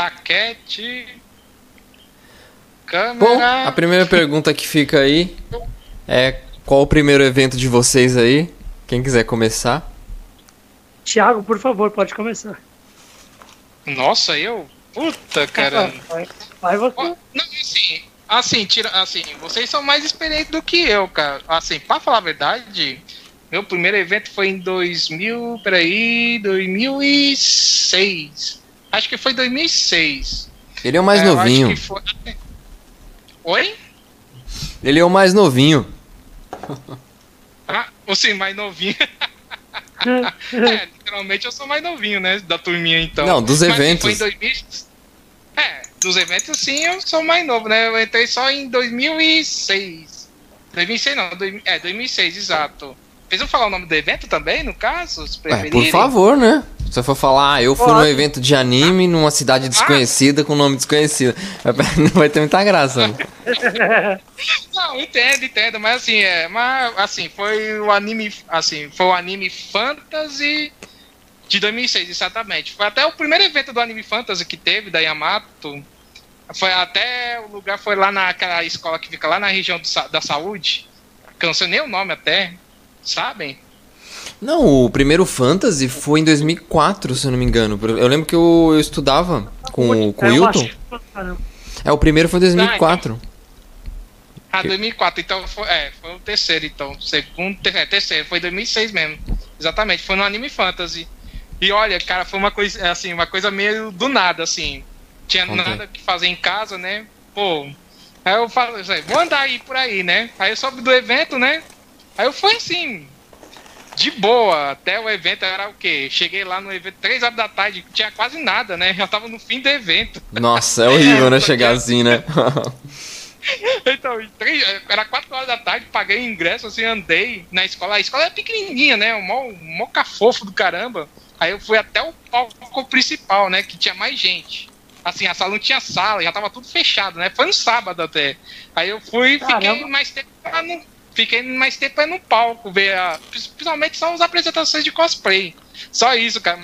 Claquete. Câmera. Bom, a primeira pergunta que fica aí é qual o primeiro evento de vocês aí? Quem quiser começar. Tiago, por favor, pode começar. Nossa, eu? Puta, cara. Vai, vai você. Não, assim, assim, tira, assim, vocês são mais experientes do que eu, cara. Assim, pra falar a verdade, meu primeiro evento foi em 2000, peraí, 2006. Acho que foi 2006. Ele é o mais É, novinho. foi- Oi? Ele é o mais novinho. Ah, assim, mais novinho. é, literalmente eu sou mais novinho, né? Da turminha, então. Não, dos Mas, eventos. Foi em 2000... É, dos eventos sim, eu sou mais novo, né? Eu entrei só em 2006. 2006 não, dois- é, 2006, exato. Vocês vão falar o nome do evento também, no caso? Se É, por favor, né? Se você for falar, ah, eu fui num evento de anime numa cidade desconhecida com nome desconhecido. Não vai ter muita graça. né? Não, entendo, entendo, mas assim, é, mas assim, foi o anime, assim, foi o anime Fantasy de 2006, exatamente. Foi até o primeiro evento do anime Fantasy que teve da Yamato. Foi até o lugar foi lá naquela escola que fica lá na região do da saúde. Que eu não sei nem o nome até, sabem? Não, o primeiro Fantasy foi em 2004, se eu não me engano. Eu lembro que eu, eu estudava com, o- com o É, caramba. É, o primeiro foi em 2004. Ah, 2004, então foi, é, foi o terceiro, então. Segundo, ter- é, terceiro, foi 2006 mesmo. Exatamente, foi no Anime Fantasy. E olha, cara, foi uma coisa, assim, uma coisa meio do nada, assim. Tinha aí. nada que fazer em casa, né? Pô. Aí eu falo, assim, vou andar aí por aí, né? Aí eu soube do evento, né? Aí eu fui assim, de boa, até o evento era o quê? Cheguei lá no evento 3 horas da tarde, tinha quase nada, né? Já tava no fim do evento. Nossa, é horrível, né? Chegar assim, né? Então, três, era 4 horas da tarde, paguei o ingresso, assim, andei na escola. A escola é pequenininha, né? Um mó, um mó cafofo do caramba. Aí eu fui até o palco principal, né? Que tinha mais gente. Assim, a sala não tinha sala, já tava tudo fechado, né? Foi no sábado até. Aí eu fui, fiquei Caramba. mais tempo lá no, Fiquei mais tempo aí no palco, ver a, principalmente só as apresentações de cosplay. Só isso, cara.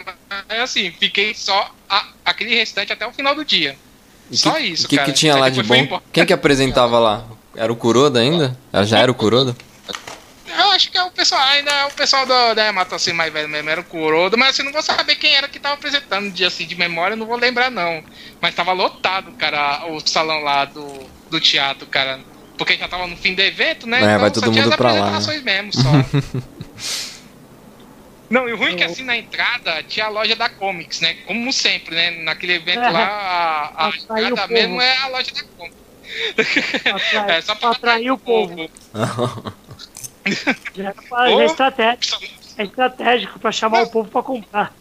Mas, assim, fiquei só a- aquele restante até o final do dia. E Só que, isso, O que, cara. que tinha Aí lá de bom? Quem que apresentava lá? Era o Kuroda ainda? Já era o Kuroda? Eu acho que é o pessoal, ainda é o pessoal do, da Yamato assim mais velho mesmo, era o Kuroda, mas assim, não vou saber quem era que tava apresentando de, assim, de memória, não vou lembrar não. Mas tava lotado, cara, o salão lá do, do teatro, cara. Porque já tava no fim do evento, né? É, vai só todo tinha mundo as pra lá, né? apresentações mesmo, só. Não, e o ruim é que assim na entrada tinha a loja da Comics, né? Como sempre, né? Naquele evento É. lá, a, a entrada povo. mesmo é a loja da Comics. Atrai- É, só pra atrair o povo. Já é pra- já é estratégico, é estratégico pra chamar o povo pra comprar.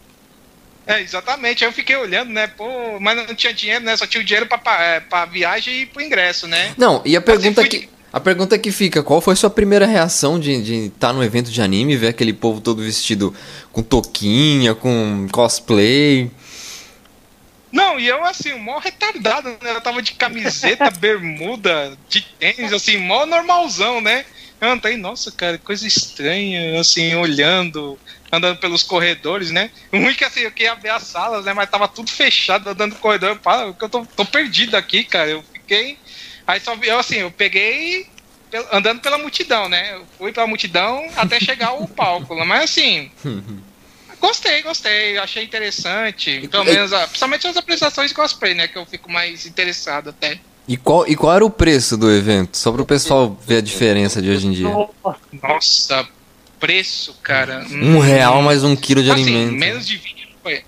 É, exatamente. Aí eu fiquei olhando, né? Pô, mas não tinha dinheiro, né? Só tinha o dinheiro pra, pra, é, pra viagem e pro ingresso, né? Não, e a pergunta fui que. A pergunta que fica, qual foi sua primeira reação de estar tá num evento de anime ver aquele povo todo vestido com toquinha, com cosplay? Não, e eu assim, mó retardado, né? Eu tava de camiseta, bermuda, de tênis, assim, mó normalzão, né? Eu andei, nossa, cara, coisa estranha, assim, olhando, andando pelos corredores, né? O ruim que assim, eu queria ver as salas, né? Mas tava tudo fechado, andando no corredor. Eu, pá, eu tô, tô perdido aqui, cara. Eu fiquei. Aí só vi- eu assim, eu peguei andando pela multidão, né? Eu fui pela multidão até chegar ao palco. Mas assim. Gostei, gostei, achei interessante. Pelo menos, a- principalmente as apresentações de cosplay, né? Que eu fico mais interessado até. E qual, e qual era o preço do evento? Só pro pessoal ver a diferença de hoje em dia. Nossa, preço, cara. Um real mais um quilo de assim, alimento. menos de 20 não foi.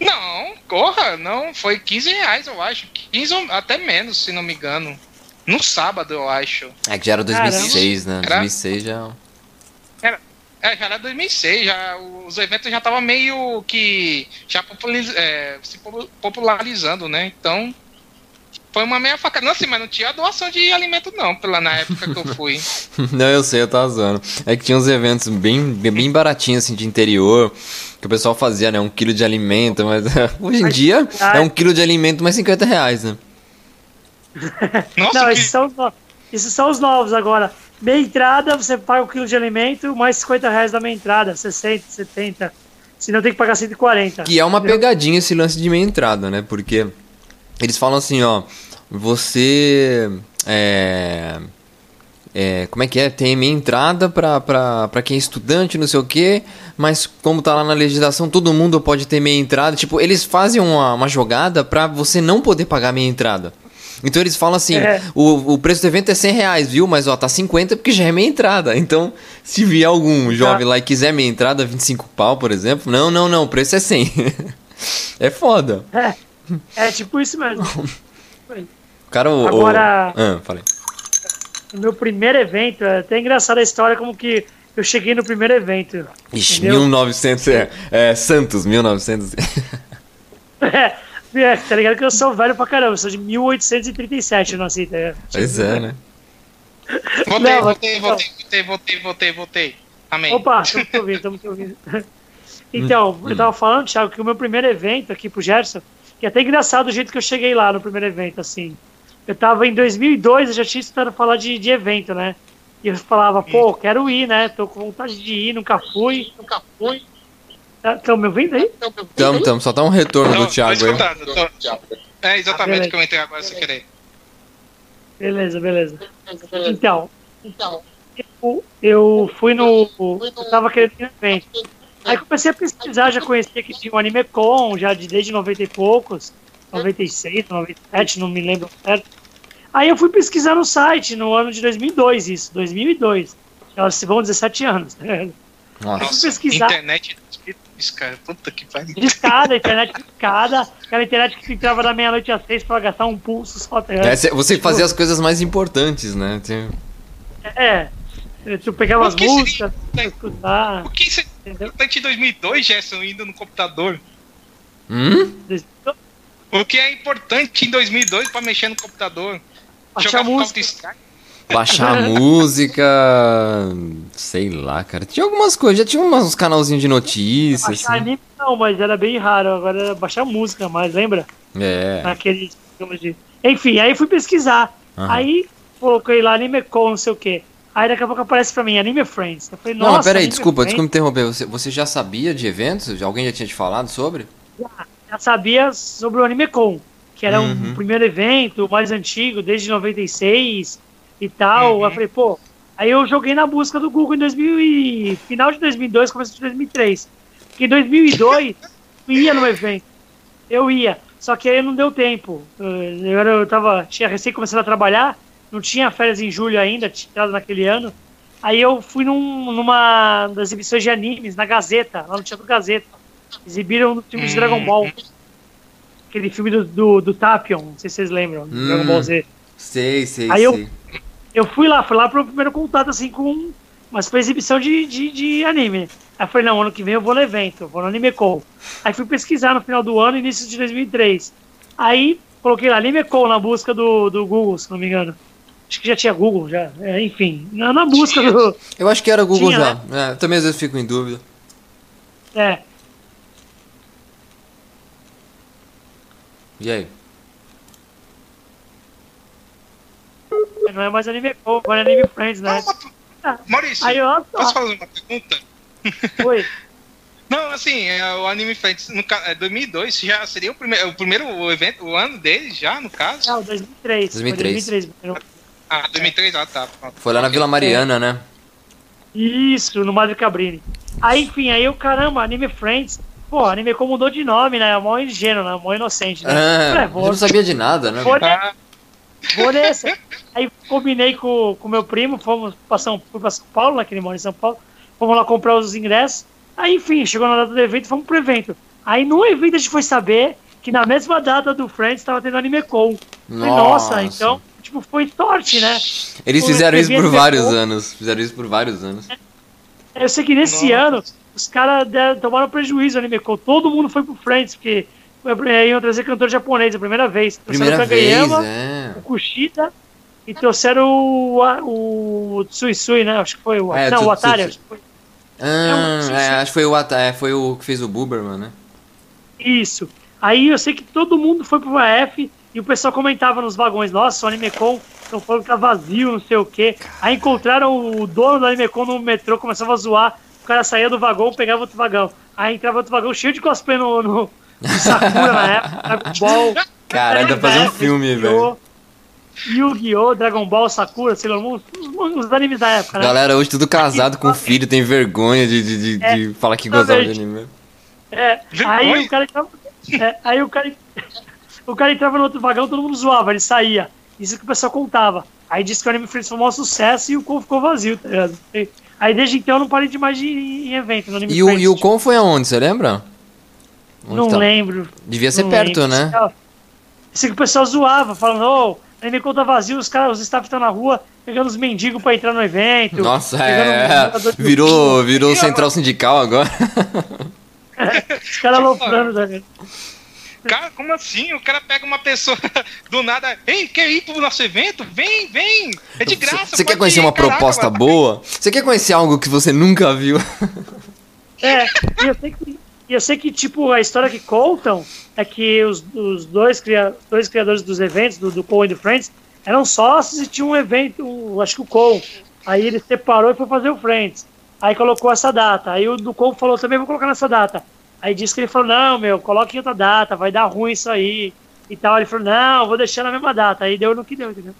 Não, corra, não, foi 15 reais, eu acho. 15 ou até menos, se não me engano. No sábado, eu acho. É que já era 2006, né? Era? 2006 já. É, já era 2006, já, os eventos já estavam meio que já populariz- é, se popu- popularizando, né? Então, foi uma meia facada. Não, assim, mas não tinha doação de alimento, não, pela, na época que eu fui. Não, eu sei, eu tava zoando. É que tinha uns eventos bem, bem baratinhos, assim, de interior, que o pessoal fazia, né? Um quilo de alimento, mas hoje em Mas- dia é um quilo de alimento mais 50 reais, né? Nossa, Não, que- esses são, os no- esses são os novos agora. Meia entrada, você paga o quilo de alimento, mais 50 reais da meia entrada, 60, 70. Senão tem que pagar 140. Que é uma Entendeu? pegadinha esse lance de meia entrada, né? Porque eles falam assim, ó, você é, é, como é que é? Tem meia entrada pra quem é estudante, não sei o quê, mas como tá lá na legislação, todo mundo pode ter meia entrada. Tipo, eles fazem uma, uma jogada pra você não poder pagar meia entrada. Então eles falam assim, É. o, o preço do evento é 100 reais, viu? Mas ó, tá 50 porque já é meia entrada. Então, se vier algum jovem lá e quiser meia entrada, 25 pau, por exemplo, não, não, não, o preço é 100. é foda. É, é tipo isso mesmo. O cara, o, Agora- o... Ah, falei. No meu primeiro evento, é até engraçada a história como que eu cheguei no primeiro evento. Ixi, entendeu? 1900, é, é, Santos, 1900. É, é, tá ligado que eu sou velho pra caramba, eu sou de 1837, eu nasci, tá ligado? pois é, né? Voltei, Não, voltei, não. voltei, voltei, voltei, voltei, voltei. Amém. Opa, estamos te ouvindo, estamos te ouvindo. Então, eu tava falando, Thiago, que o meu primeiro evento aqui pro Gerson, que é até engraçado o jeito que eu cheguei lá no primeiro evento, assim. Eu tava em 2002, eu já tinha estudado falar de, de evento, né? E eu falava, pô, quero ir, né? Tô com vontade de ir, nunca fui. Nunca fui. Estão me ouvindo aí? Tamo, tamo, só tá um retorno Não, do Thiago aí. tô- É exatamente beleza. o que eu entrei agora sem querer. Beleza, beleza. Então, eu, eu fui no. Eu tava querendo ir no evento. Aí comecei a pesquisar, já conhecia que tinha o Anime Con, já de, desde 90 e poucos, 96, 97, não me lembro certo. Aí eu fui pesquisar no site, no ano de 2002, isso, 2002. Elas se vão 17 anos. né? Nossa. Pesquisar. internet isso, cara. Puta que pariu. Discada, internet discada, aquela internet que entrava da meia-noite às seis pra gastar um pulso só. tá ligado? É, cê- você fazia as coisas mais importantes, né? Tem- É, tu pegava as seria- músicas, pra escutar, O que é entendeu? importante em 2002, Gerson, indo no computador? Hum? O que é importante em 2002 pra mexer no computador? Baixar Jogar música. Baixar música. Sei lá, cara. Tinha algumas coisas, já tinha uns canalzinhos de notícias. Baixar Assim. anime não, mas era bem raro. Agora era baixar música mais, lembra? É. Naqueles de. Enfim, aí fui pesquisar. Aham. Aí coloquei lá Anime Com, não sei o quê. Aí daqui a pouco aparece pra mim Anime Friends. Eu falei, Não, nossa. mas peraí, desculpa, Friends. desculpa me interromper. Você, você já sabia de eventos? Alguém já tinha te falado sobre? Já sabia sobre o Anime Con, que era Uhum. um primeiro evento, o mais antigo, desde 96 e tal. Uhum. Eu falei, pô. Aí eu joguei na busca do Google em 2000 e... final de 2002, começo de 2003. Porque em 2002 eu ia no evento. Eu ia. Só que aí não deu tempo. Eh, Eu, era, eu tava, tinha recém começado a trabalhar, não tinha férias em julho ainda, tinha entrado naquele ano. Aí eu fui num- numa das exibições de animes, na Gazeta, lá no Teatro Gazeta. Exibiram o filme de Dragon Hum. Ball. Aquele filme do, do, do Tapion, não sei se vocês lembram, Hum. Dragon Ball Z. Sei, sei, Aí eu- sei. Eu fui lá, fui lá pro primeiro contato, assim, com. Mas foi exibição de, de, de anime. Aí eu falei, não, ano que vem eu vou no evento, eu vou no Anime Con. Aí fui pesquisar no final do ano, início de 2003. Aí coloquei lá Anime Con na busca do, do Google, se não me engano. Acho que já tinha Google, já. É, enfim, na, na busca do. Eu acho que era Google Tinha, já. É, também às vezes fico em dúvida. É, E aí? não é mais Anime Con, agora é Anime Friends, né? Não, Maurício, Aí ah, posso fazer uma pergunta? foi. Não, assim, é, o Anime Friends, no é, 2002 já seria o primeiro, o primeiro evento, o ano dele já, no caso? Não, 2003. foi 2003. 2003. Ah, 2003, ah, tá. pronto. Foi lá na Vila Mariana, né? Isso, no Madre Cabrini. Aí, enfim, aí o caramba, Anime Friends. Pô, Anime Con mudou de nome, né? Mó ingênuo, né? Mó inocente, né? Falei, eu não sabia de nada, né? vou, ne- Ah, vou nessa. Aí combinei com o meu primo, fomos pra São, fui pra São Paulo, né? Que ele mora em São Paulo. Fomos lá comprar os ingressos. Aí, enfim, chegou na data do evento, fomos pro evento. Aí no evento a gente foi saber que na mesma data do Friends tava tendo Anime Con. Falei, Nossa, então, tipo, foi sorte, né? Eles fizeram isso por vários Com. anos. Fizeram isso por vários anos. Eu sei que nesse Nossa. ano os caras deram- tomaram prejuízo no Con. Todo mundo foi pro Friends, porque eh, iam trazer cantor japonês a primeira vez. Trouxeram Primeira o vez, Kageyama, é. o Kushida e trouxeram o, o Tsui Sui, né? Acho que foi o. É, não, o Atari. Acho que foi. Ah, é, sim. acho que foi o, Ata- é, foi o que fez o Buberman, né? Isso. Aí eu sei que todo mundo foi pro AF e o pessoal comentava nos vagões, nossa, o Animecon, estão falando que tá vazio, não sei o quê. Aí encontraram o dono do Animecon no metrô, começava a zoar, o cara saía do vagão, pegava outro vagão. aí entrava outro vagão cheio de cosplay no, no, no Sakura na época, Dragon Ball. Cara, ainda fazer um filme, velho. Yu-Gi-Oh!, Dragon Ball, Sakura, Sailor Moon, os, os animes da época, né? Galera, hoje tudo casado com filho, tem vergonha de, de, de, É, de falar que gostava de anime. É, aí o cara é, aí o cara, o cara entrava no outro vagão, todo mundo zoava, ele saía. Isso que o pessoal contava. Aí disse que o Anime Friends foi um maior sucesso e o Con ficou vazio, tá ligado? Aí desde então eu não parei de mais de ir em evento no Anime E o, Friends. e o Con foi aonde, você lembra? Onde Não tá? lembro. Devia ser não perto, lembro. né? Isso que o pessoal zoava, falando, ô, Anime Con tá vazio, os caras, os staff estão na rua pegando os mendigos pra entrar no evento. Nossa, é. Virou, virou central sindical agora. Os caras aloprando, tá ligado? Cara, como assim? O cara pega uma pessoa do nada. Ei, quer ir pro nosso evento? Vem, vem! É de graça. Você quer conhecer ir, uma caraca, proposta mano. boa? Você quer conhecer algo que você nunca viu? É, e eu sei que, eu sei que, tipo, a história que contam é que os, os dois, cria, dois criadores dos eventos, do, do Cole e do Friends, eram sócios e tinha um evento, o- acho que o Cole. Aí ele separou e foi fazer o Friends. Aí colocou essa data. Aí o do Cole falou, também vou colocar nessa data. Aí disse que ele falou, não, meu, coloque em outra data, vai dar ruim isso aí. E tal. Ele falou, não, vou deixar na mesma data. Aí deu no que deu, entendeu?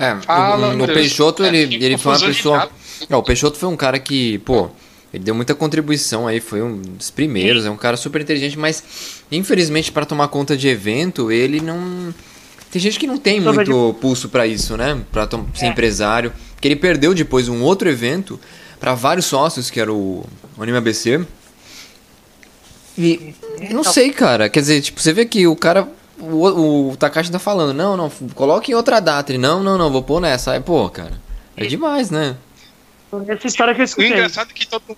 É, Fala, o. Peixoto, É, ele, ele foi uma de pessoa. Não, o Peixoto foi um cara que, pô, ele deu muita contribuição aí, foi um dos primeiros, é um cara super inteligente, mas infelizmente para tomar conta de evento, ele não. Tem gente que não tem Sobre muito pulso pra isso, né? Pra tom- ser É. empresário. Que ele perdeu depois um outro evento pra vários sócios, que era o, o Anime ABC. E não sei, cara. Quer dizer, tipo, você vê que o cara. O, o Takashi tá falando, não, não, coloque em outra data. Ele, não, não, não, vou pôr nessa. Aí, pô, cara. É demais, né? Essa história que eu O escutei. engraçado é que todo.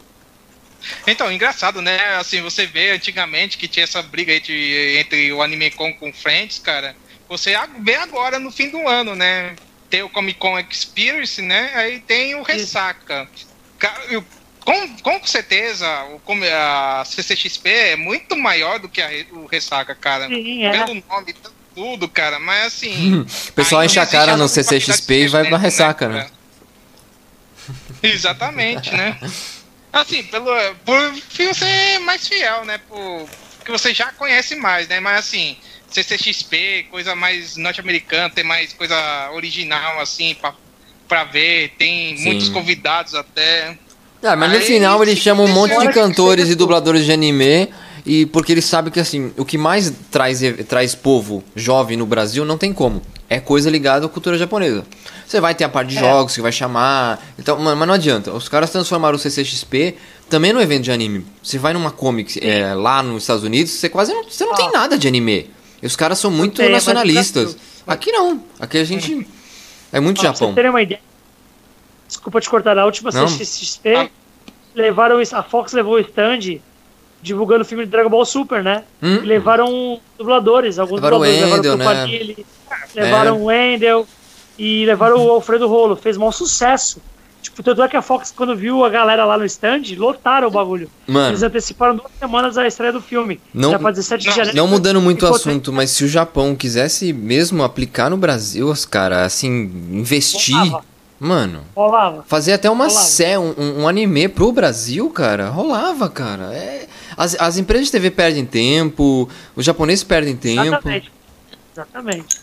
Então, engraçado, né? Assim, você vê antigamente que tinha essa briga aí de- entre o Anime Con com o Friends, cara. Você vê agora no fim do ano, né? Tem o Comic Con Experience, né? Aí tem o Ressaca. Cara, eu- com, com certeza, o, a CCXP é muito maior do que a o Ressaca, cara. Sim, é. Pelo nome, tudo, cara. Mas assim. O pessoal enche a cara no CCXP e vai pra ressaca, né, né? Exatamente, né? Assim, pelo, por fio ser mais fiel, né? Por, que você já conhece mais, né? Mas assim, CCXP, coisa mais norte-americana, tem mais coisa original, assim, pra, pra ver. Tem Sim. muitos convidados até. Ah, mas no final ele se chama um monte de cantores e dubladores de anime. E porque ele sabe que assim, o que mais traz, traz povo jovem no Brasil não tem como. É coisa ligada à cultura japonesa. Você vai ter a parte de É. jogos que vai chamar. Então, mas não adianta. Os caras transformaram o CCXP também no evento de anime. Você vai numa comic é, lá nos Estados Unidos, você quase não, você não tem Ah. nada de anime. E os caras são muito tem, é nacionalistas. Aqui não. Aqui a gente. É muito Ó, pra Japão. Você terem uma ideia. Desculpa te cortar, na última Não. CXP, Ah. levaram, a Fox levou o stand divulgando o filme de Dragon Ball Super, né? Hum? E levaram dubladores, alguns Levaram o dubladores. Wendel, levaram o né? Campanile, levaram o Wendel e levaram o Alfredo Rolo. Fez maior sucesso. Tipo, tanto é que a Fox, quando viu a galera lá no stand, lotaram o bagulho. Mano. Eles anteciparam duas semanas a estreia do filme. Não- Já pra 17 de não, janeiro. Não mudando muito o assunto, mas se o Japão quisesse mesmo aplicar no Brasil, os cara, assim, investir, Rolava. Mano, Rolava. fazer até uma sé, um, um- anime pro Brasil, cara, rolava, cara. É, as, as empresas de TV perdem tempo, os japoneses perdem tempo. Exatamente. Exatamente.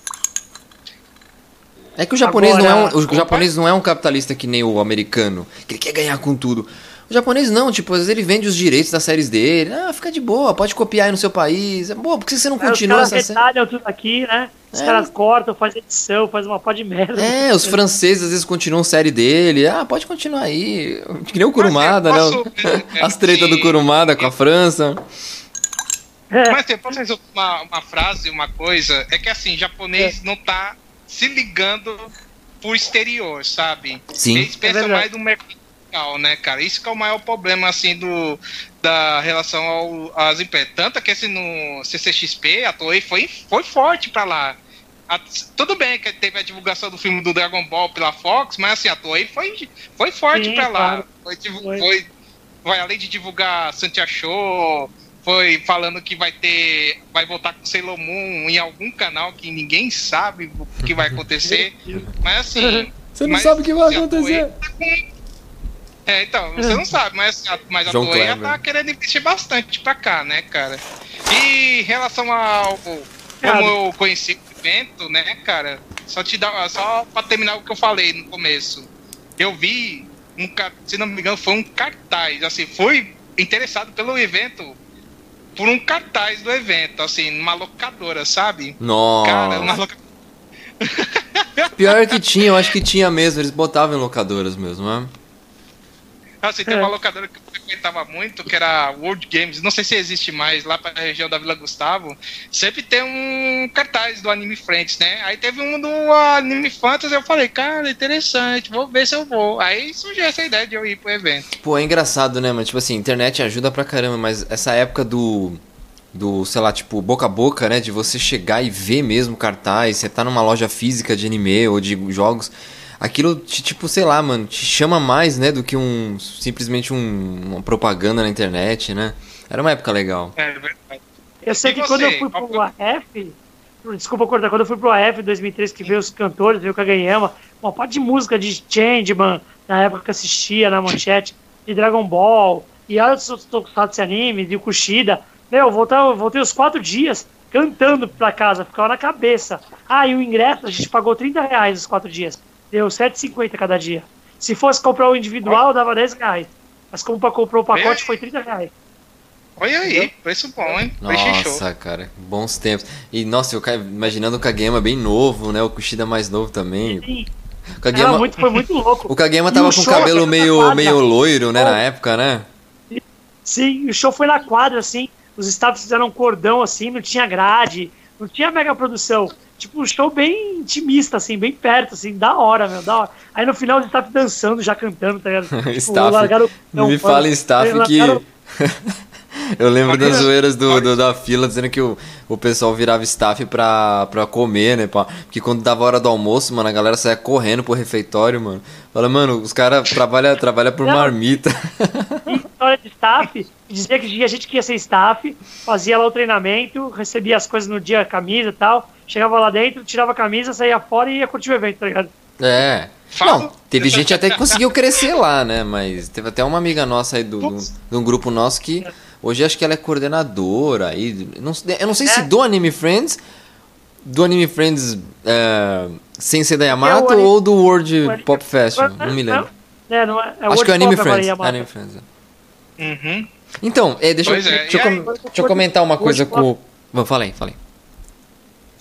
É que o japonês, Agora- não é um, o Opa. japonês não é um capitalista que nem o americano, que ele quer ganhar com tudo. O japonês não, tipo, às vezes ele vende os direitos das séries dele. Ah, fica de boa, pode copiar aí no seu país. É boa, por que você não Aí continua os caras essa série? retalham tudo aqui, né? Os É. caras cortam, fazem edição, fazem uma pó de merda. É, os franceses às vezes continuam série dele. Ah, pode continuar aí. Que nem o Kurumada, né? As tretas do. Kurumada com a França. É. Mas eu posso resolver uma, uma frase, uma coisa? É que assim, japonês não tá se ligando pro exterior, sabe? Sim. Eles É pensam verdade. mais no mercado local, né, cara? Isso que é o maior problema, assim, do, da relação ao, às empresas. Tanto que assim, no CCXP, a Toei foi, foi forte pra lá. A- tudo bem que teve a divulgação do filme do Dragon Ball pela Fox, mas assim, a Toei foi, foi forte pra lá. claro. Foi, Foi. foi- foi, além de divulgar Santia Show, foi falando que vai ter. Vai voltar com Sailor Moon em algum canal que ninguém sabe o que vai acontecer. Mas assim. Você não mas sabe o que vai acontecer. Tá com- É, então, você não sabe, mas, mas a João Toei já tá querendo investir bastante pra cá, né, cara? E em relação ao. Como eu conheci o evento, né, cara? Só te dar. Só pra terminar o que eu falei no começo. Eu vi um se não me engano, foi um cartaz. Assim, foi interessado pelo evento por um cartaz do evento, assim, numa locadora, sabe? Nossa. Cara, uma loca... Pior que tinha, eu acho que tinha mesmo. Eles botavam em locadoras mesmo, né? Assim, tem É. uma locadora que eu frequentava muito, que era World Games, não sei se existe mais, lá pra região da Vila Gustavo, sempre tem um cartaz do Anime Friends, né? Aí teve um do Anime Fantasy, eu falei, cara, interessante, vou ver se eu vou. Aí surgiu essa ideia de eu ir pro evento. Pô, é engraçado, né, mano? Tipo assim, internet ajuda pra caramba, mas essa época do. Do, sei lá, tipo, boca a boca, né? De você chegar e ver mesmo cartaz, você tá numa loja física de anime ou de jogos. Aquilo, te, tipo, sei lá, mano, te chama mais, né? Do que um. Simplesmente um, uma propaganda na internet, né? Era uma época legal. É verdade. Eu sei E que você? quando eu fui pro AF, desculpa cortar, quando eu fui pro AF em 2003, que veio os cantores, veio o Kageyama, uma parte de música de Changeman, na época que assistia na manchete, de Dragon Ball, e outros tokusatsu anime, de Kushida. Meu, eu voltei, eu voltei os quatro dias cantando pra casa, ficava na cabeça. Ah, e o ingresso, a gente pagou 30 reais os quatro dias. Deu 7,50 cada dia. Se fosse comprar o individual, dava 10 reais. Mas como pra comprar o pacote, foi 30 reais. Olha aí, preço bom, hein? Preço show. Nossa, cara, bons tempos. E, nossa, eu imaginando o Kageyama bem novo, né? O Kushida mais novo também. Sim, O era Kageyama, muito, foi muito louco. o Kageyama E tava o com o cabelo meio, quadra. meio loiro, né, na época, né? Sim, o show foi na quadra, assim. Os staffs fizeram um cordão, assim, não tinha grade, não tinha mega produção. Tipo, um show bem intimista, assim, bem perto, assim, da hora, meu, da hora. Aí no final os staff dançando, já cantando, tá ligado? Tipo, Staff, largaram o- Não me fala staff que. largaram- Eu lembro das zoeiras do, do- da fila dizendo que o, o pessoal virava staff pra, pra comer, né? pá? Porque quando dava hora do almoço, mano, a galera saia correndo pro refeitório, mano. Fala, mano, os caras trabalham trabalha por Não. marmita. E história de staff, dizia que a gente que ia ser staff, fazia lá o treinamento, recebia as coisas no dia, camisa e tal, chegava lá dentro, tirava a camisa, saía fora e ia curtir o evento, tá ligado? É. Fala. Não, teve gente até que conseguiu crescer lá, né? Mas teve até uma amiga nossa aí do, do- de um grupo nosso que hoje acho que ela é coordenadora aí. Não, eu não sei se É. do Anime Friends, do Anime Friends é, sem ser da Yamato É Anime- ou do World Anime- Pop Festival, não me lembro. É, não é, é Acho que é o Anime Pop Friends. Anime Friends. é. Uhum. Então, é, deixa, eu, é, deixa, eu e aí? deixa eu comentar uma coisa com. Bom, falei, falei.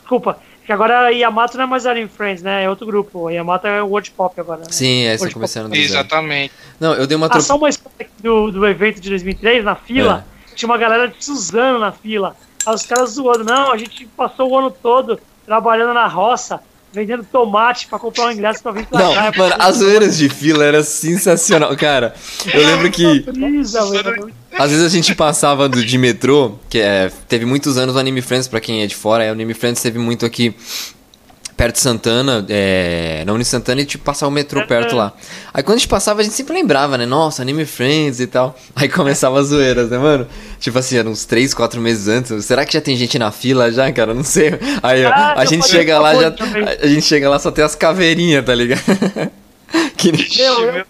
Desculpa, que agora a Yamato não é mais Anime Friends, né? É outro grupo. A Yamato é o World Pop agora. Né? Sim, é, World começando do. Exatamente. Não, eu dei uma Ah, tropa. só uma história aqui do, do evento de 2003, na fila, É. tinha uma galera de Suzano na fila. Aí os caras zoando, não, a gente passou o ano todo trabalhando na roça, vendendo tomate pra comprar um ingresso pra vir pra Não, cá. mano, as zoeiras de fila era sensacional. Cara, eu lembro que. Brisa. Às vezes a gente passava do, de metrô, que é, teve muitos anos o Anime Friends, pra quem é de fora, é, o Anime Friends teve muito aqui perto de Santana, é, na Uni Santana, e tipo, passava o metrô perto lá. Aí quando a gente passava, a gente sempre lembrava, né? Nossa, Anime Friends e tal. Aí começava as zoeiras, né, mano? Tipo assim, eram uns 3, 4 meses antes. Será que já tem gente na fila já, cara? Não sei. Aí, ó, Ah, a gente chega lá, já, a, gente chega lá, só tem as caveirinhas, tá ligado? que nem... Meu, eu-.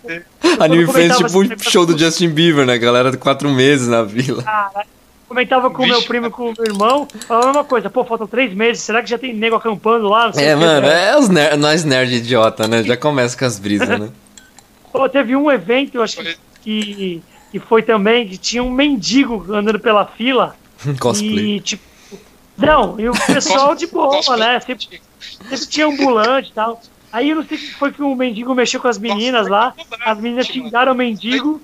Anime Friends, tipo um assim, show do Justin Bieber, né? Galera de 4 meses na vila. Caralho. Comentava com o meu primo e com o meu irmão, falava a mesma coisa, pô, faltam três meses, será que já tem nego acampando lá? Não sei É, mano, né? é os ner nós nerd idiota, né? Já começa com as brisas, né? Pô, teve um evento, eu acho que, que, que foi também, que tinha um mendigo andando pela fila. Cosplay. E, tipo. Não, e o pessoal de boa, né? Sempre, sempre tinha ambulante e tal. Aí eu não sei o que foi que o mendigo mexeu com as meninas lá. As meninas xingaram o mendigo.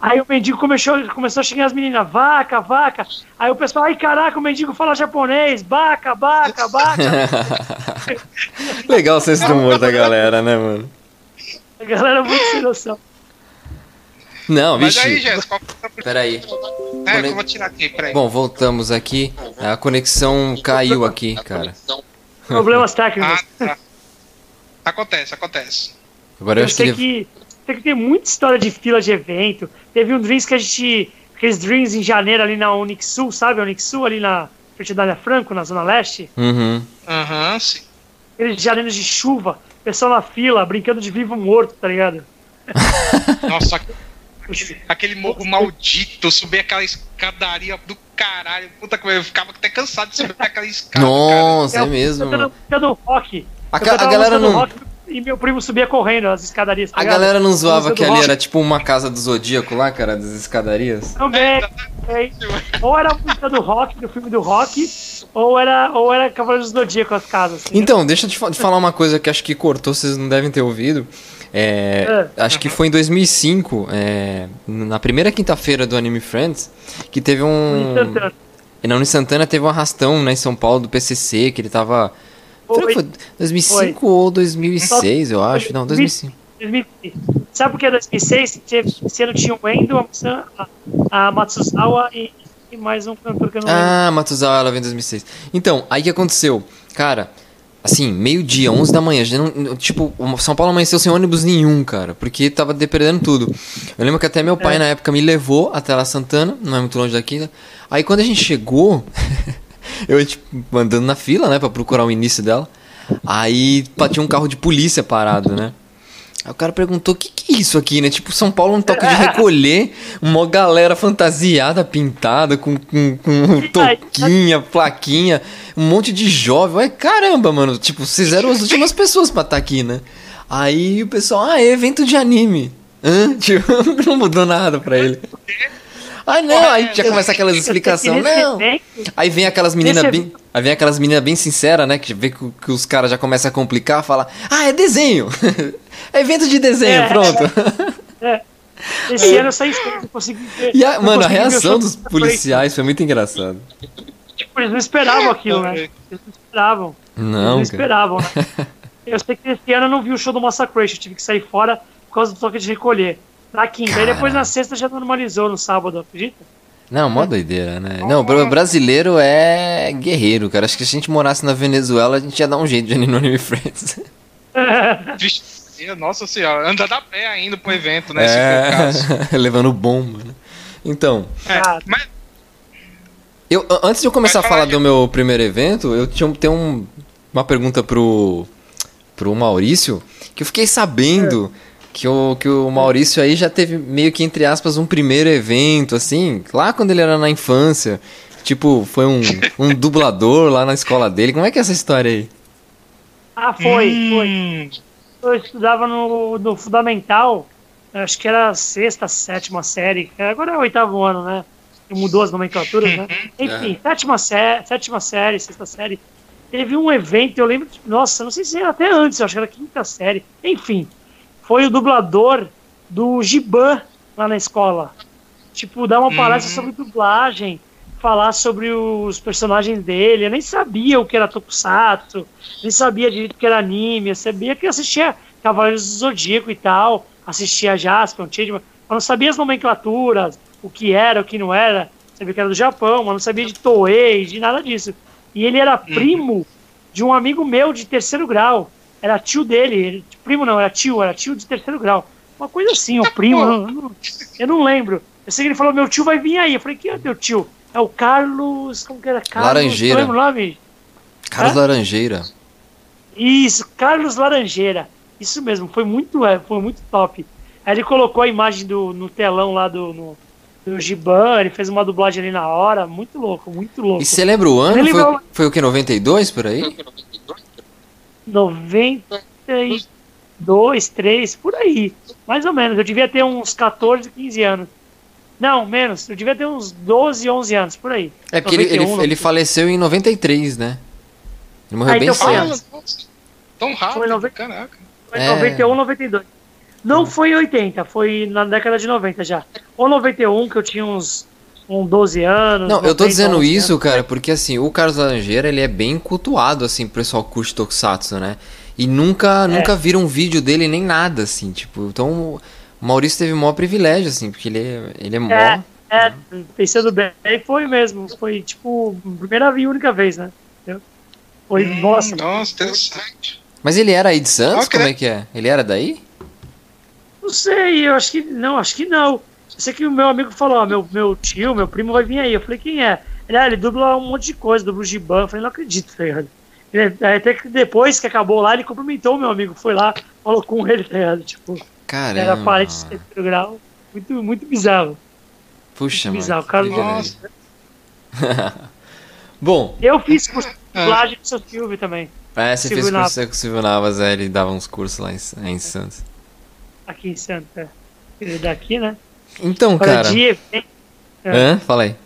Aí o mendigo começou, começou a xingar as meninas, vaca, vaca. Aí o pessoal, ai caraca, o mendigo fala japonês, baca, baca, baca. Legal o senso do humor da galera, né, mano? A galera muito sem noção. Não, Mas aí, vixe. Jéssica, qual que é Peraí. é, que eu vou tirar aqui, peraí. Bom, voltamos aqui. A conexão caiu aqui, cara. Problemas técnicos. Ah, tá. Acontece, acontece. Agora eu Eu acho que que, sei que tem muita história de fila de evento. Teve um Dreams que a gente. Aqueles Dreams em janeiro ali na Unixul, sabe? A Unixul ali na frente da Dália Franco, na Zona Leste. Uhum. Aham, sim. Aqueles janeiros de chuva, pessoal na fila, brincando de vivo morto, tá ligado? Nossa, aquele, aquele morro maldito, subir aquela escadaria do caralho. Puta que eu ficava até cansado de subir aquela escada. Nossa, é Eu- mesmo. Eu tô no rock. A, a galera não. rock E meu primo subia correndo as escadarias. tá A ligado? galera não zoava que ali rock. era tipo uma casa do Zodíaco lá, cara, das escadarias. Também. também. Ou era a música do rock, do filme do rock, ou era, ou era Cavaleiros do Zodíaco as casas. assim. Então, deixa eu te fa- te falar uma coisa que acho que cortou, vocês não devem ter ouvido. É, acho que foi em 2005, é, na primeira quinta-feira do Anime Friends, que teve um. Na Uni Santana teve um arrastão né, em São Paulo do PCC, que ele tava. Foi. Será que foi 2005 ou 2006, eu acho? Não, 2005. 2006. Sabe por que 2006? Teve- ano tinha o Endo, a, a, Matsuzawa e, e mais um cantor que eu não lembro. Ah, Matuzawa, ela veio em 2006. Então, aí que aconteceu? Cara, assim, meio-dia, 11 da manhã, não- não- tipo, São Paulo amanheceu sem ônibus nenhum, cara, porque tava depredando tudo. Eu lembro que até meu pai, É. na época, me levou até lá Santana, não é muito longe daqui, né? Aí quando a gente chegou, eu, tipo, andando na fila, né, pra procurar o início dela, aí tinha um carro de polícia parado, né? Aí o cara perguntou, o que, que é isso aqui, né? Tipo, São Paulo um toque de recolher, uma galera fantasiada, pintada, com, com, com toquinha, plaquinha, um monte de jovem. Ué, caramba, mano, tipo, vocês eram as últimas pessoas pra estar aqui, né? Aí o pessoal, ah, é evento de anime. Hã? Tipo, não mudou nada pra ele. Ah, não, aí já começa aquelas explicações, não. Aí vem aquelas meninas bem. Aí vem aquelas meninas bem sinceras, né? Que vê que, que os caras já começam a complicar, fala, ah, é desenho! é evento de desenho, É. pronto. é, esse ano eu saí não consegui ver. E a, não mano, a reação dos policiais foi muito engraçada. frente. Tipo, eles não esperavam aquilo, né? Eles não esperavam. Eles Não, não cara. esperavam, né? Eu sei que esse ano eu não vi o show do Massacration, eu tive que sair fora por causa do toque de recolher. Na quinta, aí depois na sexta já normalizou no sábado, acredita? Não, mó doideira, né? Não, o brasileiro é guerreiro, cara. Acho que se a gente morasse na Venezuela, a gente ia dar um jeito de Anime Friends. Vixe, Nossa senhora, andando a pé ainda pro evento, né? Se for o caso. É, levando bomba, né? Então, É, Cara. mas Eu, antes de eu começar a falar falar, do meu primeiro evento, eu tinha tenho um, uma pergunta pro, pro Maurício, que eu fiquei sabendo que, o, que o Maurício aí já teve meio que, entre aspas, um primeiro evento, assim, lá quando ele era na infância. Tipo, foi um, um dublador lá na escola dele. Como é que é essa história aí? Ah, foi, foi. Hum, Eu estudava no, no Fundamental, acho que era a sexta, sétima série, agora é o oitavo ano, né? Mudou as nomenclaturas, né? Enfim, sétima, sé sétima série, sexta série. Teve um evento, eu lembro, nossa, não sei se era até antes, eu acho que era quinta série. Enfim, foi o dublador do Giban lá na escola. Tipo, dar uma palestra sobre dublagem, falar sobre os personagens dele. Eu nem sabia o que era Tokusatsu, nem sabia direito o que era anime. Eu sabia que eu assistia Cavaleiros do Zodíaco e tal, assistia Jaspion, Changeman, mas não sabia as nomenclaturas, o que era, o que não era. Sabia que era do Japão, mas não sabia de Toei, de nada disso. E ele era primo de um amigo meu de terceiro grau. Era tio dele. ele- primo não, era tio, era tio de terceiro grau. Uma coisa assim, o primo. Eu não, eu não- eu não lembro. Eu sei que ele falou: meu tio vai vir aí. Eu falei: quem é teu tio? É o Carlos. Como que era? Carlos, Laranjeira. Não lembro o nome. Carlos Hã? Laranjeira. Isso, Carlos Laranjeira. Isso mesmo, foi muito, é, foi muito top. Aí ele colocou a imagem do, no telão lá do, no, do Giban, ele fez uma dublagem ali na hora. Muito louco, muito louco. E você lembra o ano? Foi, vai- foi o que? 92 por aí? 92, 3, por aí. Mais ou menos. Eu devia ter uns 14, 15 anos. Não, menos. Eu devia ter uns 12, 11 anos, por aí. É porque ele, ele, 91, ele faleceu em 93, né? Ele morreu Ah, bem então foi cedo. tão Foi rápido, nove- caraca. Foi É. 91, 92. Não foi 80, foi na década de 90 já. Ou 91, que eu tinha uns, uns 12 anos. Não, eu tô 90, dizendo 11 isso, anos. cara, porque assim, o Carlos Laranjeira, ele é bem cultuado, assim, pro pessoal que curte Tokusatsu, né? E nunca, nunca viram um vídeo dele nem nada, assim, tipo, então o Maurício teve o maior privilégio, assim, porque ele, é- ele é mó... É, é, pensando bem, foi mesmo. Foi tipo, primeira e única vez, né? Foi, Hum, nossa, Nossa, interessante. Mas ele era aí de Santos? Ah, Como é que é? Ele era daí? não sei, eu acho que não, acho que não. Sei que o meu amigo falou, ó, meu, meu tio, meu primo vai vir aí. Eu falei, quem é? Ele, ah, ele dubla um monte de coisa, dubla o Giban. Eu falei, não acredito, tá ligado? Ele, até que depois que acabou lá, ele cumprimentou o meu amigo, foi lá, falou com ele, tá ligado? Tipo, Caramba. Era parede de terceiro grau. Muito, muito bizarro. Puxa, muito mano. bizarro. Cara, Nossa. beleza. Bom, Eu fiz curso de dublagem com o seu Silvio também, é, você Silvio fez Navas. curso com o Silvio Navas, é, ele dava uns cursos lá em, em Santos. aqui em Santa. Ele é daqui, né? Então, cara. de evento. Hã? Fala aí.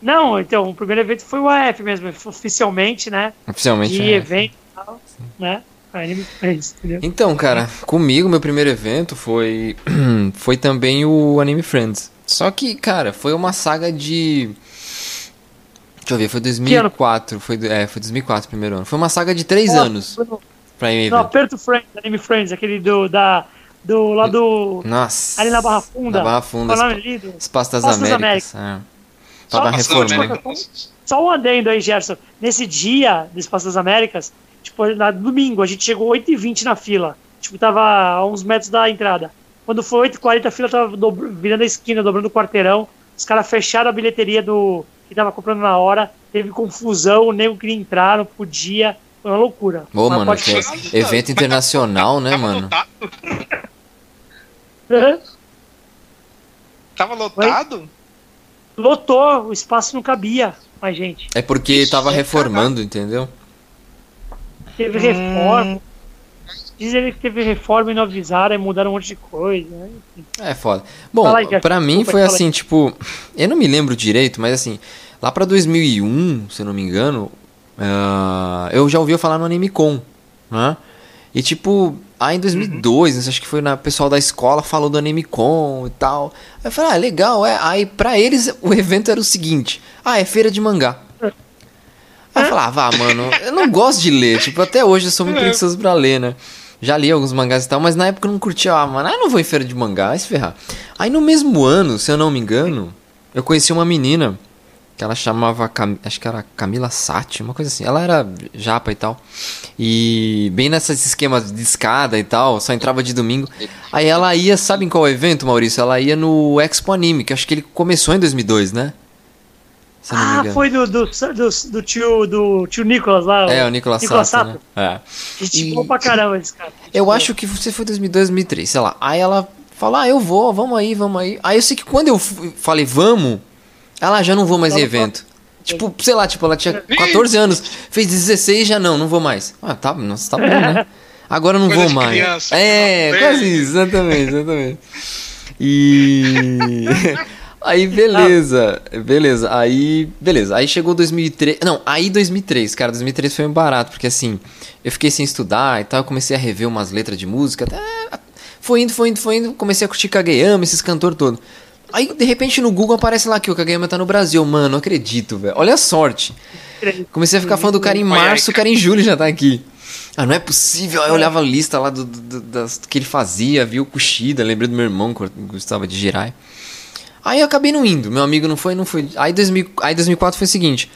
Não, então, o primeiro evento foi o AF mesmo, oficialmente, né? Oficialmente. De é. evento e tal, né? Friends? Então, cara, comigo, meu primeiro evento foi. foi também o Anime Friends. Só que, cara, foi uma saga de. Deixa eu ver, foi 2004. Foi, é, foi 2004 o primeiro ano. Foi uma saga de três Nossa, anos foi no- pra. No Aperto Friends, Anime Friends, aquele do, da, do lá do... Nossa. Ali na Barra Funda. Na Barra Funda. Qual nome Espaço das Espaço das Américas. É. Só-. América. Só um adendo aí, Gerson. Nesse dia do Espaço das Américas, tipo, na domingo, a gente chegou 8h20 na fila. Tipo, tava a uns metros da entrada. Quando foi 8h40, a fila tava dobro- virando a esquina, dobrando o quarteirão. Os caras fecharam a bilheteria do que tava comprando na hora. Teve confusão, o nego queria entrar, não podia. Foi uma loucura. Ô, Mas mano, pode que é evento internacional, né, mano? Tava lotado? Lotou, o espaço não cabia mais gente. É porque Ixi, tava é reformando, entendeu? Teve Hum. reforma. Dizem que teve reforma e não avisaram, e mudaram um monte de coisa. né? É foda. Bom, Fala aí, Gerson. pra mim Desculpa, foi fala aí. assim, tipo, eu não me lembro direito, mas assim, lá pra 2001, se eu não me engano, ah, eu já ouvi falar no Anime Con, né? E tipo, aí em 2002, acho que foi na pessoal da escola falou do Anime Con e tal. Aí eu falei, ah, legal, é. Aí pra eles o evento era o seguinte: ah, é feira de mangá. Aí eu falava, ah, vá, mano, eu não gosto de ler. Tipo, até hoje eu sou muito É. preguiçoso pra ler, né? Já li alguns mangás e tal, mas na época eu não curtia, ah, mano, ah, não vou em feira de mangá, vai se ferrar. Aí no mesmo ano, se eu não me engano, eu conheci uma menina que ela chamava, Cam... acho que era Camila Sati, uma coisa assim. Ela era japa e tal. E bem nesses esquemas de escada e tal, só entrava de domingo. Aí ela ia, sabe em qual evento, Maurício? Ela ia no Expo Anime, que acho que ele começou em 2002, né? Ah, foi do, do, do, do tio, do tio Nicolas lá. É, o Nicolas Nicolas Sato, né? Sato. É. Gente E- boa pra caramba esse cara. Eu boa. acho que você foi 2002, 2003, sei lá. Aí ela falou, ah, eu vou, vamos aí, vamos aí. Aí eu sei que quando eu falei, vamos, ela "Ah, já não vou mais em evento. Tipo, sei lá, tipo, ela tinha 14 anos, fez 16 já não, não vou mais. Ah, tá, nossa, tá bom, né? Agora eu não Coisa vou mais. criança, é, quase isso, exatamente, exatamente. E. Aí, beleza, beleza. Aí, beleza. Aí chegou 2003. Não, aí 2003, cara. 2003 foi um barato, porque assim, eu fiquei sem estudar e tal. Eu comecei a rever umas letras de música. Até... Foi indo, foi indo, foi indo. Comecei a curtir Kageyama, esses cantores todos. Aí, de repente, no Google aparece lá que o Kageyama tá no Brasil. Mano, não acredito, velho. Olha a sorte. Comecei a ficar fã do cara em março, o cara em julho já tá aqui. Ah, não é possível. Aí eu olhava a lista lá do, do- das, do que ele fazia, vi o Kushida, lembrei do meu irmão que gostava de Jirai. Aí eu acabei não indo, meu amigo não foi, não foi. Aí, 2000, aí 2004 foi o seguinte: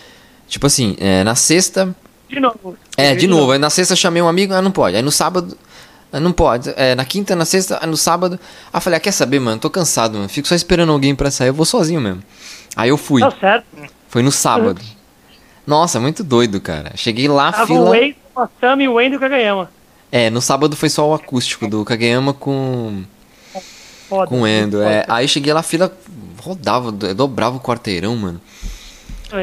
tipo assim, é, na sexta. De novo. É, de novo, aí na sexta chamei um amigo, ah, não pode. Aí no sábado, não pode. É, na quinta, na sexta, aí no sábado. Aí eu falei, ah, quer saber, mano? Tô cansado, mano. Fico só esperando alguém pra sair, eu vou sozinho mesmo. Aí eu fui. Tá certo. Foi no sábado. Nossa, muito doido, cara. Cheguei lá, Tava o fila. Wayne, o Masami e o Wayne do Kagayama. É, no sábado foi só o acústico do Kageyama com, Foda. com o Endo. É, aí cheguei lá, fila rodava, do- dobrava o quarteirão, mano.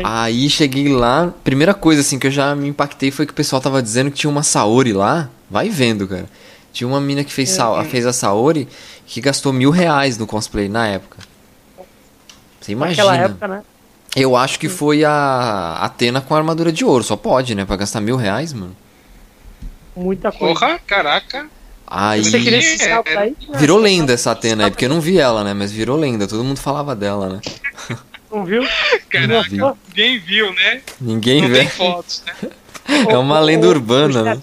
Aí cheguei lá, primeira coisa assim que eu já me impactei foi que o pessoal tava dizendo que tinha uma Saori lá. Vai vendo, cara. Tinha uma mina que fez, sa- fez a Saori que gastou mil reais no cosplay na época. Você imagina. Naquela época, né? Eu acho que foi a Atena com a armadura de ouro. Só pode, né? Pra gastar mil reais, mano. Muita coisa. Porra, caraca. Aí. Você queria esse É, salto é. aí? né? Virou lenda essa Atena aí, porque eu não vi ela, né? Mas virou lenda, todo mundo falava dela, né? Não viu? Caraca, ninguém viu, né? Ninguém Não vê. tem fotos, né? É uma lenda urbana, né?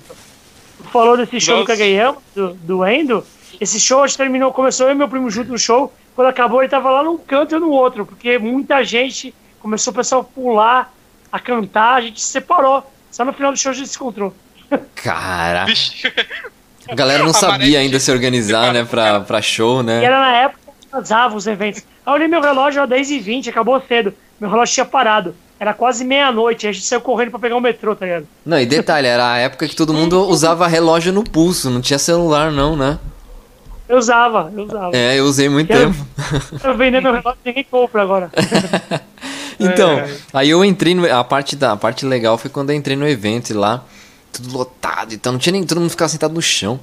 Falou desse show do Nossa. Kageyama, do, do Endo. Esse show a gente terminou, começou eu e meu primo junto no show. Quando acabou, ele tava lá num canto e eu no outro, porque muita gente começou o pessoal a pular, a cantar, a gente se separou. Só no final do show a gente se encontrou. Cara, a galera não sabia ainda se organizar, né? Pra, pra show, E né? era na época que vazava os eventos. Aí eu olhei meu relógio, era 10h20, acabou cedo. Meu relógio tinha parado. Era quase meia-noite, a gente saiu correndo pra pegar o metrô, tá ligado? Não, e detalhe, era a época que todo mundo usava relógio no pulso, não tinha celular não, né? Eu usava, eu usava. É, eu usei muito Quero- tempo. Eu vender meu relógio ninguém compra agora. Então, É. aí eu entrei no. A parte, da, a parte legal foi quando eu entrei no evento e lá, tudo lotado, então não tinha nem. Todo mundo ficava sentado no chão.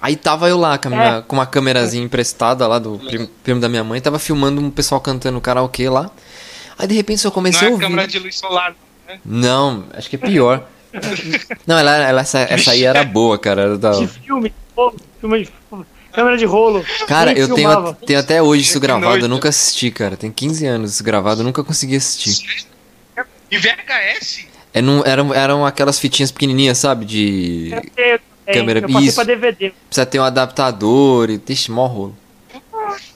Aí tava eu lá com, minha- com uma câmerazinha emprestada lá do primo, primo da minha mãe, tava filmando um pessoal cantando karaokê lá. Aí de repente eu Não comecei é a a ouvir. câmera de luz solar, né? Não, acho que é pior. Não, ela, ela- essa, essa aí era boa, cara. Era da... De filme, de rolo, filme de câmera de rolo. Cara, eu tenho, tenho até hoje isso gravado, eu nunca assisti, cara. Tem 15 anos isso gravado, eu nunca consegui assistir. E VHS? É num- eram, eram aquelas fitinhas pequenininhas, sabe? De. Eu Câmera- eu passei isso. pra DVD. Precisa ter um adaptador e. Deixa, mó rolo.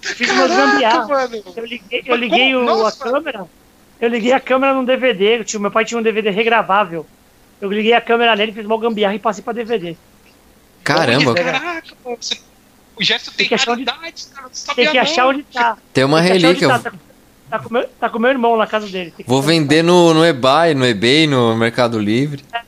Fiz uma gambiarra. mano. Eu liguei, eu liguei o- a câmera. Eu liguei a câmera num DVD. Tinha- meu pai tinha um DVD regravável. Eu liguei a câmera nele, fiz uma gambiarra e passei pra DVD. Caramba, Caraca, pô, você- o gesto tem, Tem que achar onde- raridades, cara. Tem que achar onde tá. tem uma Tem relíquia. Tá, tá, tá com meu, tá com meu irmão na casa dele. Vou vender no, no eBay, no eBay, no Mercado Livre. tá. É,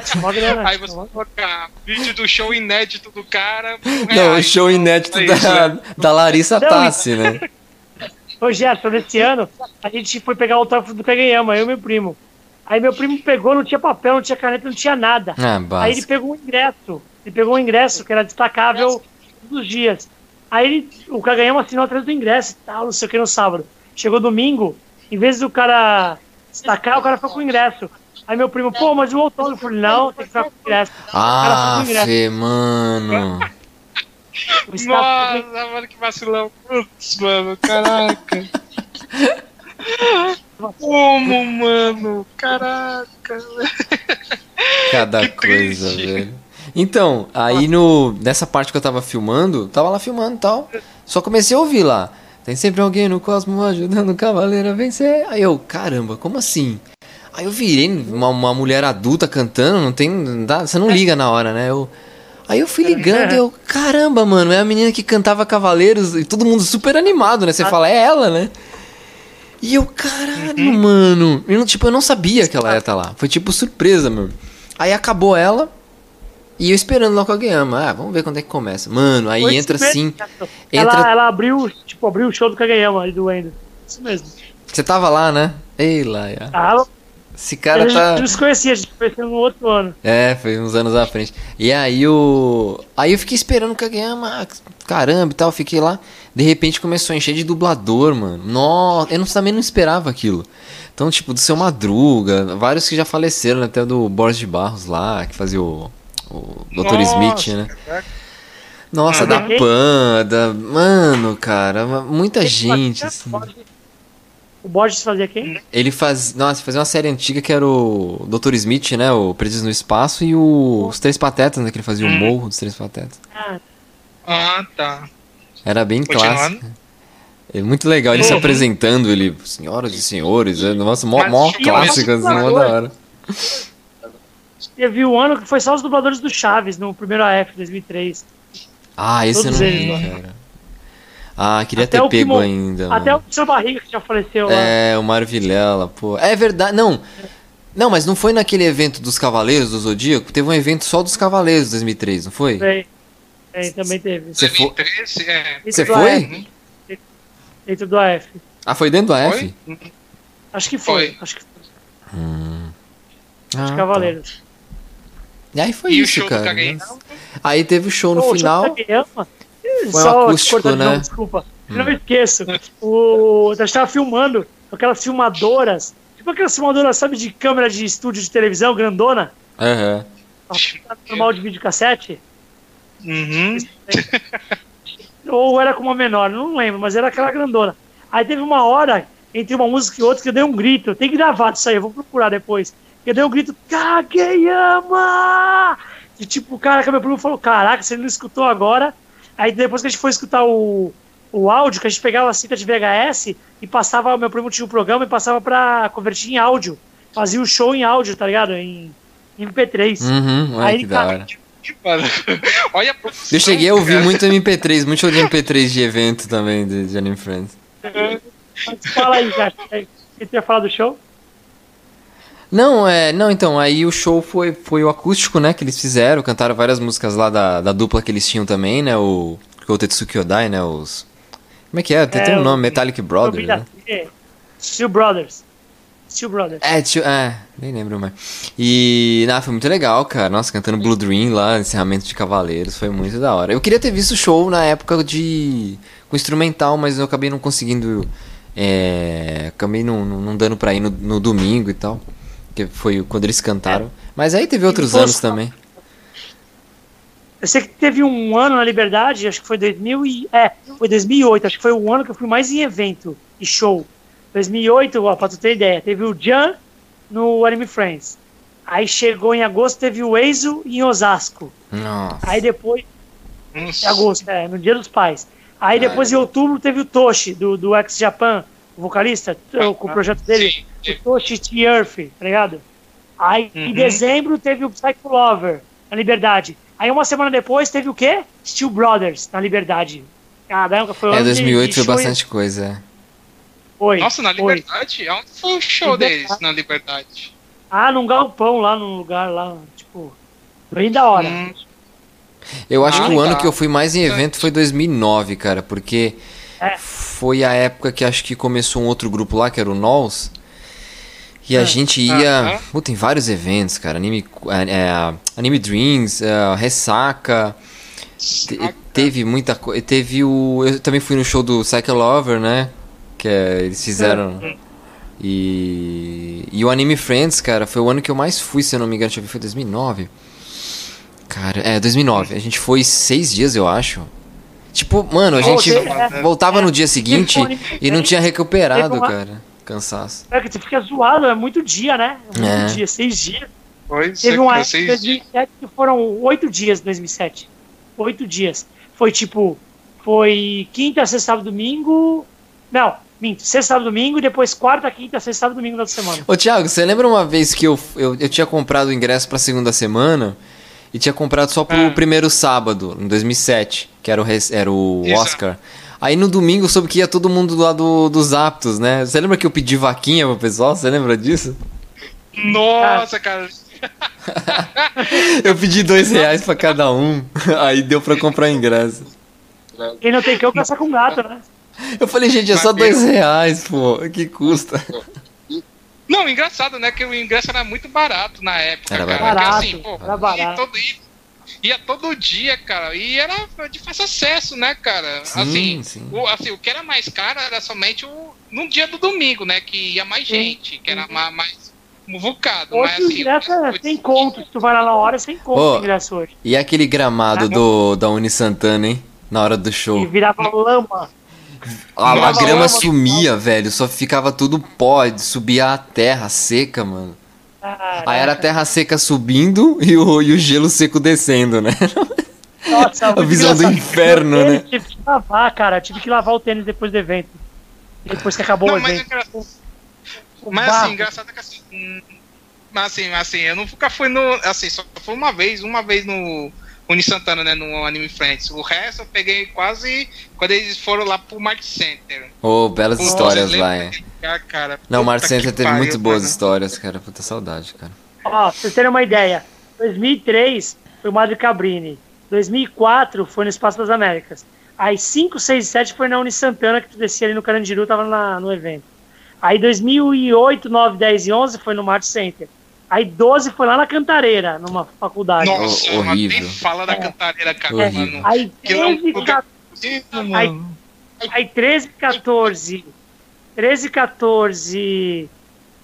tinha uma grana. Aí você colocar vídeo do show inédito do cara. Não, o show inédito É da, né? da Larissa Não, Tassi, né? Ô, Gerson, nesse ano, a gente foi pegar o autógrafo do Kageyama, eu e meu primo. Aí meu primo pegou, não tinha papel, não tinha caneta, não tinha nada. Ah, Aí ele pegou um ingresso. Ele pegou um ingresso que era destacável todos os dias. Aí ele, o Kagayama assinou atrás do ingresso e tal, não sei o que no sábado. Chegou domingo, em vez do cara destacar, o cara ficou com o ingresso. Aí meu primo, pô, mas o autógrafo. Eu falei, não, tem que ficar com o ingresso. cara Ah. Fê, mano. Nossa, mano, que vacilão. Putz, mano, caraca. Como, mano? Caraca. Cada Que coisa, triste. velho. Então, aí no, nessa parte que eu tava filmando, tava lá filmando e tal. Só comecei a ouvir lá. Tem sempre alguém no cosmo ajudando o cavaleiro a vencer. Aí eu, caramba, como assim? Aí eu virei uma, uma mulher adulta cantando, não tem. não dá- você não liga na hora, né? Eu, aí eu fui ligando e eu, caramba, mano, é a menina que cantava Cavaleiros e todo mundo super animado, né? Você fala, é ela, né? E eu, caralho, mano. Eu tipo, eu não sabia que ela ia estar lá. Foi tipo surpresa, meu. Aí acabou ela. E eu esperando lá com a Guiama. Ah, vamos ver quando é que começa. Mano, aí Foi entra assim. mesmo, Ela, Entra. ela abriu, tipo, abriu o show do Kagayama ali do Wendel. Isso mesmo. Você tava lá, né? Ei, Laia. Ah, Esse a cara gente tá. não se conhecia, a gente conheceu no outro ano. É, foi uns anos à frente. E aí o. Aí eu fiquei esperando o Kageyama, ah, caramba e tal, fiquei lá. De repente começou a encher de dublador, mano. Nossa, eu não, também não esperava aquilo. Então, tipo, do seu Madruga, vários que já faleceram, né? até do Boris de Barros lá, que fazia o. O Dr. Nossa, Smith, né? Nossa, Ah, da quem? Pan, da. Mano, cara, muita gente, assim. O Borges fazia quem? Ele faz. Nossa, fazia uma série antiga que era o Dr. Smith, né? O Perdidos no Espaço e o... os Três Patetas, né? Que ele fazia o Morro dos Três Patetas. Ah, Ah, tá. Era bem clássico. É muito legal ele se Uhum. apresentando, ele, senhoras e senhores, é, nossa, mó, mó clássico, assim, mó da hora. teve um ano que foi só os dubladores do Chaves, no primeiro AF, 2003. Ah, esse eu Todos não eles, vi, né? cara. Ah, queria Até ter o pego ainda. Até mano. o seu Barriga que já faleceu lá. É, o Mário Vilela, pô. É verdade, não. Não, mas não foi naquele evento dos Cavaleiros do Zodíaco? Teve um evento só dos Cavaleiros 2003, não foi? Tem, tem, também teve. Você foi? 2013, é. Dentro Você do foi? Dentro do AF. Ah, foi dentro do AF? Foi? Acho que foi. Foi. Acho que foi. Ah, Os tá. Cavaleiros. E aí foi E o isso, cara. Aí teve o show no Pô, o final. show do Kageyama, um Só te acústico, cortando, né? não, desculpa. Não me esqueço. O, eu estava filmando com aquelas filmadoras. Tipo aquelas filmadoras, sabe, de câmera de estúdio de televisão, grandona? Aham. Normal de videocassete. Uhum. Ou era com uma menor, não lembro, mas era aquela grandona. Aí teve uma hora, entre uma música e outra, que eu dei um grito. Tem que gravar disso aí, eu vou procurar depois. Que eu dei um grito, Kageyama! E tipo, o cara que meu primo falou, caraca, você não escutou agora? Aí depois que a gente foi escutar o, o áudio, que a gente pegava a cinta de VHS e passava, meu primo tinha um programa e passava pra converter em áudio. Fazia o show em áudio, tá ligado? Em, em MP3. Uhum, olha Aí, que da hora. Mano, Olha a produção, Eu cheguei a ouvir cara. muito MP3, muito show de MP3 de evento também, de, de Anime Friends. Mas fala aí, cara. Você ia falar do show? Não, é. Não, então, aí o show foi, foi o acústico, né, que eles fizeram, cantaram várias músicas lá da, da dupla que eles tinham também, né? O. O Tetsuki Odai, né? Os. Como é que é? Tem, tem um nome, Metallic Brothers, né? Steel Brothers. Steel Brothers. É, tio, é, nem lembro mais. E, ah, foi muito legal, cara. Nossa, cantando Blue Dream lá, encerramento de Cavaleiros, foi muito da hora. Eu queria ter visto o show na época de. com instrumental, mas eu acabei não conseguindo. É, acabei não, não, não dando pra ir no, no domingo e tal. Que foi quando eles cantaram. Mas aí teve outros fosse- anos também. Eu sei que teve um ano na Liberdade, acho que foi 2000 e... É, foi 2008, acho que foi o ano que eu fui mais em evento e show. 2008, ó, pra tu ter ideia, teve o Jan no Anime Friends. Aí chegou em agosto, teve o Eizo em Osasco. Nossa. Aí depois, Nossa. em agosto, é, no Dia dos Pais. Aí depois em outubro teve o Toshi, do, do X Japan, o vocalista, com o projeto dele. Sim, o Toshi T. Earth, tá ligado? Aí em Uhum. dezembro teve o Psycho Lover, na Liberdade. Aí uma semana depois teve o quê? Steel Brothers, na Liberdade. Caramba, foi um É, ano de- 2008 de foi show e- bastante coisa. Foi, Nossa, na foi. Liberdade? Onde foi o show Liberdade. deles na Liberdade? Ah, num galpão lá, num lugar lá, tipo, bem da hora. Hum, Eu acho Ah, que o ano legal. que eu fui mais em evento foi 2009, cara, porque É. foi a época que acho que começou um outro grupo lá, que era o Nolls. E a É. gente ia. Puta, em vários eventos, cara. Anime, é, é, Anime Dreams, é, Ressaca. te- teve muita coisa. Teve o. Eu também fui no show do Cycle Lover, né? Que é, eles fizeram. E. E o Anime Friends, cara, foi o ano que eu mais fui, se eu não me engano. Deixa eu ver, foi 2009. Cara, é, 2009. A gente foi seis dias, eu acho. Tipo, mano, a gente teve- é, voltava no dia seguinte e não tinha recuperado, cara. Cansaço. É que tu fica zoado, é muito dia, né? É muito É. dia, seis dias. Pois Teve é, um cara, ano em vocês- 2007 que foram oito dias em 2007. Oito dias. Foi tipo, foi quinta, sexta, sábado, domingo. Não, minto, sexta, sábado, domingo, e depois quarta, quinta, sexta, sábado, domingo da semana. Ô, Thiago, você lembra uma vez que eu, eu, eu tinha comprado o ingresso pra segunda semana e tinha comprado só pro Ah. primeiro sábado, em 2007, que era o, res- era o Exato. Oscar. Aí no domingo eu soube que ia todo mundo lá do, dos aptos, né? Você lembra que eu pedi vaquinha pro pessoal? Você lembra disso? Nossa, cara. Eu pedi dois reais pra cada um, aí deu pra comprar ingresso. Quem não tem cão caça com gato, né? Eu falei, gente, é só dois reais, pô, que custa? Não, engraçado, né? Que o ingresso era muito barato na época, Era cara. barato. Que, assim, pô, Era barato. todo, ia, ia todo dia, cara. E era de fácil acesso, né, cara? Sim, assim, sim. O, assim, o que era mais caro era somente o, no dia do domingo, né? Que ia mais Sim. gente, que era ma- mais muvucado. Mas Hoje o assim. ingresso é sem conto. Se tu vai lá na hora, é sem conto Ô. o ingresso hoje. E aquele gramado Ah, do, da Uni Santana, hein? Na hora do show. E virava lama. A, a grama lama. sumia, velho. Só ficava tudo pó, subia a terra seca, mano. Caraca. Aí era a terra seca subindo e o, e o gelo seco descendo, né? Nossa, muito visão do inferno, Eu né? Tive que lavar, cara. Tive que lavar o tênis depois do evento. Depois que acabou Não, o mas, é evento. engra- O mas assim, engraçado é que assim. hum, Mas assim, assim, eu nunca fui no. Assim, só fui uma vez, uma vez no Uni Santana, né? No Anime Friends. O resto eu peguei quase quando eles foram lá pro Mart Center. Ô, belas Pô, histórias lá, é. lugar, cara? Não, o Mart Center teve pariu, muito boas mano. histórias, cara. Puta saudade, cara. Ó, pra vocês terem uma ideia, 2003 foi o Madre Cabrini, 2004 foi no Espaço das Américas, aí 5, 6 e 7 foi na Uni Santana, que tu descia ali no Carandiru, tava na, no evento. Aí 2008, 9, 10 e 11 foi no Mart Center. Aí 12 foi lá na Cantareira, numa faculdade. Nossa, horrível. nem fala da É. cantareira, cara, mano. Aí Que não- 13, 14, Aí, aí 13, 14, 13, 14,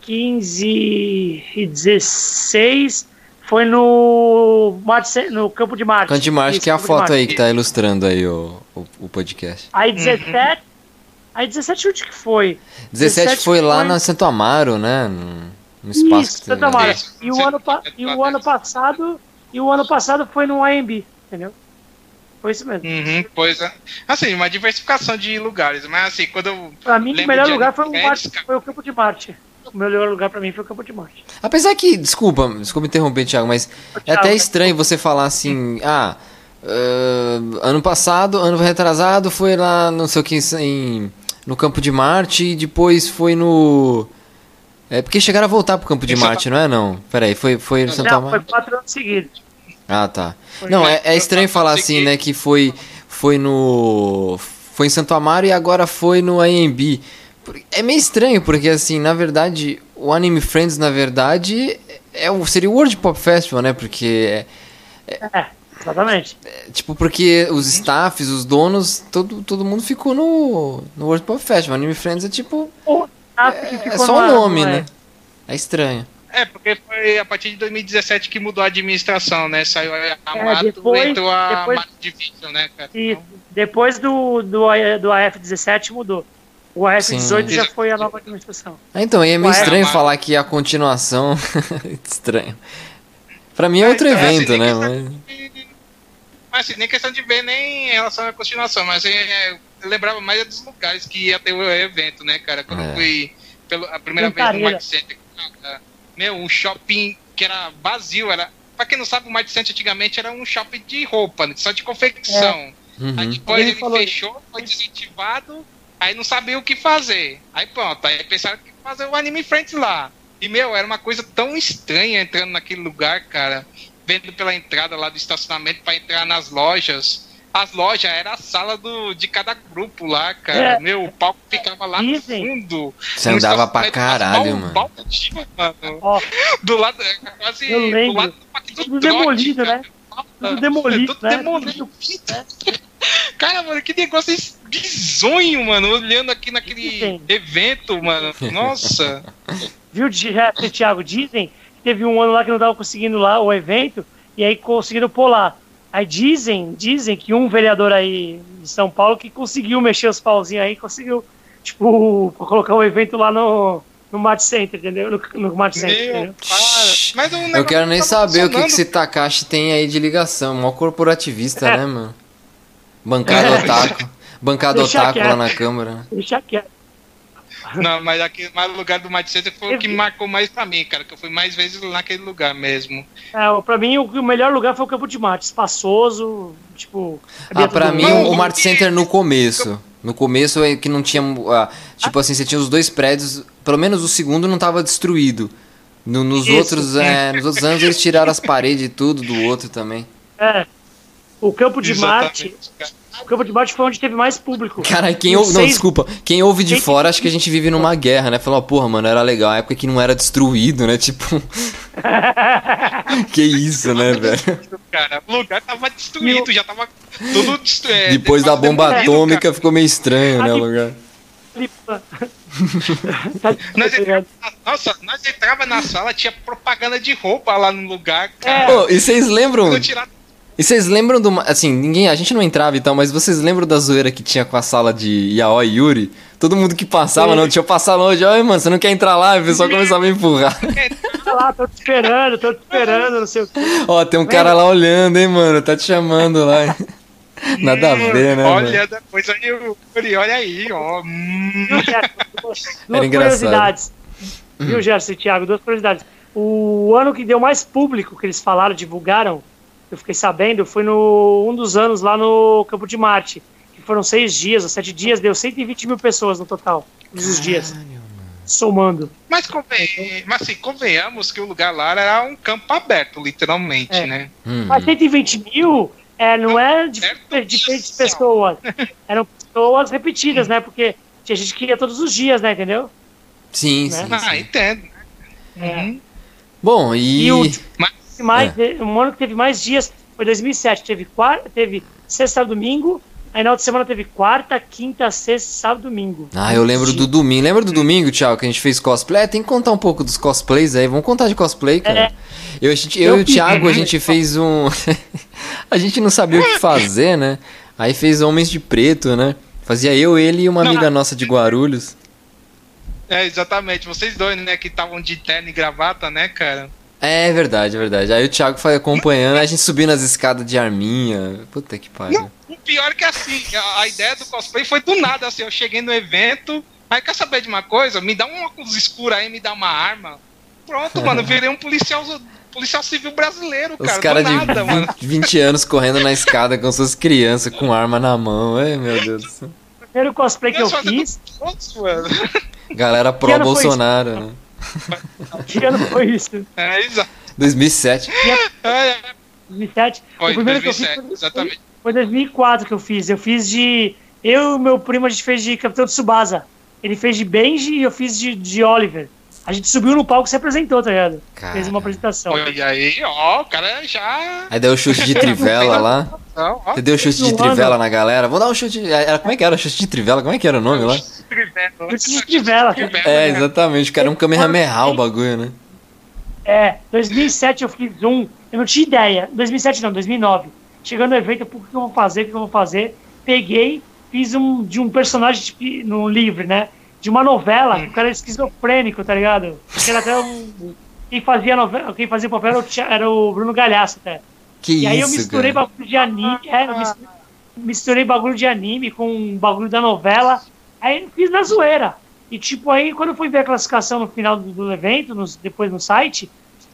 15 e 16 foi no, Marte, no Campo de Marte. Canto de Marte, Isso, que é a Campo foto aí que tá ilustrando aí o, o, o podcast. Aí 17, aí 17 onde que foi? 17 17 foi lá foi- na Santo Amaro, né? No, no espaço Isso, que Santa. Mara. E o, você- ano, pa- e o ano passado, e o ano passado foi no AMB, entendeu? Foi isso mesmo. Uhum, pois é. Assim, uma diversificação de lugares, mas assim, quando eu. Pra mim, o melhor lugar foi o, Marte, foi o Campo de Marte. O melhor lugar pra mim foi o Campo de Marte. Apesar que, desculpa, desculpa interromper, Thiago, mas é Thiago, até né? estranho você falar assim, ah, ah, ano passado, ano retrasado foi lá, não sei o que, em, no Campo de Marte e depois foi no... É porque chegaram a voltar pro Campo de Em Santa- Marte, não é não? Pera aí, foi, foi Santo Não, foi Amaro? quatro anos seguidos. Ah, tá. Foi- Não, é, é estranho falar assim, né, que foi, foi no... Foi em Santo Amaro e agora foi no AMB. É meio estranho, porque assim, na verdade, o Anime Friends, na verdade, é o, seria o World Pop Festival, né? Porque É, exatamente. é, tipo, porque os staffs, os donos, todo, todo mundo ficou no, no World Pop Festival. Anime Friends é tipo. O que É ficou só o no- nome, no- né? É estranho. É, porque foi a partir de 2017 que mudou a administração, né? Saiu a É, Mato depois- entrou a depois- Mato Division, né, cara? E Então, depois do, do, do AF17 mudou. O AF18 Sim. já foi a nova administração. Ah, Então, e é meio Ué, estranho mas- falar que a continuação. estranho. Pra mim é outro então, assim, evento, nem né? Mas... Mas assim, nem questão de ver nem em relação à continuação, mas é, lembrava mais dos lugares que ia ter o evento, né, cara? Quando É. eu fui pela, a primeira vez no. Mart Center, meu, um shopping que era vazio, era. Pra quem não sabe, o Mart Center antigamente era um shopping de roupa, né, só de confecção. Aí Uhum. depois Ele ele fechou, foi desativado, aí não sabia o que fazer. Aí pronto, aí pensaram que ia fazer o Anime Friends lá. E, meu, era uma coisa tão estranha entrando naquele lugar, cara. Vendo pela entrada lá do estacionamento pra entrar nas lojas. As lojas era a sala do, de cada grupo lá, cara. É. Meu, o palco ficava lá Dizem. no fundo. Você andava pra caralho, mano. baldio, mano. Ó, Do lado, é, quase Eu lembro. do lado do Parque do Tudo Trote, demolido, cara. né? tudo demolido, Tudo né? demolido. Cara, mano, que negócio bizonho, mano. Olhando aqui naquele evento, mano. Nossa. Viu, é, Thiago? Dizem que teve um ano lá que não tava conseguindo lá o evento, e aí conseguiram lá. Aí dizem, dizem que um vereador aí de São Paulo que conseguiu mexer os pauzinhos aí, conseguiu, tipo, colocar o evento lá no, no Mart Center, entendeu? No, no Mart Center. Mas o Eu quero nem tava saber o que, que esse Takashi tem aí de ligação. Mó corporativista, É. né, mano? Bancada É. otaku. Bancada Deixa otaku lá na câmara. né? Deixa quieto. Não, mas aquele mais lugar do Mad Center foi o que marcou mais pra mim, cara. Que eu fui mais vezes naquele lugar mesmo. É, pra mim, o, o melhor lugar foi o Campo de Marte, espaçoso, tipo... Ah, havia pra mim Não, o o Mart Center no começo. No começo é que não tinha. ah, tipo assim, você tinha os dois prédios. Pelo menos o segundo não tava destruído. No- nos, Isso. outros, é, nos outros anos eles tiraram as paredes e tudo do outro também. É, o Campo de Marte... Exatamente, cara. O Campo de Marte foi onde teve mais público. Cara, quem Não ouve. Não, sei- desculpa. Quem ouve de Quem- fora, acho que a gente vive numa guerra, né? Falou, porra, mano, era legal. A época que não era destruído, né? Tipo. que isso, né, velho? Cara, o lugar tava destruído, já tava tudo destruído. Depois da bomba atômica cara. ficou meio estranho, né, o lugar. Tá Nós ligado? Nossa, nós entrava na sala, tinha propaganda de roupa lá no lugar, É. cara. Ô, e vocês lembram? E vocês lembram do. Assim, ninguém. A gente não entrava e tal, mas vocês lembram da zoeira que tinha com a sala de Yaoi e Yuri? Todo mundo que passava, Sim. não, deixa eu passar longe. Oi, mano, você não quer entrar lá? E o pessoal começava a me empurrar. Tá lá, tô te esperando, tô te esperando, não sei o que. Ó, tem um cara lá olhando, hein, mano, tá te chamando lá. Nada a ver, né? mano? Olha, depois aí eu falei, olha aí, ó. Hum. Viu, Gerson? Duas, curiosidades. Viu, Gerson e Thiago? Duas curiosidades. O ano que deu mais público, que eles falaram, divulgaram, eu fiquei sabendo, foi no um dos anos lá no Campo de Marte. Que foram seis dias ou sete dias, deu 120 mil pessoas no total. Todos os dias. Somando. Mas, conven... Mas assim, convenhamos que o lugar lá era um campo aberto, literalmente, É. né? Hum. Mas 120 mil é, não é de diferentes pessoas. Eram pessoas repetidas, né? Porque tinha gente que ia todos os dias, né? Entendeu? Sim, Né? sim, Ah, sim. entendo. É. Uhum. Bom, e. E o- Mas, mais, Um ano que teve mais dias foi 2007. Teve, quarta, teve sexta, sábado, domingo. Aí na outra semana teve quarta, quinta, sexta, sábado, domingo. Ah, eu lembro do domingo. Lembra do domingo, Thiago, que a gente fez cosplay? É, tem que contar um pouco dos cosplays aí. Vamos contar de cosplay, cara. É. Eu, a gente- eu Eu e o Thiago, a gente fez um. a gente não sabia o que fazer, né? Aí fez Homens de Preto, né? Fazia eu, ele e uma Não. amiga nossa de Guarulhos. é, exatamente. Vocês dois, né, que estavam de terno e gravata, né, cara? É verdade, é verdade. Aí o Thiago foi acompanhando, a gente subiu nas escadas de arminha. Puta que pariu. Não, o pior é que assim, a, a ideia do cosplay foi do nada, assim, eu cheguei no evento, aí quer saber de uma coisa? Me dá um óculos escuro aí, me dá uma arma. Pronto, mano, virei um policial, policial civil brasileiro, Os cara. caras do de nada, mano. 20 anos correndo na escada com suas crianças com arma na mão. Ai, meu Deus do céu. Primeiro cosplay que eu Mas fazendo fiz. todos, mano. Galera pró-Bolsonaro, né? Que ano foi isso? É, exato. 2007. É, é. 2007? Foi, o primeiro que eu 2007, fiz foi, exatamente. foi 2004 que eu fiz. Eu fiz de. Eu e meu primo, a gente fez de Capitão Tsubasa. Ele fez de Benji e eu fiz de, de Oliver. A gente subiu no palco e se apresentou, tá ligado? Fez uma apresentação. Olha aí, ó, o cara já. Aí deu o chute de trivela lá. Você deu o chute de trivela na galera. Vou dar um chute. Como é que era o chute de trivela? Como é que era o nome lá? Eu te de Trivela. É, exatamente. O cara é um Kamehameha o bagulho, né? É, 2007 eu fiz um, eu não tinha ideia. 2007 não, 2009. Chegando no evento, por que eu vou fazer, o que eu vou fazer? Peguei, fiz um de um personagem tipo, no livro, né? De uma novela, o cara era esquizofrênico, tá ligado? Que era até um. Quem fazia, novela, quem fazia papel era o, Tia- era o Bruno Galhaço até. Que E aí eu isso, misturei cara. bagulho de anime, é, eu misturei, misturei bagulho de anime com bagulho da novela. Aí eu fiz na zoeira. E tipo, aí quando eu fui ver a classificação no final do, do evento, nos- depois no site,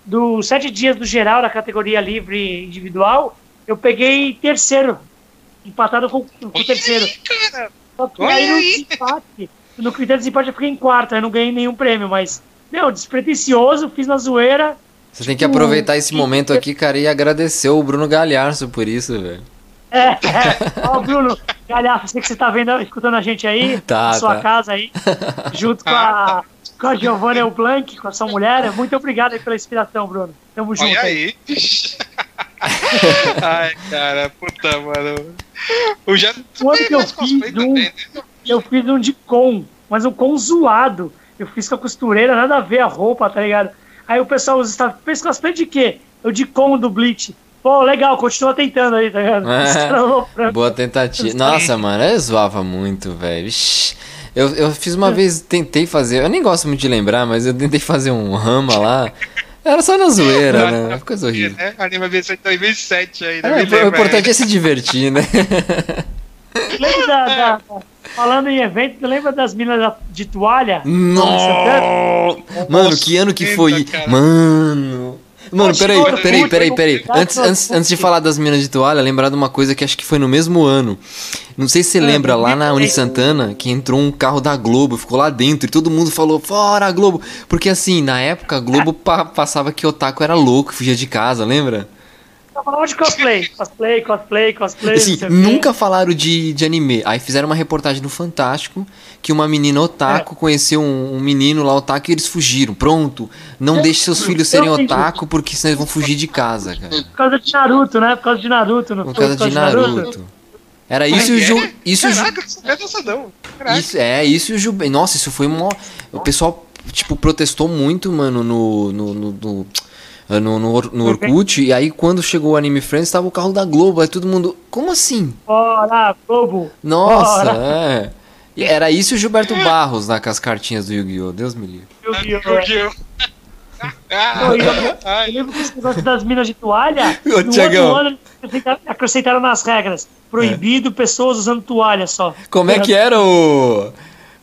dos sete dias do geral da categoria livre individual, eu peguei terceiro. Empatado com, com o terceiro. Cara, Só que aí no desempate, no critério de desempate eu fiquei em quarto, aí não ganhei nenhum prêmio, mas, meu, despretensioso, fiz na zoeira. Você tem que aproveitar esse momento aqui, cara, e agradecer o Bruno Galharço por isso, velho. É, é. Ó, Bruno, galhaço, sei que você tá vendo, escutando a gente aí, Tá, na sua tá. casa aí, junto com a, com a Giovanna Eublanc, com a sua mulher. Muito obrigado aí pela inspiração, Bruno. Tamo junto olha aí. aí. Ai, cara, puta, mano. O já Quando que eu fiz também, um- né? Eu fiz um de com, mas um com zoado. Eu fiz com a costureira, nada a ver a roupa, tá ligado? Aí o pessoal Estados fez cosplay de quê? Eu de com do Bleach. Pô, legal, continua tentando aí, tá ligado? É. Boa tentativa. Nossa, mano, eu zoava muito, velho. Ixi. Eu, eu fiz uma vez, tentei fazer, eu nem gosto muito de lembrar, mas eu tentei fazer um rama lá. Era só na zoeira, né? Coisa horrível. Né? Anime versão de 2007 aí, né? É, o importante é se divertir, né? Lembra da, da- Falando em evento, lembra das minas de toalha? Nossa! Mano, que ano que foi? cara. Mano. Mano, peraí, peraí, peraí, peraí. Antes, antes, antes de falar das minas de toalha, lembrar de uma coisa que acho que foi no mesmo ano. Não sei se você Ah, lembra, lá na 2003. Uni Santana, que entrou um carro da Globo, ficou lá dentro e todo mundo falou, fora Globo. Porque assim, na época a Globo pa- passava que otaku era louco, fugia de casa, lembra? Tá falando de cosplay. Cosplay, cosplay, cosplay. Assim, nunca falaram de, de anime. Aí fizeram uma reportagem no Fantástico que uma menina otaku conheceu um, um menino lá otaku e eles fugiram. Pronto. Não deixe seus filhos serem otaku porque senão eles vão fugir de casa, cara. Por causa de Naruto, né? Por causa de Naruto. Não Por foi causa de Naruto. Era isso e o Ju. Isso, e o Ju- Caraca, não sabia dessa não. Caraca. isso, é, isso e o Ju. Nossa, isso foi uma. O pessoal, tipo, protestou muito, mano, no. no, no, no no, no, Or- no Orkut, e aí quando chegou o Anime Friends, tava o carro da Globo, aí todo mundo, como assim? Bora, Globo. Nossa, Bora. é. E Era isso e o Gilberto Barros lá com as cartinhas do Yu-Gi-Oh! Deus me livre. Yu-Gi-Oh! Ah, eu- Eu ai, lembro que esse negócio das minas de toalha, Ô, no ano eles acrescentaram- acrescentaram nas regras. Proibido pessoas usando toalha só. Como é que era o.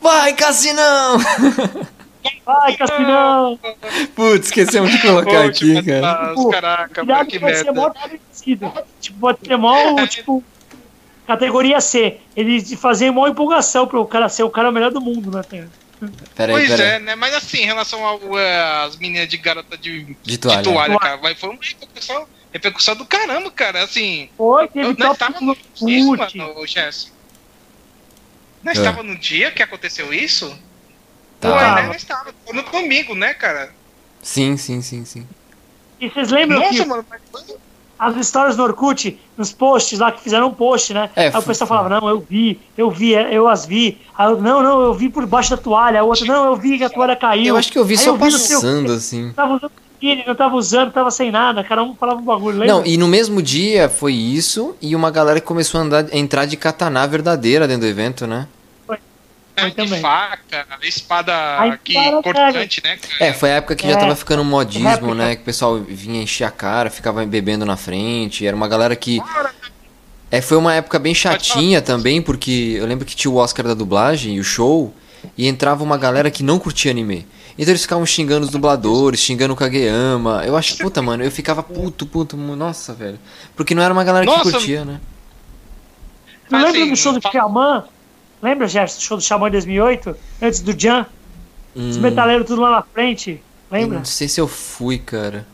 Vai, Cassinão! Ai, Caspinão! Putz, esquecemos de colocar Pô, aqui, tipo, cara. Nossa, caraca, Cuidado que que vai ser mó merda. parecido. Tipo, pode ser mó, tipo, categoria C. Eles faziam mó empolgação pro cara ser o cara melhor do mundo, né? Tem- Peraí, Pois peraí. é, né? Mas assim, em relação às meninas de garota de, De toalha. cara, vai, foi uma repercussão, repercussão do caramba, cara. Assim, Foi, teve eu, nós top estávamos no no Orkut. mano, Gerson. Nós É. estávamos no dia que aconteceu isso? Tá. Foi, Tava. Nós estávamos. Foi no domingo, né, cara? Sim, sim, sim, sim. E vocês lembram Nossa, que mano, mas as histórias no Orkut, nos posts lá que fizeram um post, né? É, aí o pessoal falava, não, eu vi, eu vi, eu as vi. Aí eu, não, não, eu vi por baixo da toalha. A outra, não, eu vi que a toalha caiu. Eu acho que eu vi Aí só vi no seu- passando, assim. Tava usando biquíni, não tava usando, tava sem nada. Cada um falava um bagulho, lembra? Não, e no mesmo dia foi isso, e uma galera começou a, andar, a entrar de katana verdadeira dentro do evento, né? Foi de também. faca, espada Aí que falaram, cortante, né, cara? É, foi a época que já É, tava ficando modismo, né? Que o pessoal vinha encher a cara, ficava bebendo na frente. Era uma galera que. É, foi uma época bem chatinha também, porque eu lembro que tinha o Oscar da dublagem e o show, e entrava uma galera que não curtia anime. Então eles ficavam xingando os dubladores, xingando o Kageyama. Eu acho, puta, mano, eu ficava puto, puto, nossa, velho. Porque não era uma galera que Nossa, curtia, né? Tu lembra assim, do show do Xamã? Lembra, Gerson, do show do Xamã em 2008? Antes do Jan? Os metaleiros tudo lá na frente, Eu lembra? Não sei se eu fui, cara.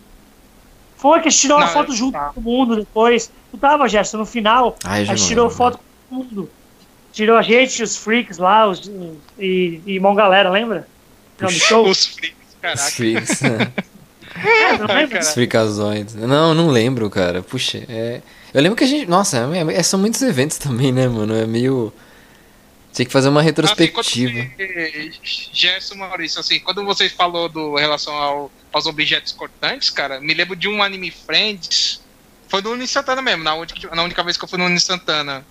Foi que a gente tirou uma Não, foto eu junto tava. com todo mundo depois. Tu tava, Gerson, no final. Ai, eu a gente não tirou lembro, foto com todo mundo. Tirou a gente, os freaks lá, os, e, e mão galera, lembra? Não, show? Os freaks, Os caraca. freaks. É, não? Os freakazoides. Não, não lembro, cara. Puxa, é... Eu lembro que a gente... Nossa, é- é- são muitos eventos também, né, mano? É meio... Tinha que fazer uma retrospectiva. Assim, você- Gerson Maurício, assim, quando você falou do em relação ao- aos objetos cortantes, cara, me lembro de um anime Friends. Foi no Uni Santana mesmo, na única, na única vez que eu fui no Uni Santana.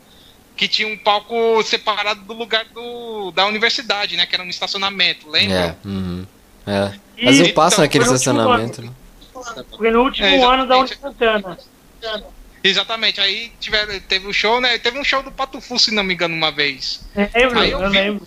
Que tinha um palco separado do lugar do, da universidade, né? Que era um estacionamento, É, lembra? uhum. É. Mas eu passo então, naquele foi no último estacionamento. né? Foi no último É, ano da. Unisantana. Exatamente. Aí tiveram, teve o show, né? Teve um show do Pato Fu, se não me engano, uma vez. Lembro, Aí eu eu vi- lembro.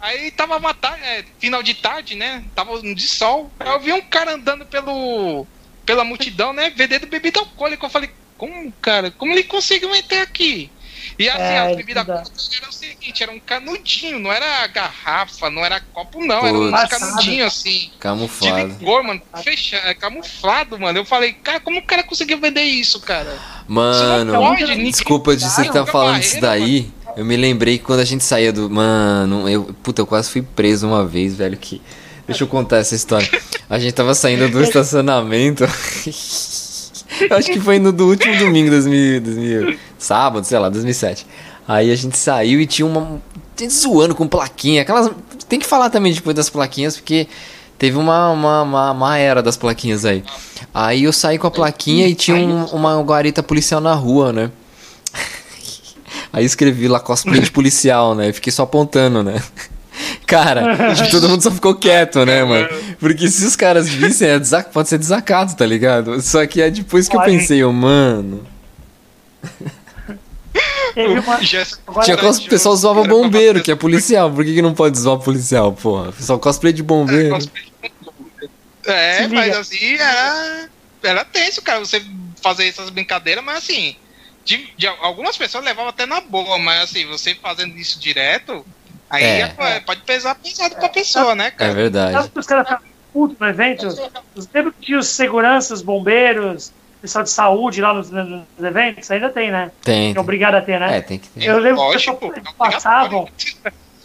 Aí tava uma tarde, é, final de tarde, né? Tava um de sol. Aí eu vi um cara andando pelo, pela multidão, né? Vendendo bebida alcoólica. Eu falei, como, cara? Como ele conseguiu entrar aqui? E assim, É, as bebidas dá. alcoólicas era o seguinte, era um canudinho, não era garrafa, não era copo, não. Era Putz. um canudinho assim. De Camuflado. licor, mano, fechado, é, camuflado, mano. Eu falei, cara, como o cara conseguiu vender isso, cara? Mano, pode, desculpa de você Cara, tá falando isso daí. Eu me lembrei que quando a gente saía do. Mano, eu. Puta, eu quase fui preso uma vez, velho. Que. Deixa eu contar essa história. A gente tava saindo do estacionamento. Eu acho que foi no do último domingo, 2000, 2000, sábado, sei lá, 2007. Aí a gente saiu e tinha uma. Zoando com plaquinha. Aquelas. Tem que falar também depois das plaquinhas, porque teve uma, uma, uma, uma era das plaquinhas aí. Aí eu saí com a plaquinha e tinha um- uma guarita policial na rua, né? Aí escrevi lá cosplay de policial, né? Fiquei só apontando, né? Cara, todo mundo só ficou quieto, né, mano? Porque se os caras vissem, é desa- pode ser desacato, tá ligado? Só que é depois que eu pensei, eu, mano. Uma. Agora- Tinha cos... O pessoal zoava bombeiro, que é policial. Por que, que não pode zoar policial, porra? Pessoal cosplay de bombeiro. É, Se mas assim, era, era tenso, cara, você fazer essas brincadeiras, mas assim, de, de- algumas pessoas levavam até na boa, mas assim, você fazendo isso direto, aí É. é, pode pesar pesado pra pessoa, né, É cara? verdade. Sabe que os caras ficavam putos no evento? Os lembra que tinha os seguranças, os bombeiros, pessoal de saúde lá nos, nos eventos? Ainda tem, né? Tem. É obrigado a ter, né? É, tem que ter. Eu lembro que o Lógico, pessoal é passavam.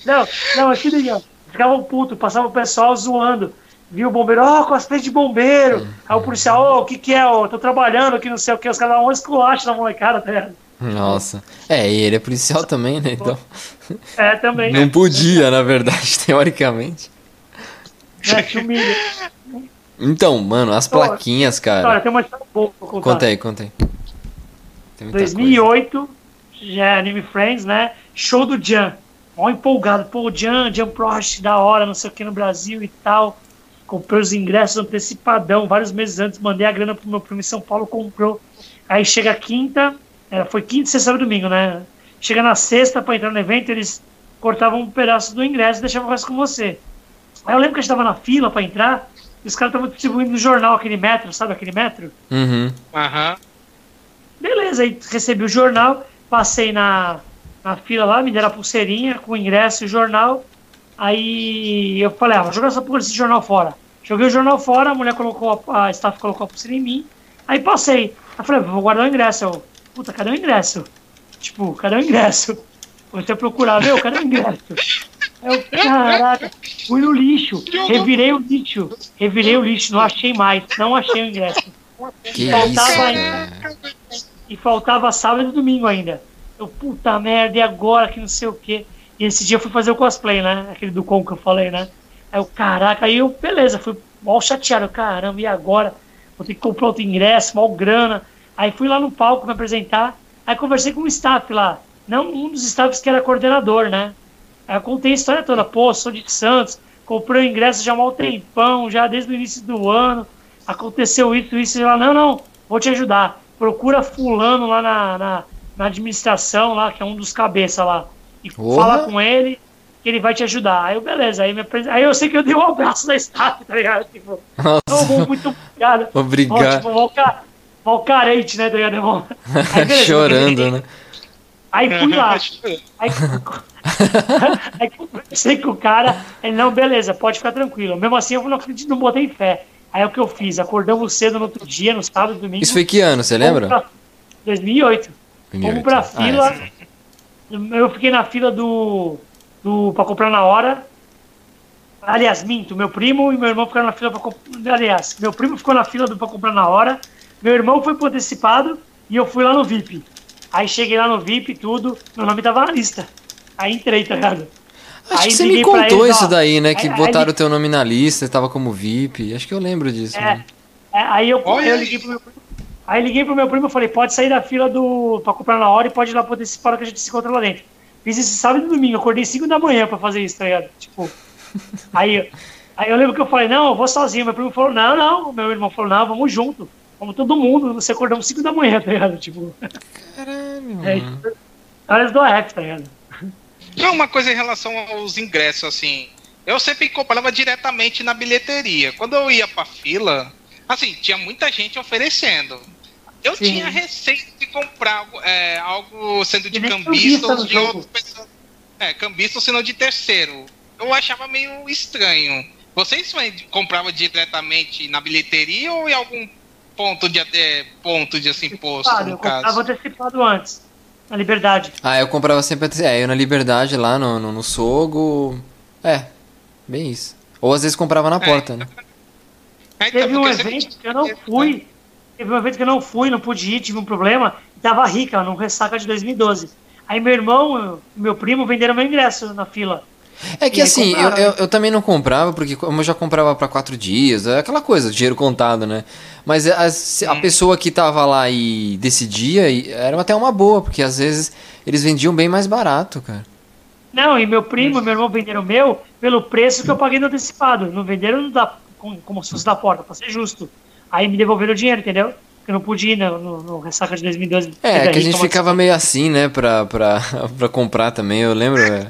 Não, não, aqui daí, ó. Ficavam putos, passava o pessoal zoando. Viu o bombeiro, ó, cosplay de bombeiro. Aí o policial, ô, o que que é? Ô, tô trabalhando aqui, não sei o que. Os caras davam um esculacho na molecada, tá ligado? Nossa. É, e ele é policial também, né? Então. É, também. Não podia, na verdade, teoricamente. Te humilha. Então, mano, as plaquinhas, Olha, cara. tem uma história boa pra contar. Conta aí, conta aí. Tem muita 2008, já é Anime Friends, né? Show do Jan. Mó empolgado. Pô, Jan, Jan Prost, da hora, não sei o que no Brasil e tal. Comprei os ingressos antecipadão, vários meses antes. Mandei a grana pro meu primo em São Paulo, comprou. Aí chega a quinta, é, foi quinta, sexta, sábado e domingo, né? Chega na sexta pra entrar no evento, eles cortavam um pedaço do ingresso e deixavam o resto com você. Aí eu lembro que a gente tava na fila pra entrar, e os caras estavam distribuindo no jornal aquele metro, sabe aquele metro? Uhum. Aham. Beleza, aí recebi o jornal, passei na, na fila lá, me deram a pulseirinha com o ingresso e o jornal. Aí eu falei, ah, vou jogar essa porra desse jornal fora. Joguei o jornal fora, a mulher colocou, a, a staff colocou a pulseira em mim. Aí passei. Aí eu falei, vou guardar o ingresso. Eu, puta, cadê o ingresso? Tipo, cadê o ingresso? Comecei a procurar, meu, cadê o ingresso? Aí eu, caraca, fui no lixo, revirei o lixo, revirei o lixo, não achei mais, não achei o ingresso. Que Faltava isso, ainda. E faltava sábado e domingo ainda. Eu, puta merda, e agora que não sei o quê. E esse dia eu fui fazer o cosplay, né? Aquele do com que eu falei, né? Aí eu, caraca, aí eu, beleza, fui mal chateado. Caramba, e agora? Vou ter que comprar outro ingresso, mal grana. Aí fui lá no palco me apresentar. Aí conversei com o staff lá. Não um dos staffs que era coordenador, né? Aí eu contei a história toda. Pô, sou de Santos, comprei o ingresso já há um tempão, já desde o início do ano. Aconteceu isso, isso. E ela, não, não, vou te ajudar. Procura fulano lá na, na, na administração, lá, que é um dos cabeças lá. E fala com ele que ele vai te ajudar. Aí eu, beleza, aí, me apres- aí eu sei que eu dei um abraço da staff, tá ligado? Tipo, Nossa, "Ô, muito obrigado. Ó, obrigado. tipo, mal, ca- mal carente, né, tá ligado? Aí, beleza, Chorando, né? Aí fui lá. Aí, aí conversei com o cara, ele, não, beleza, pode ficar tranquilo. Mesmo assim, eu não acredito, não botei fé. Aí o que eu fiz? Acordamos cedo no outro dia, no sábado, domingo. Isso foi que ano, você lembra? Pra, 2008. 2008. Fomos pra Ah, fila. é. eu fiquei na fila do. do pra comprar na hora. Aliás, minto, meu primo e meu irmão ficaram na fila pra comprar. Aliás, meu primo ficou na fila do pra comprar na hora. Meu irmão foi pro antecipado e eu fui lá no VIP. Aí cheguei lá no VIP e tudo, meu nome tava na lista. Aí entrei, tá ligado? Acho Aí que você me contou eles, isso ó, daí, né? Que aí- botaram aí- o teu nome na lista, tava como VIP. Acho que eu lembro disso. É, né? é, aí eu, eu aí. liguei pro meu primo. Aí liguei pro meu primo e falei, pode sair da fila do. pra comprar na hora e pode ir lá pro antecipado que a gente se encontra lá dentro. Fiz isso sábado e domingo, acordei 5 da manhã pra fazer isso, tá ligado? Tipo. aí, aí eu lembro que eu falei, não, eu vou sozinho. Meu primo falou, não, não. Meu irmão falou, não, vamos junto. Vamos todo mundo. Você acordamos 5 da manhã, tá ligado? Tipo. Caralho, É, tipo, horas do tá ligado? Não, uma coisa em relação aos ingressos, assim. Eu sempre comprava diretamente na bilheteria. Quando eu ia pra fila, assim, tinha muita gente oferecendo. Eu Sim. tinha receio de comprar algo, é, algo sendo de E cambista ou de pessoa. É, cambista ou sendo de terceiro. Eu achava meio estranho. Vocês compravam diretamente na bilheteria ou em algum ponto de até ponto de assim posto, Antecipado, no eu comprava caso? antecipado antes. Na liberdade. Ah, eu comprava sempre. ante- É, eu na Liberdade lá no, no, no Sogo. É, bem isso. Ou às vezes comprava na porta, né? É, então, Teve um evento que eu não tinha- fui. Teve um evento que eu não fui, não pude ir, tive um problema. E tava rica, no ressaca de 2012. Aí meu irmão e meu primo venderam meu ingresso na fila. É que E assim, eu, eu, eu também não comprava, porque como eu já comprava pra quatro dias, é aquela coisa, dinheiro contado, né? Mas a, a Hum. pessoa que tava lá e decidia, e era até uma boa, porque às vezes eles vendiam bem mais barato, cara. Não, e meu primo e meu irmão venderam o meu pelo preço que eu paguei no antecipado. Não venderam da, com- como se fosse da porta, pra ser justo. Aí me devolveram o dinheiro, entendeu? Porque eu não pude ir no, no, no ressaca de 2012. É, Teve que a gente ficava meio assim, né, pra, pra, pra comprar também, eu lembro. é.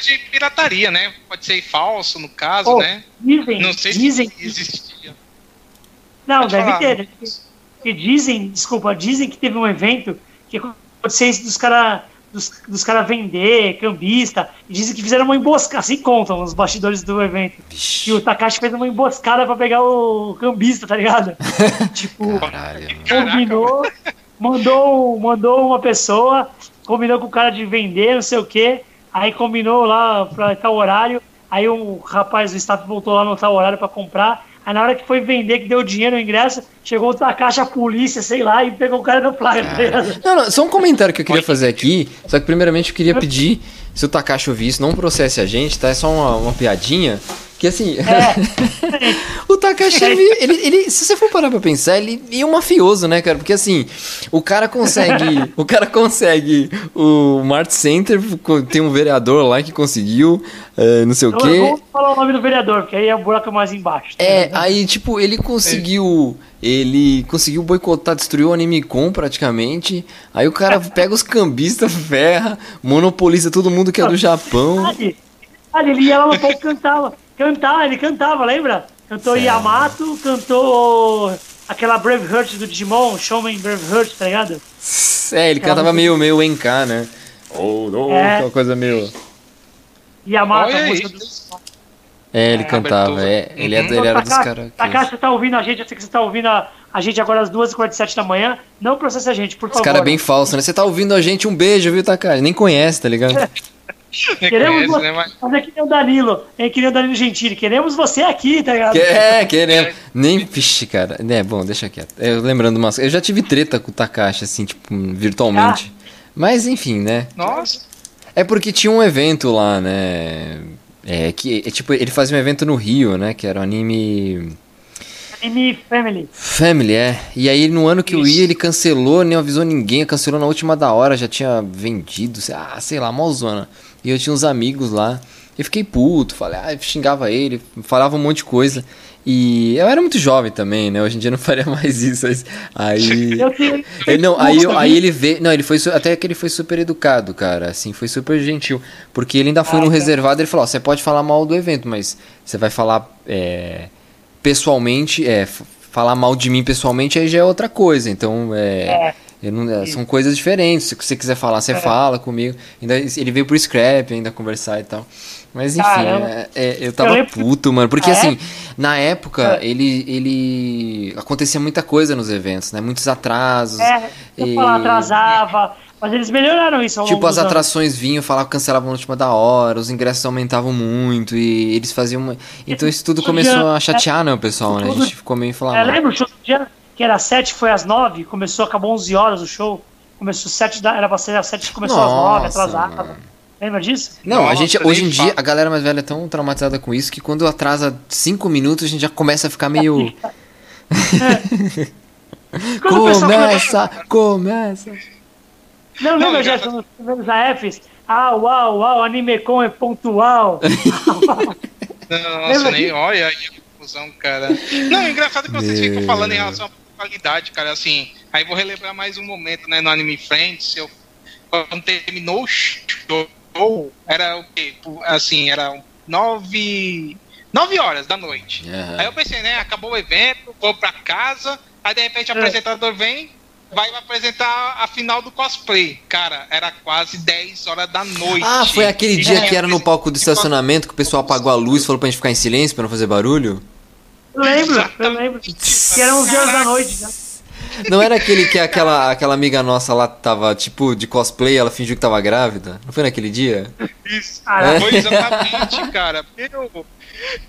Isso de pirataria, né? Pode ser falso, no caso, Oh, né? Dizem, Não sei dizem, se existia. Não, Pode deve falar. ter. Porque dizem, desculpa, dizem que teve um evento que aconteceu isso dos caras dos, dos cara vender, cambista, e dizem que fizeram uma emboscada, assim contam os bastidores do evento. Que o Takashi fez uma emboscada pra pegar o cambista, tá ligado? tipo, Caralho, combinou, mandou, mandou uma pessoa, combinou com o cara de vender, não sei o quê, aí combinou lá pra tal horário, aí um rapaz do staff voltou lá no tal horário pra comprar, aí na hora que foi vender, que deu dinheiro no ingresso, chegou o Takashi, a polícia, sei lá, e pegou o cara no flagra, tá ligado? Não, não, só um comentário que eu queria fazer aqui. Só que primeiramente eu queria pedir, se o Takashi ouvir isso, não processe a gente, tá? É só uma, uma piadinha. Que assim. o Takashi, ele, ele, ele- Se você for parar pra pensar, ele é um mafioso, né, cara? Porque assim, o cara consegue. o cara consegue o Mart Center, tem um vereador lá que conseguiu, eh, não sei o Eu quê. vou falar o nome do vereador, porque aí é o buraco mais embaixo. tá É, ligado? aí, tipo, ele conseguiu. Ele conseguiu boicotar, destruiu o Anime Com praticamente. Aí o cara pega os cambistas, ferra, monopoliza todo mundo que é do Japão. Ele ia lá no palco e Cantava, ele cantava, lembra? Cantou Sério? Yamato, cantou aquela Braveheart do Digimon, Showman Braveheart, tá ligado? É, ele cantava meio, meio NK, né? Ou, ou, É. aquela coisa meio. Yamato, Olha a música do. É, ele É, cantava. É, ele, é- Uhum. ele era dos caras. Takashi, você tá ouvindo a gente, eu sei que você tá ouvindo a, a gente agora às 2h47 da manhã. Não processa a gente, por Os favor. caras bem falsos, né? Você tá ouvindo a gente, um beijo, viu, Takashi? Nem conhece, tá ligado? Queremos você, né? Mas- fazer que nem o Danilo, é que nem o Danilo Gentili. Queremos você aqui, tá ligado? Que- É, querendo. Nem. Vixe, cara. É, bom, deixa quieto. Eu lembrando umas. Eu já tive treta com o Takashi, assim, tipo, virtualmente. Mas enfim, né? Nossa. É porque tinha um evento lá, né? É que, é, tipo, ele fazia um evento no Rio, né? Que era o anime. Anime Family. Family, é. E aí no ano que eu Isso. ia, ele cancelou, nem avisou ninguém, cancelou na última da hora, já tinha vendido, sei- ah, sei lá, mó zona. E eu tinha uns amigos lá. Eu fiquei puto, falei, ah, xingava ele, falava um monte de coisa. E eu era muito jovem também, né? Hoje em dia eu não faria mais isso. mas Aí. Eu não, aí, eu- aí ele veio. Não, ele foi. su- Até que ele foi super educado, cara. Assim, foi super gentil. Porque ele ainda foi Ah, no tá. reservado ele falou: ó, você pode falar mal do evento, mas você vai falar é, pessoalmente. É, falar mal de mim pessoalmente aí já é outra coisa. Então, é. Eu não- é, são coisas diferentes. Se você quiser falar, você fala comigo. Ainda, ele veio pro Scrap ainda conversar e tal. Mas enfim, é- é, eu tava Eu puto, mano. Porque é? assim, na época, É. ele, ele. Acontecia muita coisa nos eventos, né? Muitos atrasos. É, E- falar, atrasava. Mas eles melhoraram isso ao Tipo, as dos anos. atrações vinham, falavam cancelavam na última da hora, os ingressos aumentavam muito e eles faziam uma... Então isso tudo começou a chatear, né, o pessoal, né? A gente ficou meio É, falando. lembra o show do dia que era 7, foi às 9, começou, acabou 11 horas o show. Começou 7 da, era pra ser às 7, começou às 9, Nossa, atrasado. mano. Lembra disso? Não, a Nossa, gente, nem hoje em dia, a galera mais velha é tão traumatizada com isso que quando atrasa 5 minutos a gente já começa a ficar meio. O pessoal começa, começa. Não, Não, lembra, já- Gerson, nos primeiros AFs? Ah, uau, uau, Animecon é pontual. Nossa, Lembra nem disso? olha aí a confusão, cara. Não, é engraçado que vocês ficam Meu. falando em relação à qualidade, cara. Assim, aí vou relembrar mais um momento, né, no Anime Friends. Eu, quando terminou o show, era o quê? Assim, era nove. nove horas da noite. Aham. Aí eu pensei, né, acabou o evento, vou pra casa, aí de repente o É. apresentador vem, vai apresentar a final do cosplay. Cara, era quase 10 horas da noite. Ah, foi aquele dia aí que era no palco do estacionamento que o pessoal apagou a luz e falou pra gente ficar em silêncio pra não fazer barulho? Eu lembro, eu lembro. Que eram 11 horas da noite já. Não era aquele que aquela, aquela amiga nossa lá tava, tipo, de cosplay, ela fingiu que tava grávida? Não foi naquele dia? Isso. Ah, Foi exatamente, cara. Meu,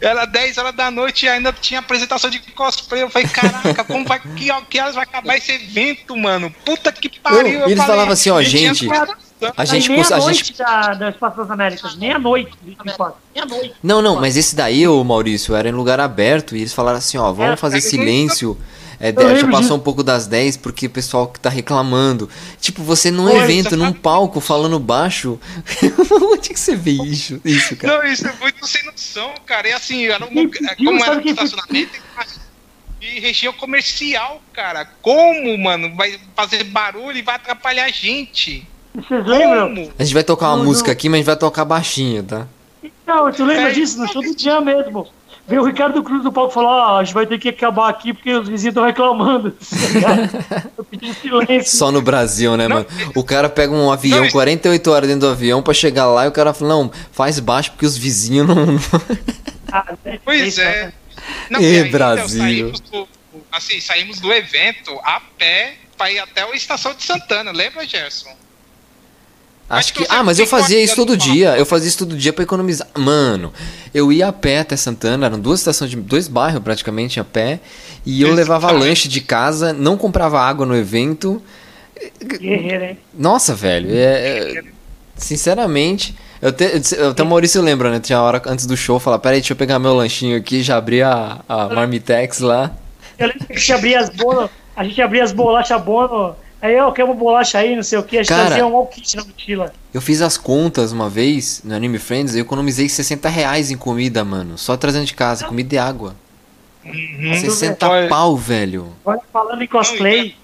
era 10 horas da noite e ainda tinha apresentação de cosplay. Eu falei, caraca, como vai, que, que horas vai acabar esse evento, mano? Puta que pariu. Eu eles falavam assim, ó, tinha gente, apresentação. A gente, Aí cons- a meia-noite gente da, da Espaço das Américas, meia-noite, 24. Meia-noite. Não, não, mas esse daí, ô Maurício, era em lugar aberto e eles falaram assim, ó, Era, vamos fazer eu silêncio. É, Eu já passou disso. um pouco das 10 porque o pessoal que tá reclamando. Tipo, você num evento, num exatamente. palco, falando baixo. Onde que você vê isso, isso cara? Não, isso é muito sem noção, cara. E assim, era um como era um estacionamento e região comercial, cara. Como, mano, vai fazer barulho e vai atrapalhar a gente? Vocês lembram? Como? A gente vai tocar uma Não, música aqui, mas a gente vai tocar baixinho, tá? Não, tu lembra É, disso? No show do dia mesmo. Veio o Ricardo Cruz do palco e falou: Ó, a gente vai ter que acabar aqui porque os vizinhos estão reclamando. Eu pedi silêncio. Só no Brasil, né, Não, mano? O cara pega um avião, Não, isso- 48 horas dentro do avião pra chegar lá e o cara fala, não, faz baixo porque os vizinhos não. Ah, é Pois é. né? Não, Ê, e ainda Brasil. Saímos do, assim, saímos do evento a pé pra ir até a estação de Santana, lembra, Gerson? Acho que. Ah, mas eu fazia isso todo dia. Eu fazia isso todo dia pra economizar. Mano, eu ia a pé até Santana, eram duas estações de. dois bairros praticamente a pé. E eu levava lanche de casa, não comprava água no evento. Guerreiro, hein? Nossa, velho, é. é- sinceramente. Eu te, eu, até o Maurício lembra, né? Tinha a hora antes do show, falar, peraí, deixa eu pegar meu lanchinho aqui, já abri a, a Marmitex lá. Eu lembro que a gente abria as bolas, a gente abria as bolachas bono. Aí eu quero uma bolacha aí, não sei o que, a gente Cara. trazia um all kit na mochila. Eu fiz as contas uma vez no Anime Friends, eu economizei 60 reais em comida, mano. Só trazendo de casa, comida e água. Uhum. 60 Olha, pau, velho. Agora falando em cosplay.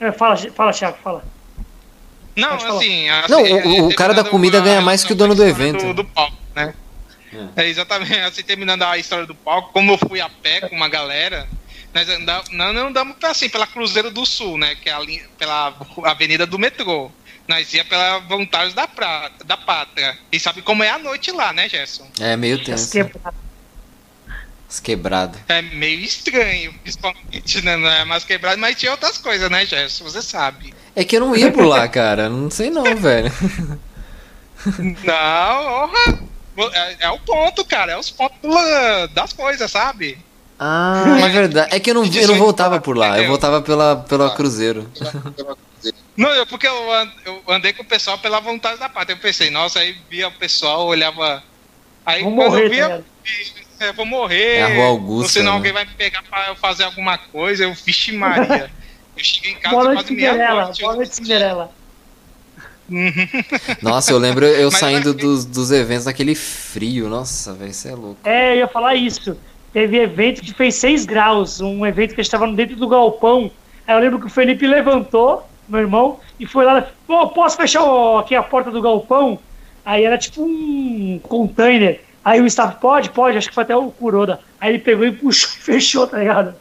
É, fala, fala, Thiago, fala. Não, assim, assim, Não, o- é, o cara da comida ganha mais que o dono do evento. Do, do palco, né? É. exatamente, assim, terminando a história do palco, como eu fui a pé com uma galera, nós andamos, não, não andamos pra, assim, pela Cruzeiro do Sul, né? Que é a linha, pela avenida do metrô. Nós ia pela Voluntários da, Prata, da Pátria. E sabe como é a noite lá, né, Gerson? É meio tenso. quebradas. As quebradas. É meio estranho, principalmente, né? Não é mais quebrado, mas tinha outras coisas, né, Gerson? Você sabe. É que eu não ia por lá, cara. Não sei não, velho. Não, honra. É, é o ponto, cara. É os pontos das coisas, sabe? Ah, é verdade. É que eu não, eu não voltava por lá. Eu Entendeu? voltava pela, pela Cruzeiro. Não, eu, porque eu, an- eu andei com o pessoal pela vontade da pátria. Eu pensei, nossa, aí via o pessoal, olhava. Aí Vou quando morrer, eu via, tá é, vou morrer. É a Rua Augusta, Ou senão né? alguém vai me pegar pra eu fazer alguma coisa. Eu, vixe Maria. Eu cheguei em casa noite, quase Cinderela. meia-noite. Boa noite, Cinderela. Uhum. Nossa, eu lembro eu Mas saindo eu- dos, dos eventos naquele frio. Nossa, velho, isso é louco. É, eu ia falar isso. Teve evento que fez 6 graus, um evento que a gente estava dentro do galpão. Aí eu lembro que o Felipe levantou, meu irmão, e foi lá, pô, posso fechar o- aqui a porta do galpão? Aí era tipo um container. Aí o staff, pode, pode, acho que foi até o Kuroda. Aí ele pegou e puxou e fechou, tá ligado?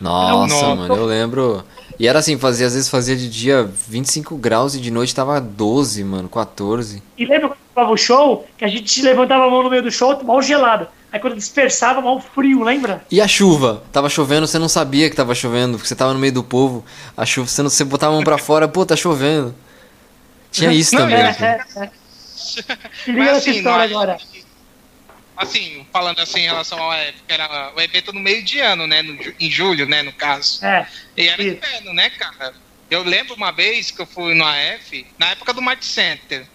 Nossa, Não, mano, eu lembro. E era assim, fazia, às vezes fazia de dia 25 graus e de noite tava 12, mano, 14. E lembra quando tava o show, que a gente levantava a mão no meio do show, mal gelado. Aí quando dispersava, mal frio, lembra? E a chuva? Tava chovendo, você não sabia que tava chovendo, porque você tava no meio do povo. A chuva, você, não, você botava a mão pra fora, pô, tá chovendo. Tinha isso Não, também. É, aqui. é, é. Liga Mas assim, história nós- agora. Assim, falando assim em relação ao EF, que era o evento no meio de ano, né? no em julho, né, no caso. É, E era Isso. inverno, né, cara? Eu lembro uma vez que eu fui no AF, na época do Mart Center.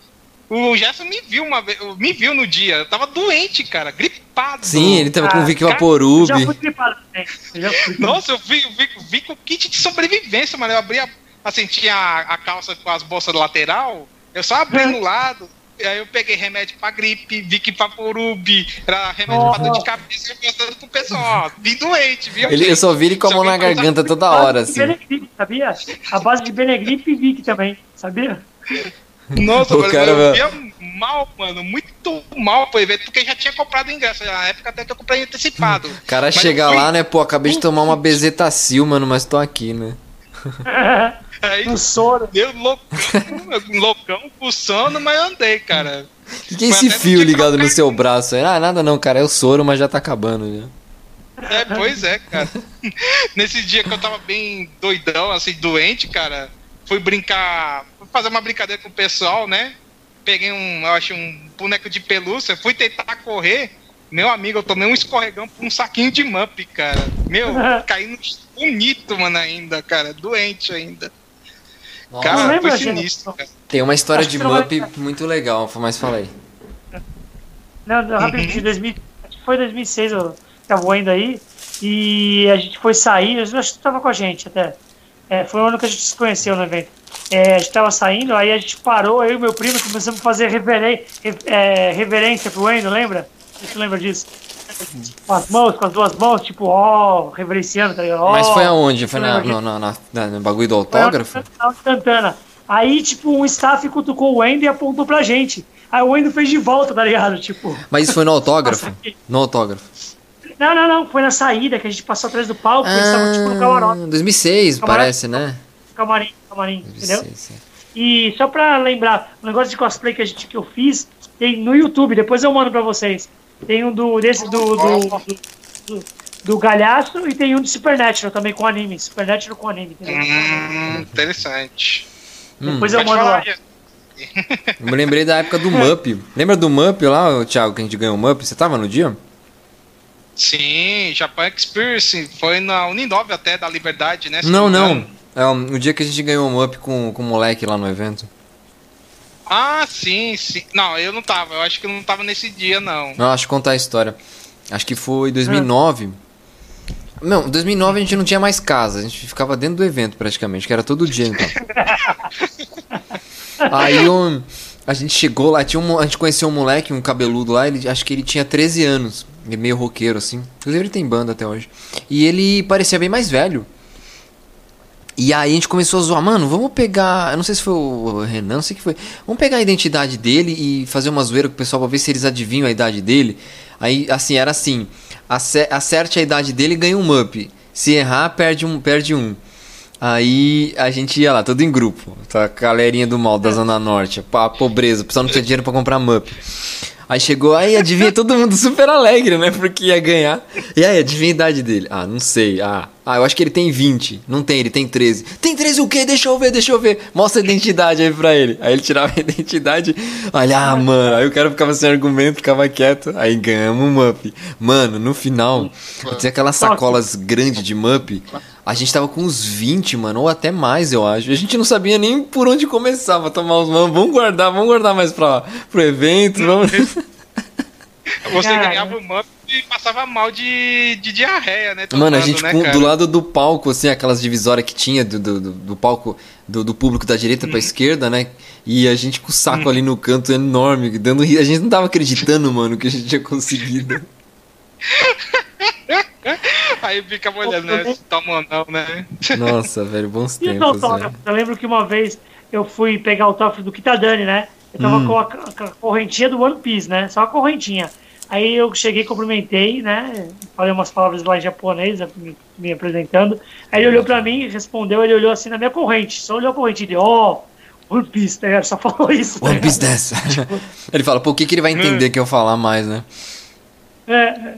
O Gerson me viu uma vez, me viu no dia. Eu tava doente, cara, gripado. Sim, ele tava com Ah, Vic cara, eu Vaporub. já fui gripado também. Eu já fui. Nossa, eu vi, vi, vi com kit de sobrevivência, mano. Eu abri a, assim, tinha a, a calça com as bolsas lateral, eu só abri no lado. E aí eu peguei remédio pra gripe, Vic Vaporub, era remédio pra dor de cabeça, eu mostrando pro pessoal, ó, vim doente, viu? Ele, eu só vi ele com a mão na garganta toda hora, assim. Benegripe, sabia? A base de Benegripe e Vic também, sabia? Nossa, O mano, cara eu via mal, mano, muito mal pro evento, porque já tinha comprado ingresso. Na época até que eu comprei antecipado. O cara Mas chega fui- lá, né, pô, acabei de tomar uma bezetacil, mano, mas tô aqui, né? Aí, no soro. deu loucão, loucão, sono, mas andei, cara. O que, que é esse fio ligado no seu braço? aí? Ah, nada não, cara, é o soro, mas já tá acabando já. É, pois é, cara. Nesse dia que eu tava bem doidão, assim, doente, cara, fui brincar, fazer uma brincadeira com o pessoal, né? Peguei um, eu acho, um boneco de pelúcia, fui tentar correr. Meu amigo, eu tomei um escorregão por um saquinho de mup, cara. Meu, caí no bonito, mano, ainda, cara. Doente ainda. Não Cara, lembra, foi gente? sinistro, cara. Tem uma história Acho de vai- Mup muito legal, mas fala aí. Não, não, rapidinho, 2000, acho que foi 2006, eu tava indo aí, e a gente foi sair, eu acho que tu tava com a gente até. É, foi o ano que a gente se conheceu no evento. É, a gente tava saindo, aí a gente parou, eu e meu primo começamos a fazer reveren- re- é, reverência pro Wendel, lembra? Você lembra disso? Com as mãos, com as duas mãos, tipo, ó, reverenciando, tá ligado? Ó, Mas foi aonde? Foi na, no, na- na- na- no bagulho do autógrafo? na Santana. Aí, tipo, um staff cutucou o Wendel e apontou pra gente. Aí o Wendel fez de volta, tá ligado? Tipo, Mas isso foi no autógrafo? Nossa, No autógrafo. Não, não, não. Foi na saída que a gente passou atrás do palco. eles estavam tipo no camarote. Ah, 2006, Camarote. parece, né? Camarim, camarim, entendeu? 2006, é. E só pra lembrar, o negócio de cosplay que, a gente, que eu fiz tem no YouTube, depois eu mando pra vocês. Tem um do, desse do, do, do, do, do Galhaço e tem um de Supernatural também com anime. Supernatural com anime, entendeu? Hum, interessante. Hum, Depois eu Pode mando lá. Eu me lembrei da época do Mup. Lembra do Mup lá, Thiago, que a gente ganhou o Mup? Você tava no dia? Sim, Japan Experience. Foi na Uninove até, da Liberdade, né? Não, não. É o o dia que a gente ganhou o Mup com, com o moleque lá no evento. Ah, sim, sim. Não, eu não tava. Eu acho que eu não tava nesse dia, não. Não, acho que contar a história. Acho que foi 2009. Não, 2009 a gente não tinha mais casa, a gente ficava dentro do evento praticamente, que era todo dia então. Aí um, a gente chegou lá, tinha um, a gente conheceu um moleque, um cabeludo lá, ele, acho que ele tinha 13 anos, meio roqueiro assim. Inclusive ele tem banda até hoje. E ele parecia bem mais velho. E aí a gente começou a zoar, mano, vamos pegar. Eu não sei se foi o Renan, não sei que foi. Vamos pegar a identidade dele e fazer uma zoeira com o pessoal pra ver se eles adivinham a idade dele. Aí, assim, era assim: ace- acerte a idade dele e ganha um up. Se errar, perde um. Perde um. Aí a gente ia lá, todo em grupo. Tá, a galerinha do mal da Zona Norte. A pobreza, o pessoal não tinha dinheiro pra comprar mup. Aí chegou, aí adivinha todo mundo super alegre, né? Porque ia ganhar. E aí, adivinha a idade dele? Ah, não sei. Ah, ah, eu acho que ele tem 20. Não tem, ele tem 13. Tem 13 o quê? Deixa eu ver, deixa eu ver. Mostra a identidade aí pra ele. Aí ele tirava a identidade. Olha, ah, mano. Aí o cara ficava sem argumento, ficava quieto. Aí ganhamos um mup. Mano, no final, tinha aquelas sacolas grandes de mup. A gente tava com uns 20, mano, ou até mais, eu acho. A gente não sabia nem por onde começar pra tomar os mano. Vamos guardar, vamos guardar mais pra, pro evento. Vamos... Você Cara. ganhava o Mup e passava mal de, de diarreia, né? Mano, a gente né, com- do lado do palco, assim, aquelas divisórias que tinha do, do, do- palco do, do público da direita pra esquerda, né? E a gente com o saco ali no canto enorme, dando A gente não tava acreditando, mano, que a gente tinha conseguido. Aí ficava olhando, né? Se toma ou não, né? Nossa, velho, bons E os tempos, autógrafos? Eu lembro que uma vez eu fui pegar o autógrafo do Kitadani, né? Eu tava Hum. com, a, com a correntinha do One Piece, né? Só a correntinha. Aí eu cheguei, cumprimentei, né? Falei umas palavras lá em japonês, me, me apresentando. Aí ele olhou pra mim, respondeu, ele olhou assim na minha corrente, só olhou a corrente de, ó, oh, One Piece, tá ligado? Só falou isso. Tá One Piece dessa. ele fala, pô, o que, que ele vai entender que eu falar mais, né? É, é.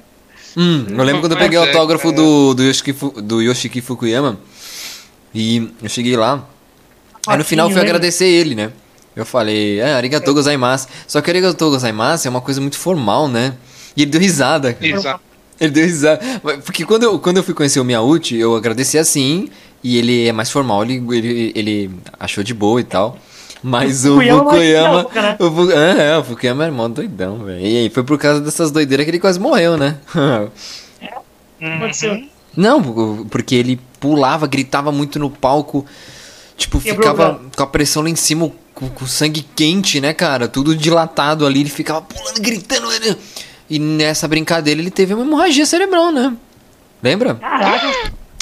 Hum, eu lembro quando eu peguei o autógrafo do, do, Yoshiki, do Yoshiki Fukuyama e eu cheguei lá. Aí no final eu fui agradecer ele, né? Eu falei, é, arigatou gozaimasu. Só que arigatou gozaimasu é uma coisa muito formal, né? E ele deu risada, cara. Exato. Ele deu risada. Porque quando eu, quando eu fui conhecer o Miyauchi, eu agradeci assim, e ele é mais formal, ele, ele, ele achou de boa e tal. Mas o Fukuyama é né? O, Fu- é, é, o Fukuyama é mó doidão, velho. E aí foi por causa dessas doideiras que ele quase morreu, né? Aconteceu. Não, porque ele pulava, gritava muito no palco. Tipo, Quebrou ficava com a pressão lá em cima, com, com o sangue quente, né, cara? Tudo dilatado ali. Ele ficava pulando, gritando. ele- E nessa brincadeira ele teve uma hemorragia cerebral, né? Lembra? Caraca,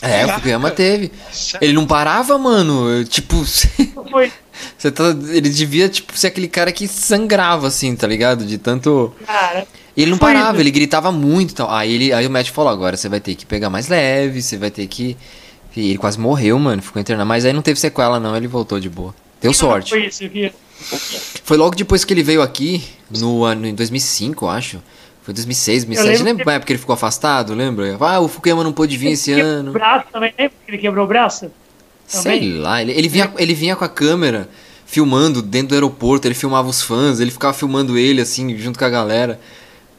É, o. Fukuyama teve. Ele não parava, mano. Tipo, foi. Você tá, ele devia, tipo, ser aquele cara que sangrava, assim, tá ligado? De tanto. Cara, Ele não parava, ele gritava muito e tal. Aí, ele, aí o médico falou: agora você vai ter que pegar mais leve, você vai ter que. E ele quase morreu, mano, ficou internado. Mas aí não teve sequela, não, ele voltou de boa. Deu sorte. foi isso que Foi logo depois que ele veio aqui, no ano em 2005, eu acho. Foi 2006, 2007. lembro Lembra que- época que ele ficou afastado? Lembra? Ah, o Fukuyama não pôde vir esse ano. o braço também, lembra que ele quebrou o braço? Sei Também? lá, ele, ele, vinha, ele vinha com a câmera filmando dentro do aeroporto, ele filmava os fãs, ele ficava filmando ele assim, junto com a galera.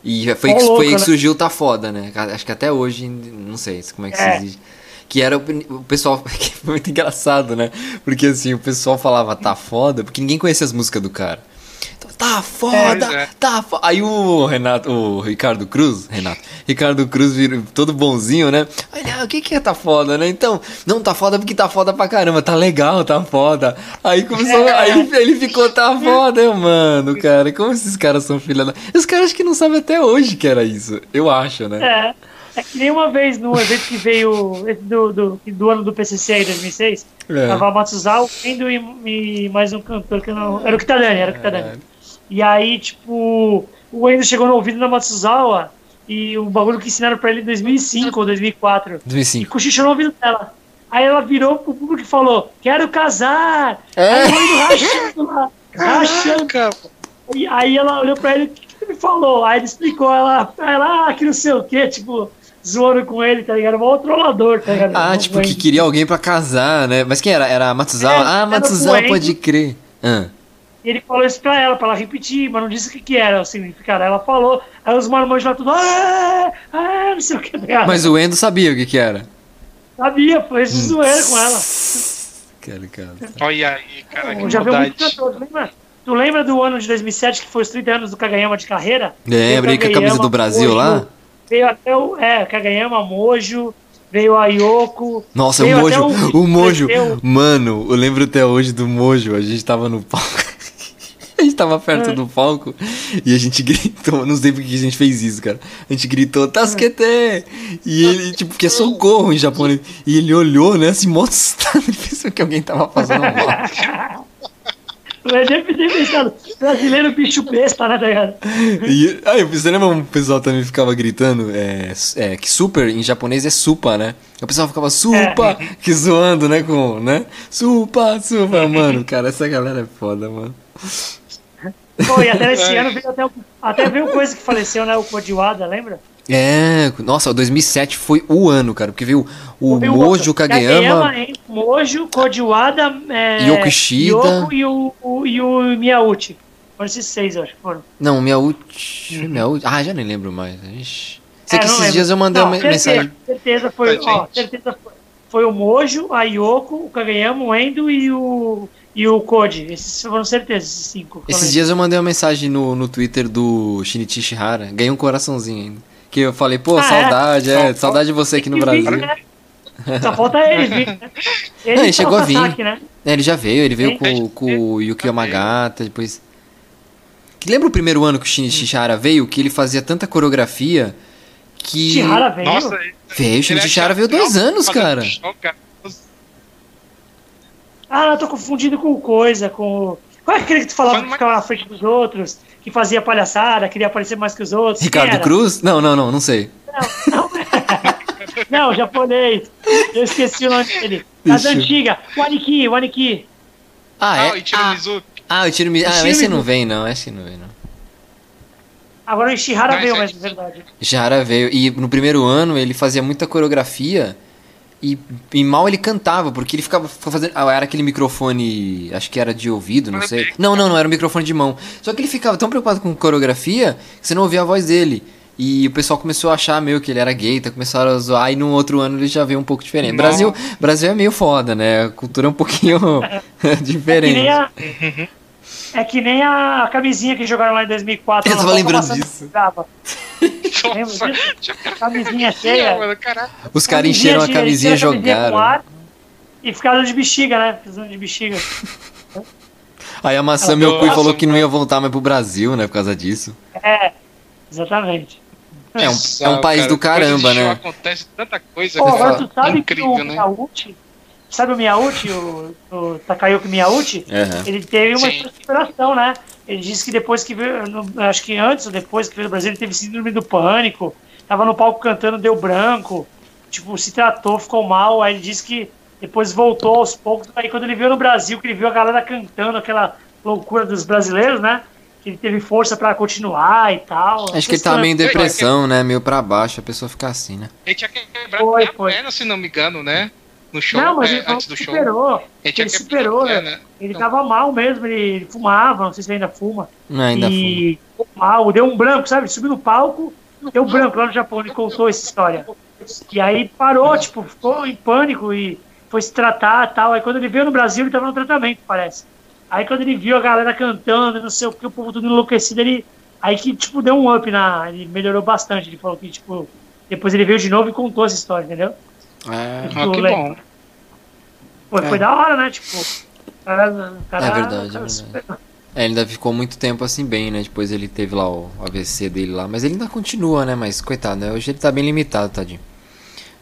E foi, Ó, que- foi louco, aí que né? surgiu o Tá Foda, né? Acho que até hoje, não sei como é que É. se diz. Que era o, o pessoal. que foi muito engraçado, né? Porque assim, o pessoal falava tá foda, porque ninguém conhecia as músicas do cara. Tá foda, É, tá foda. Aí o Renato, o Ricardo Cruz, Renato, Ricardo Cruz virou todo bonzinho, né? Aí, ah, o que que é tá foda, né? Então, não tá foda porque tá foda pra caramba, tá legal, tá foda. Aí começou, É. aí ele, ficou tá foda, eu, mano, cara, como esses caras são filha da... Os caras que não sabem até hoje que era isso, eu acho, né? É. É que nem uma vez no evento que veio do, do, do ano do PCC aí, 2006, É. tava Matsuzawa, Endo e, e mais um cantor que não. Era o Kitadani, era o Kitadani. É. E aí, tipo, o Endo chegou no ouvido da Matsuzawa e o bagulho que ensinaram pra ele em 2005 ou 2004. E 2005. cochichou no ouvido dela. Aí ela virou pro público e falou: Quero casar! É. Aí o Endo rachando lá, rachando. E aí ela olhou pra ele, o que, que você me falou? Aí ele explicou, ela, ela, ah, que não sei o que, tipo, zoando com ele, tá ligado? Mó trollador, tá ligado? Ah, tipo, que queria alguém pra casar, né? Mas quem era? Era a Matsuzawa? É, ah, era Matsuzawa, pode crer. Ah. E ele falou isso pra ela, pra ela repetir, mas não disse o que, que era o significado. Ela falou, aí os marmanjos lá tudo, ah, ah, não sei o que. tá ligado? Mas o Endo sabia o que que era. Sabia, foi de zoeira com ela. Cara, cara. olha aí, cara, que Já viu muito maldade. cantor, lembra? Tu lembra do ano de 2007, que foi os 30 anos do Kagayama de carreira? Lembra aí com a camisa do Brasil lá? Veio até o. É, Kagayama, Mojo, veio a Yoko. Nossa, o Mojo, até o Mojo, veio- mano, eu lembro até hoje do Mojo, a gente tava no palco, a gente tava perto É. do palco e a gente gritou, não sei por que a gente fez isso, cara, a gente gritou, Tasquete! E ele, tipo, que é socorro em japonês, e ele olhou, né, assim, mó assustado, ele pensou que alguém tava fazendo mal. Eu deve ter pensado, brasileiro bicho besta, né, tá ligado? E, aí, você lembra um pessoal também ficava gritando, é, é, que super em japonês é supa, né? O pessoal ficava supa, que zoando, né, com, né? Supa, supa, mano, cara, essa galera é foda, mano. Pô, e até esse ano veio até, até veio coisa que faleceu, né? O Kodiwada, lembra? É, nossa, 2007 foi o ano, cara, porque veio o Veio Mojo. Kageyama, hein? Mojo, Kodiwada, é, Yoko Ishida. Yoko e o, o, e o Miyauchi. Foram esses seis, acho que foram. não, Miyauchi, Miyauchi, ah, já nem lembro mais, ixi. Sei É, que esses lembro. dias eu mandei Não, uma certeza, mensagem, Certeza foi, ó, certeza foi, foi o Mojo, a Yoko, o Kageyama, o Endo e o, e o Koji. Esses foram certeza, esses cinco. esses dias eu mandei uma mensagem no, no Twitter do Shinichi Shihara, ganhei um coraçãozinho ainda, que eu falei, pô, Ah, é? saudade, é, Só- saudade de você aqui no que vir, Brasil. né? Só falta ele vir, né? Ele, Não, ele chegou a vir. Sasaki, Né? É, ele já veio, ele veio Sim. com, com o Yuki Yamagata, depois... Que lembra o primeiro ano que o Shinichi Shihara veio, que ele fazia tanta coreografia que... Shihara veio. Nossa, Veio, o Shinichi Shihara veio dois anos, cara. Ah, eu tô confundindo com coisa, com. Qual é aquele que tu falava Fala que ficava na frente dos outros, que fazia palhaçada, queria aparecer mais que os outros? Ricardo? Cruz? Não, não, não, não sei. Não, não, japonês. Eu esqueci o nome dele. Das Ixi. antigas. O Aniki, o Aniki. Ah, Ah, é? o Ichiro Ah, Mizuki. ah, o Tiramisu. Ah, Ichiro esse não Mizuki. vem, não. Esse não vem, não. Agora o Ishihara Não, veio é mesmo, verdade. Jara veio. E no primeiro ano ele fazia muita coreografia e, e mal ele cantava, porque ele ficava fazendo. Ah, era aquele microfone. Acho que era de ouvido, não sei. Não, não, não, era um microfone de mão. Só que ele ficava tão preocupado com coreografia que você não ouvia a voz dele. E o pessoal começou a achar meio que ele era gay, tá? começaram a zoar, e no outro ano ele já veio um pouco diferente. Brasil, Brasil é meio foda, né? A cultura é um pouquinho É que diferente. nem a, é que nem a camisinha que jogaram lá em 2004. Eu tava lembrando disso. Nossa, já Camisinha cheia. Os caras encheram a camisinha e camisinha jogaram. ar E ficaram de bexiga, né? Precisando de bexiga. Aí a maçã meu cu falou que não ia voltar mais pro Brasil, né? Por causa disso. É, exatamente. É um, é um país do Coisa de caramba, né? Acontece tanta coisa. Pô, cara. agora tu sabe Incrível, que o né? Miyauchi, sabe o Miyauchi, o, o Takayuki Miyauchi, Aham. ele teve uma Sim. superação, né? Ele disse que depois que veio, acho que antes ou depois que veio do Brasil, ele teve síndrome do pânico, tava no palco cantando, deu branco, tipo, se tratou, ficou mal, aí ele disse que depois voltou aos poucos, aí quando ele veio no Brasil, que ele viu a galera cantando aquela loucura dos brasileiros, né? Que ele teve força pra continuar e tal. Acho que ele tava meio em depressão, né? Meio pra baixo, a pessoa fica assim, né? Ele tinha quebrado Foi, a foi. perna, se não me engano, né? No show, Não, mas é, ele antes do show. superou. Ele Ele, tinha superou, a né? Ele Então, tava mal mesmo, ele fumava, não sei se ainda fuma. Não, ainda fuma. e ficou mal, deu um branco, sabe? Ele subiu no palco, deu um branco lá no Japão, ele contou essa história. E aí parou, tipo, ficou em pânico e foi se tratar e tal. Aí quando ele veio no Brasil, ele tava no tratamento, parece. Aí quando ele viu a galera cantando, não sei o que, o povo tudo enlouquecido, ele. Aí que, tipo, deu um up na. Ele melhorou bastante. Ele falou que, tipo, depois ele veio de novo e contou essa história, entendeu? É, ah, que bom. Foi, foi É. da hora, né? Tipo, o cara, o cara, É verdade, é cara verdade. superou. É, ele ainda ficou muito tempo assim bem, né? Depois ele teve lá o AVC dele lá. Mas ele ainda continua, né? Mas coitado, né? Hoje ele tá bem limitado, tadinho.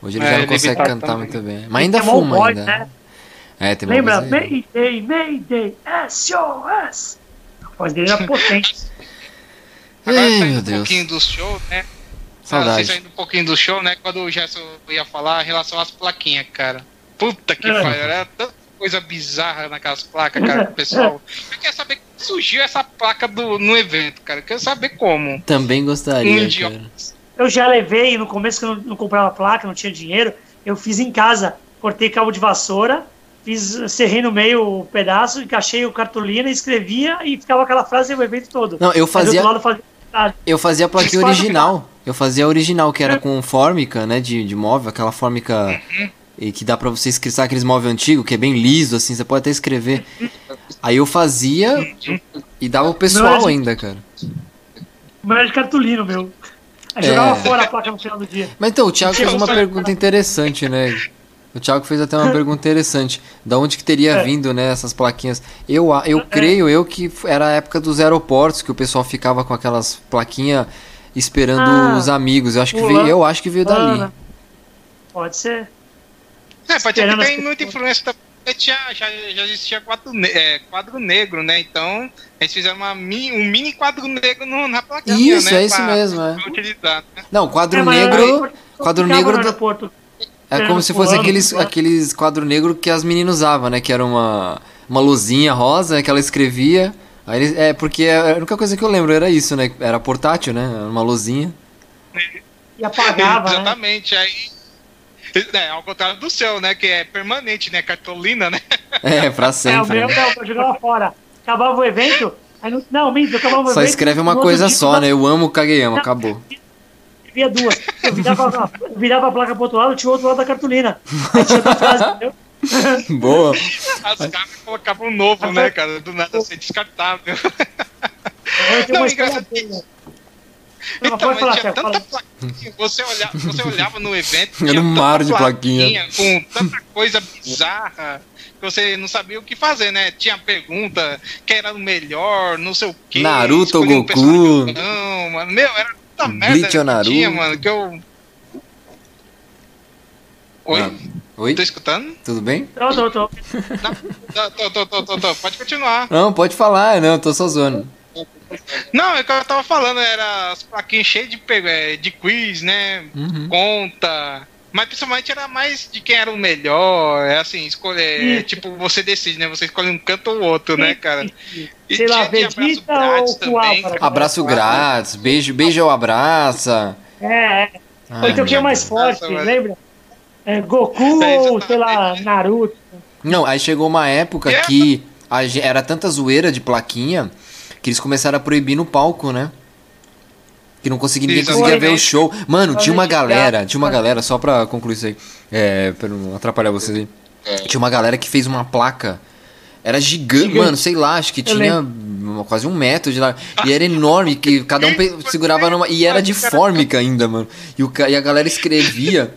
Hoje ele É, já não consegue limitado cantar também. muito bem. Mas ainda fuma Boy, ainda. né? É, tem Lembra? Mayday, Mayday, SOS. A voz dele era potente. Agora meu um Deus. pouquinho do show, né? Saudade. Ah, saindo um pouquinho do show, né? Quando o Gerson ia falar em relação às plaquinhas, cara. Puta que É. pariu, era tanta coisa bizarra naquelas placas, cara, que o pessoal. Eu quero saber como surgiu essa placa do, no evento, cara. Eu quero saber como. Também Um gostaria, idiota. cara. Eu já levei, no começo que eu não, não comprava placa, não tinha dinheiro, eu fiz em casa. Cortei cabo de vassoura, fiz, serrei no meio o pedaço, encaixei o cartolina, escrevia e ficava aquela frase o evento todo. Não, eu Aí do fazia, outro lado fazia ah, eu fazia a plaquinha original. Eu fazia a original, que era É. com fórmica, né? De, de móvel, aquela fórmica e que dá pra você escrever, sabe aqueles móveis antigos, que é bem liso, assim, você pode até escrever. Aí eu fazia e dava o pessoal é- ainda, cara. Não era de cartolina, meu. Aí É. jogava fora a placa no final do dia. Mas então, o Thiago fez uma pergunta interessante, né? O Thiago fez até uma pergunta interessante. Da onde que teria É. vindo, né, essas plaquinhas? Eu, a- eu creio eu que era a época dos aeroportos, que o pessoal ficava com aquelas plaquinhas esperando Ah, os amigos. Eu acho que veio, eu acho que veio dali. Pode ser. É, pode ser que Esperando as tem muita influência também. porque Tinha, já, já existia quadro, ne- é, quadro negro, né? Então, eles fizeram uma mi- um mini quadro negro no, na plaquinha, Isso, né? é isso pra- mesmo, é. utilizar, né? Não, quadro É, negro, quadro negro do- é como se fosse aqueles, aqueles quadro negro que as meninas usavam, né? Que era uma, uma luzinha rosa que ela escrevia. Aí eles- é, porque a única coisa que eu lembro era isso, né? Era portátil, né? Era uma luzinha. E apagava, né? Exatamente. Aí. É, ao contrário do seu, né? Que é permanente, né? Cartolina, né? É, pra É, o sempre. meu né? não, eu jogava fora. Acabava o evento, aí no, não, minto, acabava o Só evento. escreve no uma coisa dia só, né? Eu amo o Kageyama, acabou. Via duas. Eu virava, eu virava a placa pro outro lado, tinha o outro lado da cartolina. Aí tinha outra frase, entendeu? Boa. As caras colocavam um novo, né, cara? Do nada ser descartável. Não, engraçado Então, pode mas falar, tinha tanta fala. plaquinha. Você olhava, você olhava no evento. Era tinha um tanta mar de plaquinha. Com tanta coisa bizarra que você não sabia o que fazer, né? Tinha pergunta quem era o melhor, não sei o que. Naruto ou Goku? Não, mano. Meu, era tanta merda que tinha, mano, que eu. Oi? Ah, Oi? Tô escutando? Tudo bem? Tô, tô, tô. Não, tô, tô, tô, tô, tô. Pode continuar. Não, pode falar, não, tô só zoando. Não, é o que eu tava falando, era as plaquinhas cheias de, é, de quiz, né? Uhum. Conta. Mas principalmente era mais de quem era o melhor. É assim, escolher. Isso. Tipo, você decide, né? Você escolhe um canto ou outro, né, cara? E Sei lá, abraço Vegeta grátis ou também. Coabra? Abraço grátis, beijo, beijo ou abraça. É, é. Ai, Ou então quem é mais forte, Nossa, mas- lembra? É, Goku É, ou, sei lá. Naruto. Não, aí chegou uma época É. que a era tanta zoeira de plaquinha que eles começaram a proibir no palco, né? Que não conseguia, ninguém conseguia ver o show. Mano, tinha uma galera, tinha uma galera, só pra concluir isso aí, é, pra não atrapalhar vocês aí. Tinha uma galera que fez uma placa. Era gigante, Gigante. mano, sei lá, acho que Eu tinha uma- quase um metro de lá. E era enorme, que cada um segurava numa. E era de fórmica ainda, mano. E, o, e a galera escrevia.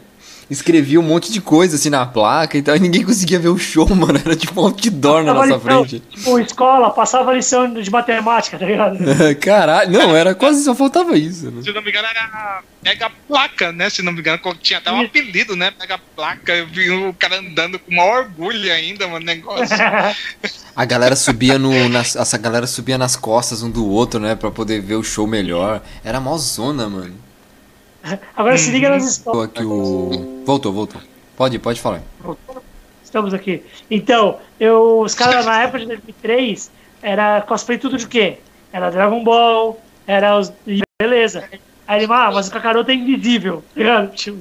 Escrevia um monte de coisa assim na placa e tal, e ninguém conseguia ver o show, mano. Era tipo um outdoor na nossa lição, frente. Tipo, escola, passava lição de matemática, tá ligado? Caralho, não, era quase só faltava isso, né? Se não me engano, era Pega Placa, né? Se não me engano, tinha até um Isso. apelido, né? Pega Placa. Eu vi o cara andando com maior orgulho ainda, mano. Negócio. A galera subia no. Nas, essa galera subia nas costas um do outro, né? Pra poder ver o show melhor. Era mó zona, mano. Agora se liga nas Tô histórias. aqui o. Voltou, voltou. Pode, pode falar. Estamos aqui. Então, eu, os caras na época de 2003 era cosplay tudo de quê? Era Dragon Ball, era os. Beleza. Aí ele, ah, mas o Kakaroto é invisível, ligado? Tipo,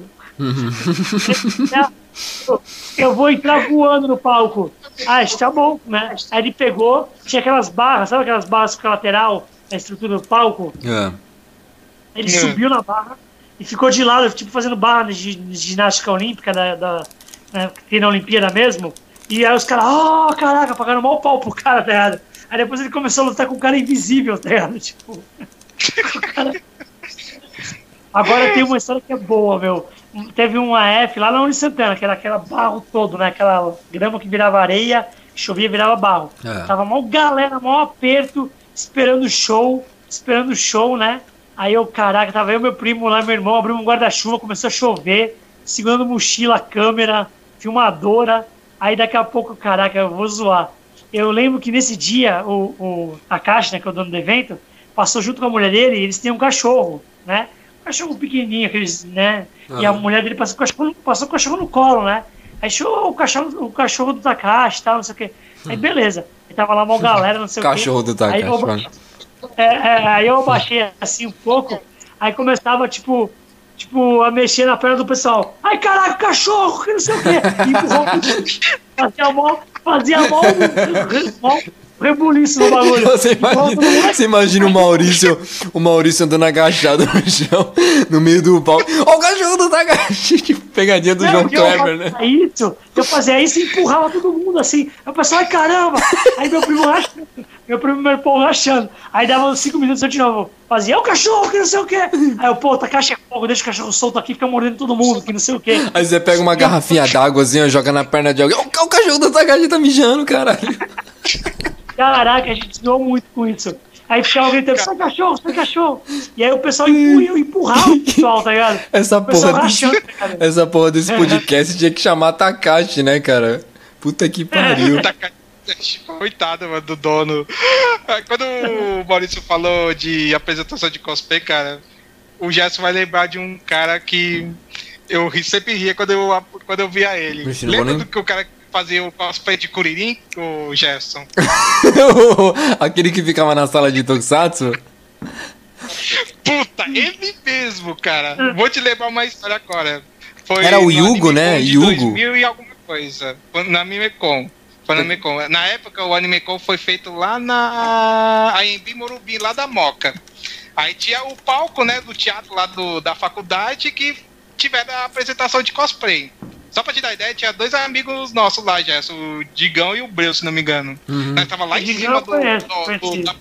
eu vou entrar voando no palco. Ah, isso tá bom, né? Aí ele pegou, tinha aquelas barras, sabe aquelas barras com a lateral, a estrutura do palco? É. Ele É. subiu na barra e ficou de lado, tipo fazendo barra de, de ginástica olímpica da, da né, que na Olimpíada mesmo. E aí os caras, oh, caraca, pagaram mal pau pro cara, tá ligado? Aí depois ele começou a lutar com um cara invisível, tá ligado? Tipo. o cara- Agora tem uma história que é boa, meu. Teve um AF lá na Santana, que era aquela barro todo, né? Aquela grama que virava areia, chovia e virava barro. É. Tava mal galera, mal aperto, esperando o show, esperando o show, né? Aí eu, caraca, tava eu, meu primo lá, meu irmão, abriu um guarda-chuva, começou a chover, segurando mochila, câmera, filmadora. Aí daqui a pouco, caraca, eu vou zoar. Eu lembro que nesse dia, o, o Takashi, né, que é o dono do evento, passou junto com a mulher dele e eles têm um cachorro, né? Um cachorro pequenininho, aqueles, né? E a mulher dele passou, com o cachorro- passou com o cachorro no colo, né? Aí achou o cachorro, o cachorro do Takashi e tal, não sei o quê. Aí beleza. Aí tava lá uma galera, não sei o quê. Cachorro do Aí Takashi. mano. É, é, aí eu abaixei assim um pouco, aí começava, tipo, tipo, a mexer na perna do pessoal. Ai, caraca, cachorro, que não sei o quê. E empurrou, fazia mó, fazia mó, mó rebuliço no bagulho. Você imagina, você imagina o Maurício, o Maurício andando agachado no chão, no meio do palco. Ó o cachorro do Takashi, tipo, pegadinha do Não, João Kleber, né? fazia Isso, eu fazia isso e empurrava todo mundo assim. Aí o pessoal, ai caramba! Aí meu primo meu primo meu pô rachando. Aí dava uns 5 minutos eu de novo. Fazia, é o cachorro, que não sei o quê. Aí eu, pô, tá caixa é fogo, deixa o cachorro solto aqui, fica mordendo todo mundo, que não sei o quê. Aí você pega uma garrafinha d'água assim, ó, joga na perna de alguém. Ó, o cachorro do Takashi tá mijando, caralho. Caraca, a gente zoou muito com isso. Aí ficava gritando, sai cachorro, sai cachorro. E aí o pessoal empurra, empurrava o pessoal, tá ligado? Essa porra, desse, rachando, cara. essa porra desse podcast tinha que chamar Takashi, né, cara? Puta que pariu. Takashi, Coitado, mano, do dono. Ah, Quando o Maurício falou de apresentação de cosplay, cara, o Gerson vai lembrar de um cara que eu sempre ria quando eu, quando eu via ele. Vixe, Lembra do que o cara fazia o cosplay de Kuririn, o Gerson? Aquele que ficava na sala de Tokusatsu? Puta, ele mesmo, cara. Vou te lembrar uma história agora. Foi Era o Yugo, né? Yugo. 2000 e alguma coisa. Na Animecon. Foi na época, o Animecon foi feito lá na AMB Morumbi, lá da Moca. Aí tinha o palco, né, do teatro lá do, da faculdade que tiveram a apresentação de cosplay. Só pra te dar ideia, tinha dois amigos nossos lá, Gerson, o Digão e o Breu, se não me engano. Uhum. Nós tava lá O em cima do, conheço, do- do- da-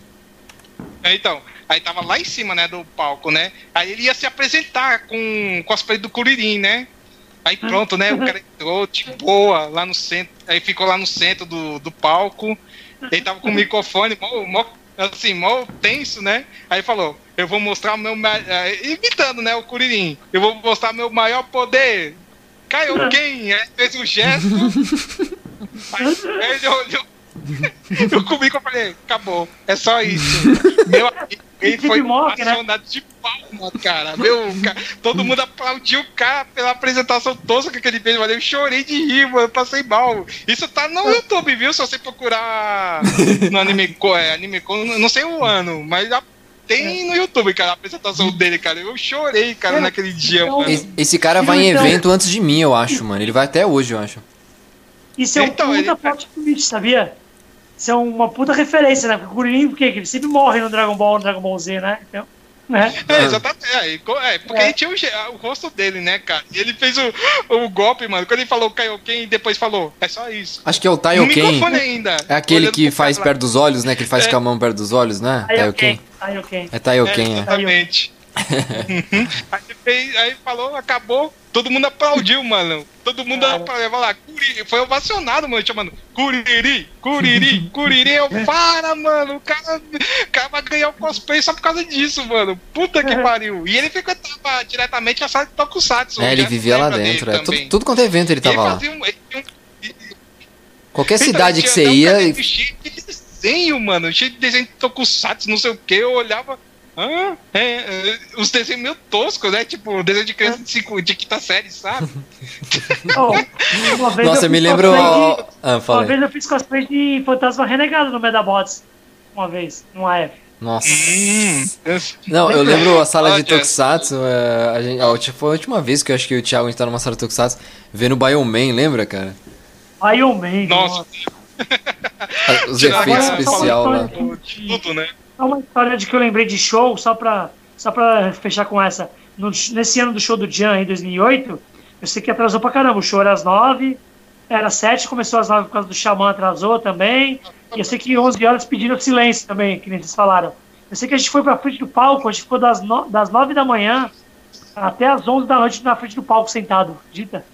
É, Então, aí tava lá em cima, né, do palco, né? Aí ele ia se apresentar com cosplay do Kuririn, né? Aí pronto, né? O cara entrou de boa lá no centro, aí ficou lá no centro do, do palco. Ele tava com o microfone, mó, mó, assim, mó tenso, né? Aí falou: Eu vou mostrar o meu. eh, Imitando, né? O Kuririn. Eu vou mostrar meu maior poder. Kaioken, aí fez um gesto. aí ele olhou. Eu comigo eu falei, acabou, é só isso. Meu amigo, ele foi Mock, né? acionado de palma, cara. Meu, cara, todo mundo aplaudiu o cara pela apresentação tosca que ele fez, mas eu chorei de rir, mano, eu passei mal. Isso tá no YouTube, viu? Se você procurar no Anime Co, é, Anime Co, não sei o ano, mas já tem no YouTube, cara, a apresentação dele, cara. Eu chorei, cara, É, naquele dia, então- mano. Esse, esse cara vai em Então- evento antes de mim, eu acho, mano. Ele vai até hoje, eu acho. Isso é um Então, puta ele- plot twist, sabia? Isso é uma puta referência, né? Porque o Kuririn, por quê? Porque ele sempre morre no Dragon Ball, no Dragon Ball Z, né? Então, né? É, exatamente. É, e co- é, porque É. ele tinha o, o rosto dele, né, cara? E ele fez o, o golpe, mano. Quando ele falou Kaioken e depois falou, é só isso. Acho que é o Taioken. microfone ainda. É aquele que faz lá. perto dos olhos, né? Que ele faz É. com a mão perto dos olhos, né? Taioken. ok. É Taioken, É, é. exatamente. Uhum. Aí, ele fez- aí falou, acabou, todo mundo aplaudiu, mano. Todo mundo Cara. aplaudiu, vai lá, Curiri, foi ovacionado, mano, chamando Curiri, Curiri, Curiri. Eu, para, mano, o cara, o cara vai ganhar o cosplay só por causa disso, mano. Puta que pariu. E ele frequentava diretamente a sala de Tokusatsu. É, ele vivia lá dentro. É, tudo, tudo quanto é evento ele E ele tava lá. um- ele um- Qualquer então, cidade que você um ia. cheio de desenho, mano. Cheio de desenho de tokusatsu, não sei o que. Eu olhava. Hã? É, é, os desenhos meio toscos, né? Tipo, desenho de criança de, cinco, de quinta série, sabe? Oh, uma vez Nossa, eu me lembro. de- Ah, Uma vez eu fiz cosplay de fantasma renegado no Medabots. Uma vez, no AF. Nossa. Hum, Não, eu lembro a sala de. Tokusatsu. é, a gente, a última- foi a última vez que eu acho que o Thiago a gente tá numa sala de Tokusatsu vendo Bioman, lembra, cara? Iron Man. Nossa, Ah, Os efeitos uma lá. tudo, né? É uma história de que eu lembrei de show, só pra, só pra fechar com essa. No- nesse ano do show do Jan, em 2008, eu sei que atrasou pra caramba. O show era às 9, era 7, começou às 9 por causa do Xamã, atrasou também. E eu sei que 11 horas pediram silêncio também, que nem vocês falaram. Eu sei que a gente foi pra frente do palco, a gente ficou das, no, das 9 da manhã até as 11 da noite na frente do palco sentado, acredita?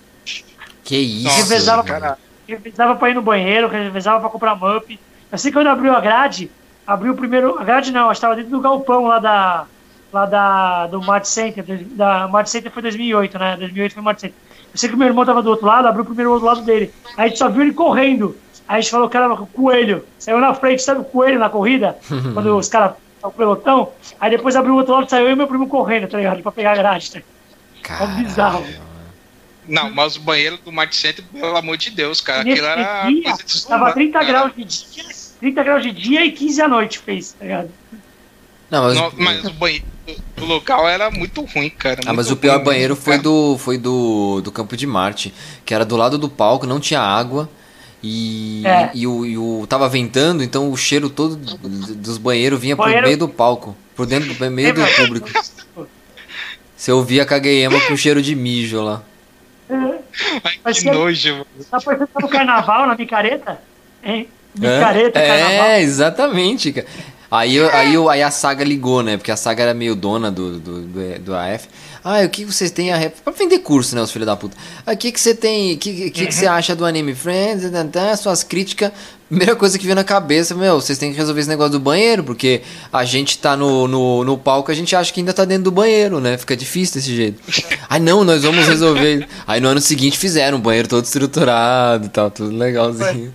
Que isso. Revezava, mano. revezava pra ir no banheiro, revezava pra comprar mup. Eu sei que quando abriu a grade, abriu o primeiro. A grade não, estava dentro do galpão lá da. Lá da, do Mart Center. Da Mart Center foi 2008, né? 2008 foi Mart Center. Eu sei que meu irmão tava do outro lado, abriu o primeiro do lado dele. Aí a gente só viu ele correndo. Aí a gente falou, caramba, o coelho. Saiu na frente, sabe o coelho na corrida? quando os caras. O pelotão. Aí depois abriu o outro lado, saiu eu e meu primo correndo, tá ligado? Pra pegar a grade. Tá? Caralho. bizarro. Não, mas o banheiro do Mart Center, pelo amor de Deus, cara, Nesse aquilo era dia, tava desumano, 30 cara. graus de dia, 30 graus de dia e 15 à noite fez, tá ligado? Não, mas, Não, mas o banheiro do local era muito ruim, cara. ah, mas o pior ruim banheiro mesmo, foi cara. do, foi do, do Campo de Marte, que era do lado do palco, não tinha água. E, É. e, o, e o tava ventando, então o cheiro todo dos banheiros vinha por Banheiro- meio do palco, por dentro do meio do público. Você ouvia a Kageyama com cheiro de mijo lá. Ai, Mas que você- nojo, mano. Tá parecendo no carnaval, na micareta? Hein? Micareta, é, carnaval. é, exatamente, cara. Aí, aí, aí a saga ligou, né? Porque a saga era meio dona do, do, do, do AF. Ah, o que vocês têm a rep... Pra vender curso, né, os filhos da puta. Ah, O que que você tem... O que, que, que você acha do Anime Friends? Tá, tá, Suas críticas... Primeira coisa que veio na cabeça, meu, vocês têm que resolver esse negócio do banheiro, porque a gente tá no, no, no palco, a gente acha que ainda tá dentro do banheiro, né? Fica difícil desse jeito. Ai, não, nós vamos resolver. Aí no ano seguinte fizeram um banheiro todo estruturado e tal, tudo legalzinho.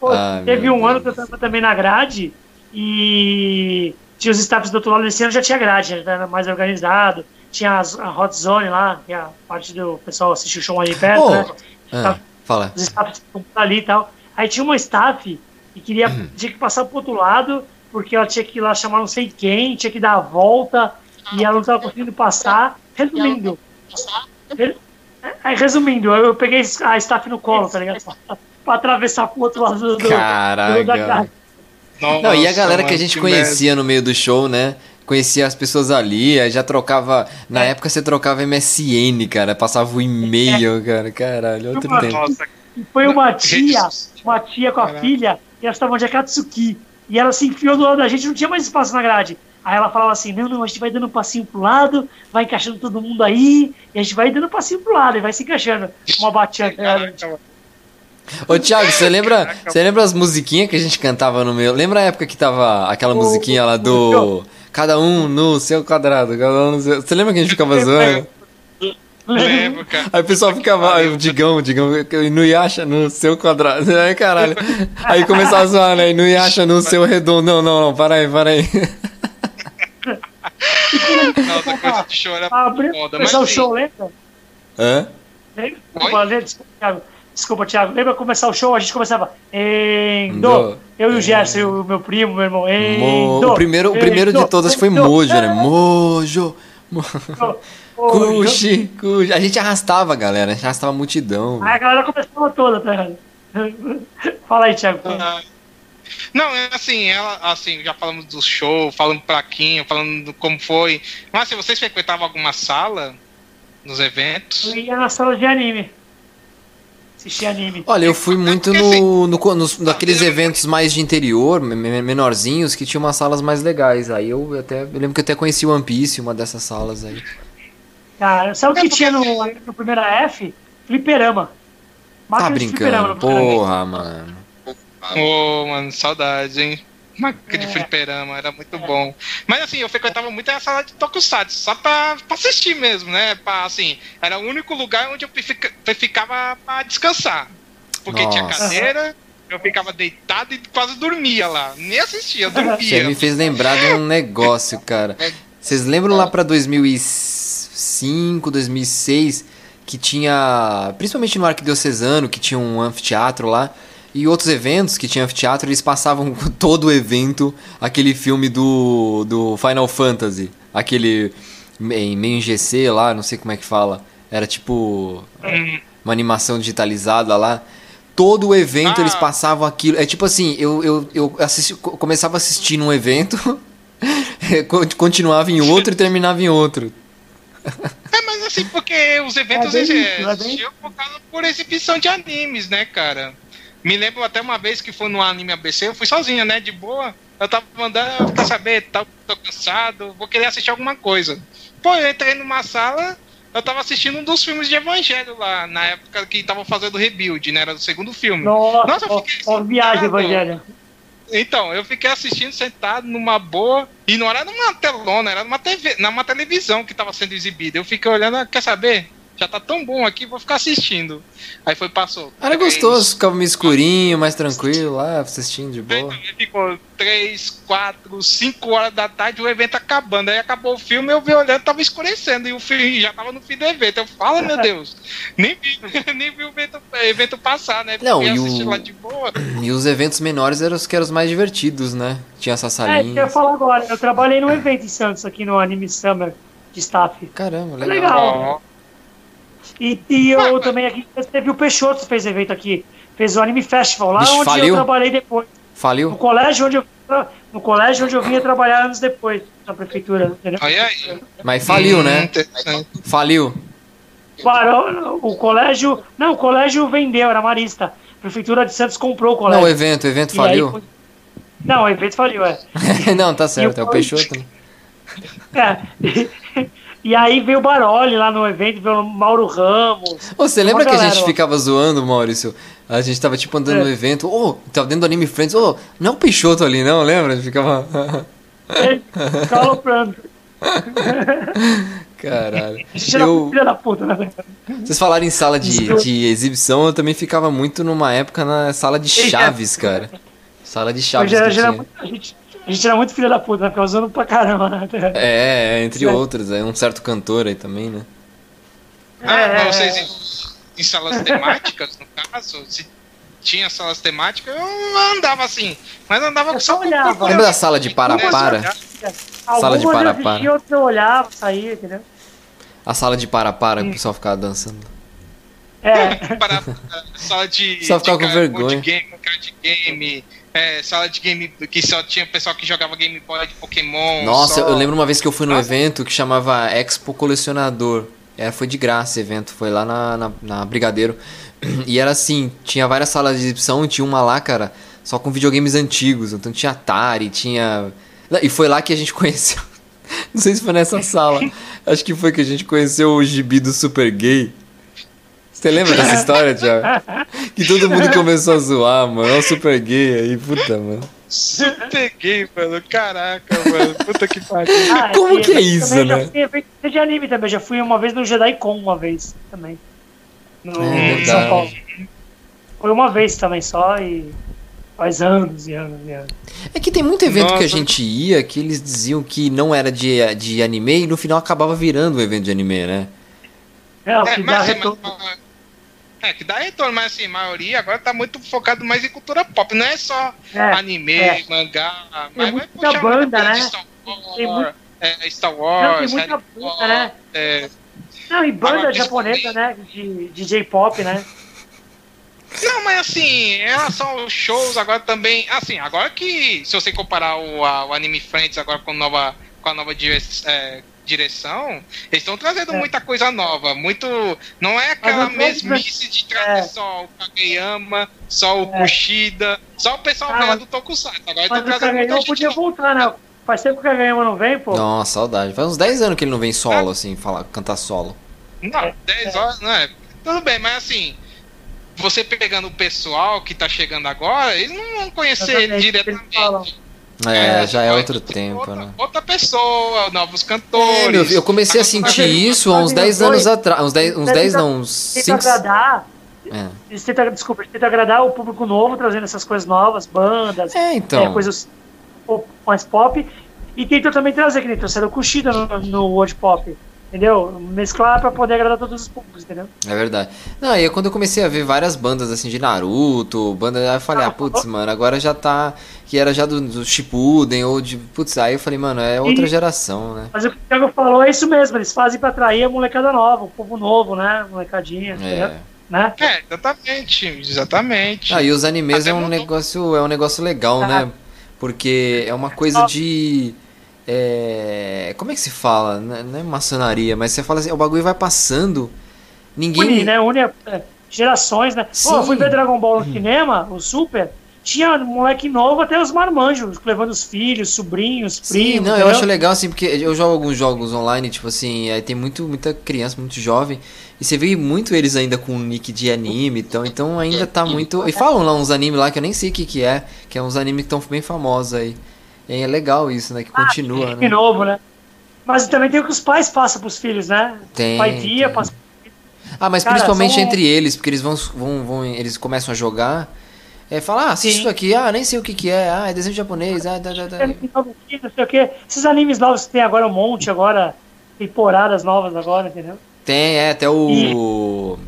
Pô, Ah, teve um ano que Deus. eu tava também na grade e tinha os staffs do outro lado desse ano já tinha grade, já era mais organizado. Tinha as- a Hot Zone lá, que é a parte do pessoal assistir o show ali perto, Oh, né? Ah, fala. Os staffs ali e tal. Aí tinha uma staff que queria, Uhum. tinha que passar pro outro lado, porque ela tinha que ir lá chamar não sei quem, tinha que dar a volta, e ela não tava conseguindo passar. Resumindo, re- aí, resumindo, eu peguei a staff no colo, tá ligado? Pra, pra atravessar pro outro lado do, do, do da Caraca. Não, e a galera que a mano, gente que conhecia no meio do show, né? Conhecia as pessoas ali, aí já trocava. Na época você trocava MSN, cara. Passava o e-mail, cara. Caralho, outro Uma- tempo. merda. Nossa, E foi uma tia, uma tia com a Caraca. filha, e elas estavam de Akatsuki. E ela se enfiou do lado da gente, não tinha mais espaço na grade. Aí ela falava assim: não, não, a gente vai dando um passinho pro lado, vai encaixando todo mundo aí, e a gente vai dando um passinho pro lado, e vai se encaixando. Uma mano. Ô, Thiago, você lembra, você lembra as musiquinhas que a gente cantava no meio? Lembra a época que tava aquela musiquinha lá do. Cada um no seu quadrado, cada um no seu. Você lembra que a gente ficava zoando? Lembro, cara. Aí o pessoal ficava, aí o Digão, o Digão, Inuyasha no seu quadrado. Aí, caralho. Aí começava a zoar, né? Inuyasha no seu redondo. Não, não, não, para aí, para aí. Não, outra coisa de era Ah, abrir- foda. Mas começar o show, lembra? Hã? Lembra? Desculpa, Thiago. Desculpa, Thiago. Lembra começar o show? A gente começava. Endo. Do. Eu e o Gerson, e o meu primo, meu irmão. Mo- Endo. o primeiro, o primeiro de que foi. Mojo, né? Mojo. Cuxi, cuxi. A gente arrastava, a galera. A gente arrastava a multidão. Aí a galera começava toda, tá ligado? Fala aí, Thiago. ah, Não, é assim, ela, assim, já falamos do show, falando plaquinha, falando do como foi. Mas assim, vocês frequentavam alguma sala nos eventos? Eu ia na sala de anime. Assistir anime. Olha, eu fui muito Porque, assim, no, no, nos, naqueles eventos mais de interior, me- me- menorzinhos, que tinha umas salas mais legais. Aí eu até. Eu lembro que eu até conheci o One Piece, uma dessas salas aí. Cara, sabe o É que tinha no, no primeira F? Fliperama. Tá Máquina fliperama brincando. no. Porra, mano. Ô, mano, saudades, hein? Máquina de É. fliperama, era muito bom. Mas assim, eu frequentava muito a sala de Tokusatsu, só pra, pra assistir mesmo, né? Pra, assim, era o único lugar onde eu fica- ficava pra descansar. Porque tinha Nossa. cadeira, eu ficava deitado e quase dormia lá. Nem assistia, eu Você dormia. me fez lembrar de um negócio, cara. Vocês lembram lá pra 2005, 2006, que tinha, principalmente no Arquidiocesano, que tinha um anfiteatro lá, e outros eventos que tinha anfiteatro, eles passavam todo o evento, aquele filme do, do Final Fantasy, aquele em meio GC lá, não sei como é que fala, era tipo uma animação digitalizada lá. Todo o evento Ah. eles passavam aquilo. É tipo assim, eu, eu, eu assisti, co- começava a assistir num evento, con- continuava em outro e terminava em outro. É, mas assim, porque os eventos É bem é, é bem- por exibição de animes, né, cara? Me lembro até uma vez que foi no anime ABC, eu fui sozinho, né, de boa. Eu tava mandando, quer saber, tá, tô cansado, vou querer assistir alguma coisa. Pô, eu entrei numa sala, eu tava assistindo um dos filmes de Evangelho lá, na época que tava fazendo Rebuild, né, era o segundo filme. Nossa, Nossa, eu ó, fiquei ó, viagem, sentado. Evangelho. Então, eu fiquei assistindo sentado numa boa, e não era numa telona, era numa, TV, numa televisão que estava sendo exibida. Eu fiquei olhando, ah, quer saber? Já tá tão bom aqui, vou ficar assistindo. Aí foi, passou. Era três, gostoso, ficava meio escurinho, mais tranquilo lá, assistindo de Aí boa. também ficou 3, 4, 5 horas da tarde, o evento acabando. Aí acabou o filme, eu vi olhando, tava escurecendo, e o filme já tava no fim do evento. Eu falo, meu Deus, nem vi, nem vi o evento, evento passar, né? Não, e o- lá de boa. E os eventos menores eram os que eram os mais divertidos, né? Tinha essas É, isso que eu ia falar agora. Eu trabalhei num evento em Santos, aqui no Anime Summer de staff. Caramba, legal. Legal. Ó, E, e eu também aqui, teve o Peixoto que fez evento aqui. Fez o Anime Festival, lá Bicho, onde faliu? eu trabalhei depois. No Faliu? colégio onde eu, no colégio onde eu vinha trabalhar anos depois, na prefeitura, entendeu? Olha aí. Mas faliu, Hum, né? Faliu. Parou, o colégio. Não, o colégio vendeu, era marista. A prefeitura de Santos comprou o colégio. Não, o evento, o evento E aí faliu. foi- não, o evento faliu, é. Não, tá certo, E é o- o Peixoto. né? É. E aí veio o Baroli lá no evento, veio o Mauro Ramos. Ô, você lembra que a gente lá. ficava zoando, Maurício? A gente tava tipo andando É. no evento, ô, tava dentro do Anime Friends, ô, não é o Peixoto ali não, lembra? A gente ficava. Ficava aloprando. Caralho. A gente era Eu, filha da puta, né? vocês falaram em sala de, de exibição, eu também ficava muito numa época na sala de chaves, cara. Sala de chaves tinha. muito, a, gente, a gente era muito filha da puta, né? Ficava usando pra caramba, né? É, é, entre Certo. outros, é um certo cantor aí também, né? Ah, É, mas é, vocês em, em salas temáticas, no caso, se tinha salas temáticas, eu andava assim. Mas andava Eu só olhava. por Lembra da sala de para-para? né? Sala de eu para-para. outras eu olhava, saía, entendeu? A sala de para-para, que o pessoal ficava dançando. É. Para, sala de, Só de ficava com vergonha. board game, card game, é, sala de game que só tinha pessoal que jogava Game Boy de Pokémon. Nossa, só. eu lembro uma vez que eu fui num Nossa. evento que chamava Expo Colecionador. Era, foi de graça esse evento, foi lá na, na, na Brigadeiro. E era assim, tinha várias salas de exibição, tinha uma lá, cara, só com videogames antigos. Então tinha Atari, tinha. E foi lá que a gente conheceu. Não sei se foi nessa sala. Acho que foi que a gente conheceu o gibi do Super Gay. Você lembra dessa história, Thiago? Que todo mundo começou a zoar, mano. Olha o Super Gay aí, puta, mano. peguei, mano. Caraca, mano. Puta que pariu. Ah, Como que é isso, já né? fui evento de anime também. Já fui uma vez no Jedi Con, uma vez também. No É São. Paulo. Foi uma vez também só e faz anos e anos e anos. É que tem muito evento que a Nossa. gente ia que eles diziam que não era de, de anime e no final acabava virando um evento de anime, né? É, o É, dá mas, retorno. mas- é, que dá retorno, mas assim, a maioria agora tá muito focado mais em cultura pop. Não é só É, anime, é. mangá, mas vai muita puxar banda, né? Star Wars, Tem muito- é, Star Não, Wars, tem muita Harry banda, né? é, Não, e banda japonesa, né? De, de J-pop, né? Não, mas assim, em relação aos shows, agora também. Assim, agora que. Se você comparar o, a- o Anime Friends agora com, nova, com a nova é, direção, eles estão trazendo É. muita coisa nova. Muito. Não é aquela tô- mesmice de trazer É. só o Kageyama, só o É. Kushida, só o pessoal Ah, do Tokusatsu. Agora Mas estão o trazendo muita Kageyama gente podia nova. voltar, né? Faz tempo que o Kageyama não vem, pô. Nossa, saudade. Faz uns 10 anos que ele não vem solo, assim, falar, cantar solo. Não, É, 10 horas, não é. Tudo bem, mas assim. Você pegando o pessoal que tá chegando agora, eles não vão conhecer ele Exatamente, eles falam. diretamente. É, É, já é outro tempo, outra, né? Outra pessoa, novos É, cantores. meu, eu comecei a Agora, sentir isso há uns mas ele 10 foi- anos atrás. Uns 10, uns Ele 10 tenta- não, uns Tenta 5. agradar. É. Eles tentam, desculpa, eles tentam agradar o público novo, trazendo essas coisas novas, bandas, é, é, então. coisas pop- mais pop. E tentam também trazer, que nem trouxeram o Kushida no, no World Pop. Entendeu? Mesclar pra poder agradar todos os públicos, entendeu? É verdade. Não, e quando eu comecei a ver várias bandas assim de Naruto, banda, aí eu falei, ah, putz, mano, agora já tá. Que era já do, do Shippuden ou de. Putz, aí eu falei, mano, é outra E- geração, né? Mas o que o Thiago falou é isso mesmo, eles fazem pra atrair a molecada nova, o povo novo, né? Molecadinha, entendeu? É. Né? É, exatamente, exatamente. Ah, e os animes Até é um negócio, é um negócio legal, Ah. né? Porque é uma coisa de. É, como é que se fala? Não é- não é maçonaria, mas você fala assim, o bagulho vai passando. Ninguém. Une, né? Une é, gerações, né? Pô, eu fui Sim. ver Dragon Ball no cinema, o Super, tinha moleque novo até os marmanjos, levando os filhos, sobrinhos, Sim, primos. não, eu entendeu? acho legal assim, porque eu jogo alguns jogos online, tipo assim, aí tem muito, muita criança, muito jovem, e você vê muito eles ainda com nick de anime, então, então ainda tá muito. E falam lá uns animes lá que eu nem sei o que, que é, que é uns animes que estão bem famosos aí. E é legal isso, né? Que continua, De né? novo, né? Mas também tem o que os pais passam pros filhos, né? Tem, o pai via, tem. passa Ah, mas Cara, principalmente são- entre eles, porque eles vão, vão, vão eles começam a jogar. É, fala, ah, assiste isso aqui, ah, nem sei o que que é, ah, é desenho japonês, ah, da, da, da. não sei o quê. Esses animes novos que tem agora um monte, agora, temporadas novas agora, entendeu? Tem, é, até o.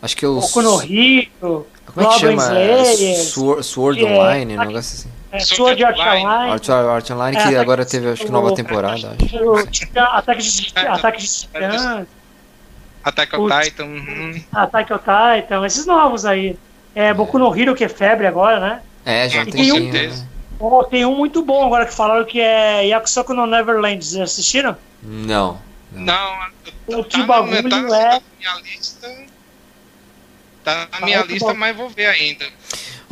Acho que é o. Boku no Hero, Como é que Goblin chama? Slayer, Sword, Sword que é- Online, um negócio assim. É, Sword Art Online. Art, Art Online, que É, agora teve, acho que nova temporada, acho. o Ataque de É, Ataque de Titãs, Attack on. Titan. uhum. Attack on Titan, esses novos aí. É, Boku no Hero, que é febre agora, né? É, já Com tem um, certeza. né? Oh, tem um muito bom agora que falaram que é Yakusoku no Neverland. Vocês assistiram? Não. Não, O que tá, bagulho na, tá é. na minha lista. Tá na minha Ah, que lista, mas vou ver ainda.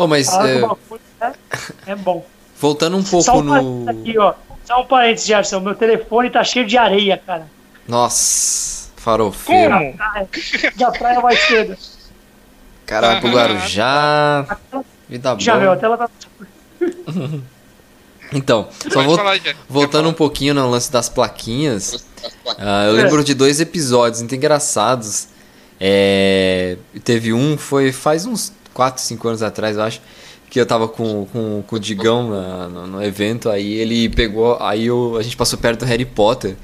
Oh, mas é, o é, bom. voltando um Só pouco um parênteses no. aqui, ó. Só um parênteses, Gerson. Meu telefone tá cheio de areia, cara. Nossa, farofeiro. Como? Praia. Da praia mais cedo. Cara, vai pro Guarujá. Vida Já viu, a tela tá. Então, só vou, falar, voltando um pouquinho no lance das plaquinhas. ah, eu lembro de dois episódios muito engraçados. É, teve um, foi faz uns 4, 5 anos atrás, eu acho. Que eu tava com, com, com o Digão na- no, no evento, aí ele pegou. Aí eu, a gente passou perto do Harry Potter.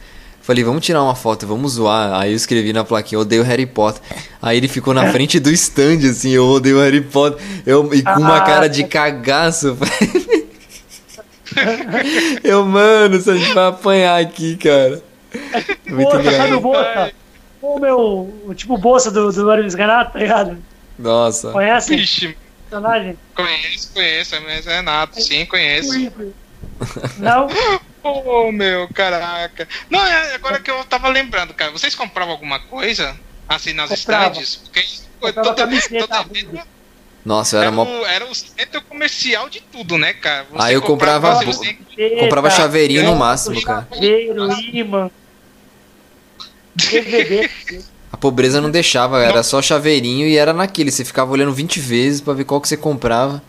Falei, vamos tirar uma foto, vamos zoar. Aí eu escrevi na plaquinha, odeio Harry Potter. Aí ele ficou na frente do stand, assim, eu odeio Harry Potter. Eu, e com uma Ah. cara de cagaço. eu, mano, a gente vai apanhar aqui, cara. Muito Bolsa, sabe o engraçado. Bolsa? O meu. O tipo Bolsa do, do Renato, tá ligado? Nossa. Conhece? Vixe, Personagem? conheço, conheço, mas é Renato, sim, conheço. Não? Oh, meu, caraca. Não, é agora que eu tava lembrando, cara. Vocês compravam alguma coisa assim nas Comprava. estandes? Porque Comprava todo, camiseta, todo evento Nossa, era era, mó. o, era o centro comercial de tudo, né, cara? Você Ah, eu comprava você- bo- você- Comprava chaveirinho no máximo, cara. Chaveiro, imã. DVD. A pobreza não deixava, era só chaveirinho e era naquele. Você ficava olhando 20 vezes pra ver qual que você comprava.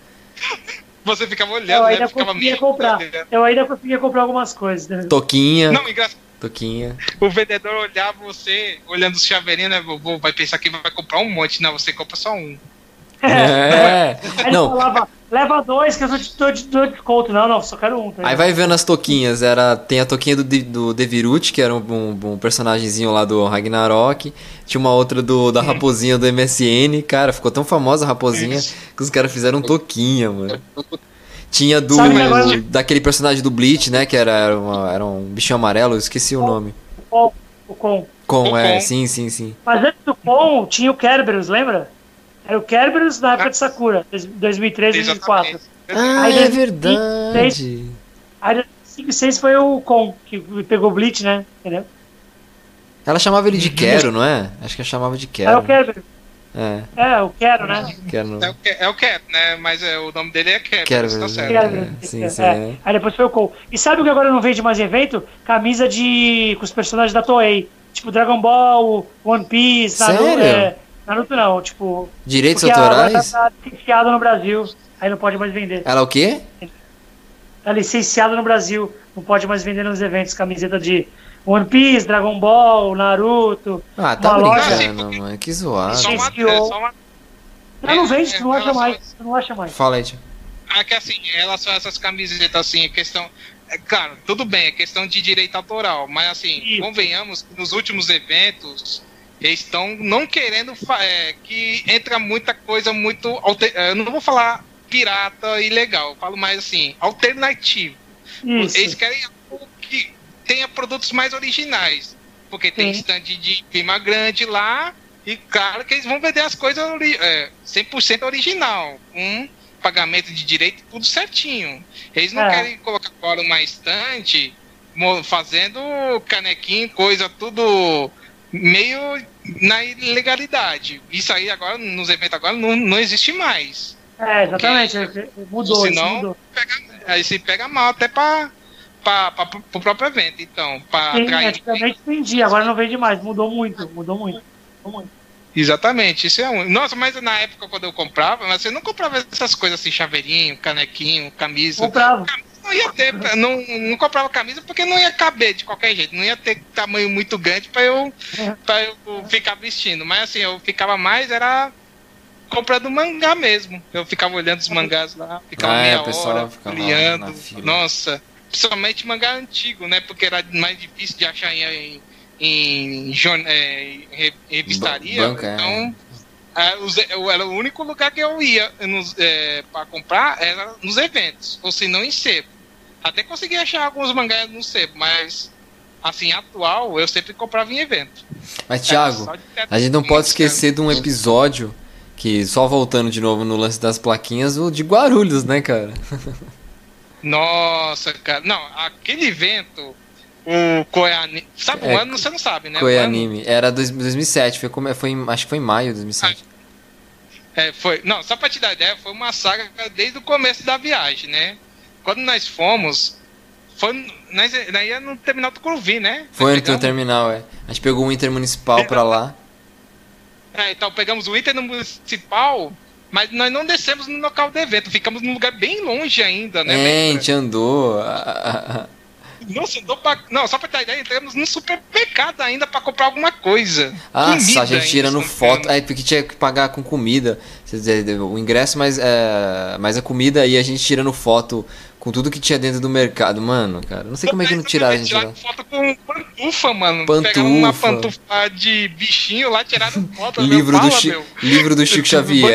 Você ficava Eu olhando, ainda né? Ficava conseguia comprar. olhando. Eu ainda conseguia comprar algumas coisas. Né? Toquinha. Não, engraçado. Toquinha. O vendedor olhava você, olhando os chaveirinhos, né? vovô, Vai pensar que vai comprar um monte. Não, você compra só um. É. Aí ele Não, falava, leva dois que eu te dou de, dou de conto. Não, não, só quero um. Tá Aí vai vendo as toquinhas. Era, tem a toquinha do, De- do Devirut, que era um, um, um personagemzinho lá do Ragnarok. Tinha uma outra do, da raposinha do MSN. Cara, ficou tão famosa a raposinha que os caras fizeram toquinha, mano. Tinha do. Agora- daquele personagem do Bleach, né? Que era, era, uma- era um bichinho amarelo, eu esqueci o nome. O, o com. Com, é, sim, sim, sim. Mas antes do com, tinha o Kerberos, lembra? Era o Kerberos na época de Sakura, 2003, 2004. Exatamente. Ah, Aí é verdade. Aí 5 e 6 foi o com, que pegou o Bleach, né? Entendeu? Ela chamava ele de Quero, não é? Acho que ela chamava de Era Quero. o Kerberos. É, É, o Quero, né? Quero. É o, Ke- é o Cap, né? Mas é, o nome dele é Cap. Quero, isso tá é. certo. Kerberos. sim, é. sim, é. Aí depois foi o com. E sabe o que agora não vende mais em evento? Camisa de. com os personagens da Toei. Tipo Dragon Ball, One Piece, Naruto. Sério? É, Naruto não, tipo. Direitos Porque agora autorais? tá licenciado no Brasil. Aí não pode mais vender. Ela o quê? Tá licenciado no Brasil. Não pode mais vender nos eventos camiseta de One Piece, Dragon Ball, Naruto. Ah, tá Uma loja- brincando, mano. Que zoado. Só uma, Licenciou. é, só uma Não, não vende, É, tu não acha elas mais. são- Tu não acha mais. Fala aí, tio. Ah, que assim, em relação a essas camisetas, assim, é questão. É, claro, tudo bem, é questão de direito autoral, mas assim, Isso. convenhamos que nos últimos eventos eles estão não querendo é, que entra muita coisa muito. alter- é, Eu não vou falar pirata e legal, falo mais assim, alternativo. Eles Isso. querem algo que tenha produtos mais originais. Porque tem Sim. stand de firma grande lá. E claro que eles vão vender as coisas é, 100% original. Com pagamento de direito, tudo certinho. Eles não É. querem colocar agora uma estante fazendo canequinho, coisa tudo meio na ilegalidade. Isso aí agora, nos eventos agora, não, não existe mais. É, exatamente. Mudou, isso Senão, mudou. Aí se pega mal até para o próprio evento. Então, para Sim, atrair. antigamente vendia, agora não vende mais. Mudou muito, mudou muito. Mudou muito. Exatamente, isso é um. Nossa, mas na época quando eu comprava, mas você não comprava essas coisas assim, chaveirinho, canequinho, camisa. Comprava. Não ia ter, não, não comprava camisa porque não ia caber de qualquer jeito, não ia ter tamanho muito grande para eu, pra eu ficar vestindo. Mas assim, eu ficava mais, era comprando mangá mesmo. Eu ficava olhando os mangás lá, ficava Ah, é, meia hora, olhando. Nossa, principalmente mangá antigo, né? Porque era mais difícil de achar em, em, jorn- é, em re- revistaria. Banca, então, é, era o único lugar que eu ia nos, é, para comprar era nos eventos, ou se não em sebo. Até consegui achar alguns mangás no sebo, mas assim, atual, eu sempre comprava em evento. Mas, Thiago, a gente não pode esquecer de um episódio que, só voltando de novo no lance das plaquinhas, o de Guarulhos, né, cara? Nossa, cara. Não, aquele evento, o Koeanime. Sabe É, o ano? Você não sabe, né? Foi O ano? anime. Era dois- 2007, foi, como- foi, acho que foi em maio de 2007. É, foi. Não, só pra te dar ideia, foi uma saga desde o começo da viagem, né? Quando nós fomos. Foi, nós, nós ia no terminal do Curvi, né? Foi no pegamos- terminal, é. A gente pegou um intermunicipal pra lá. É, então pegamos o Inter municipal, mas nós não descemos no local do evento, ficamos num lugar bem longe ainda, né? é, a gente andou. ah, ah, Nossa, andou pra... Não, só pra ter ideia, entramos no supermercado ainda pra comprar alguma coisa. Ah, Comida só a gente tirando me foto. É, porque tinha que pagar com comida. O ingresso mais, é, mais a comida e a gente tirando foto com tudo que tinha dentro do mercado. Mano, cara, não sei como é que não tiraram a gente lá. Foto com pantufa, mano. Pantufa. Pegaram uma pantufa de bichinho lá, tiraram foto. meu, Livro do, fala, Chi- meu. livro do Chico Xavier,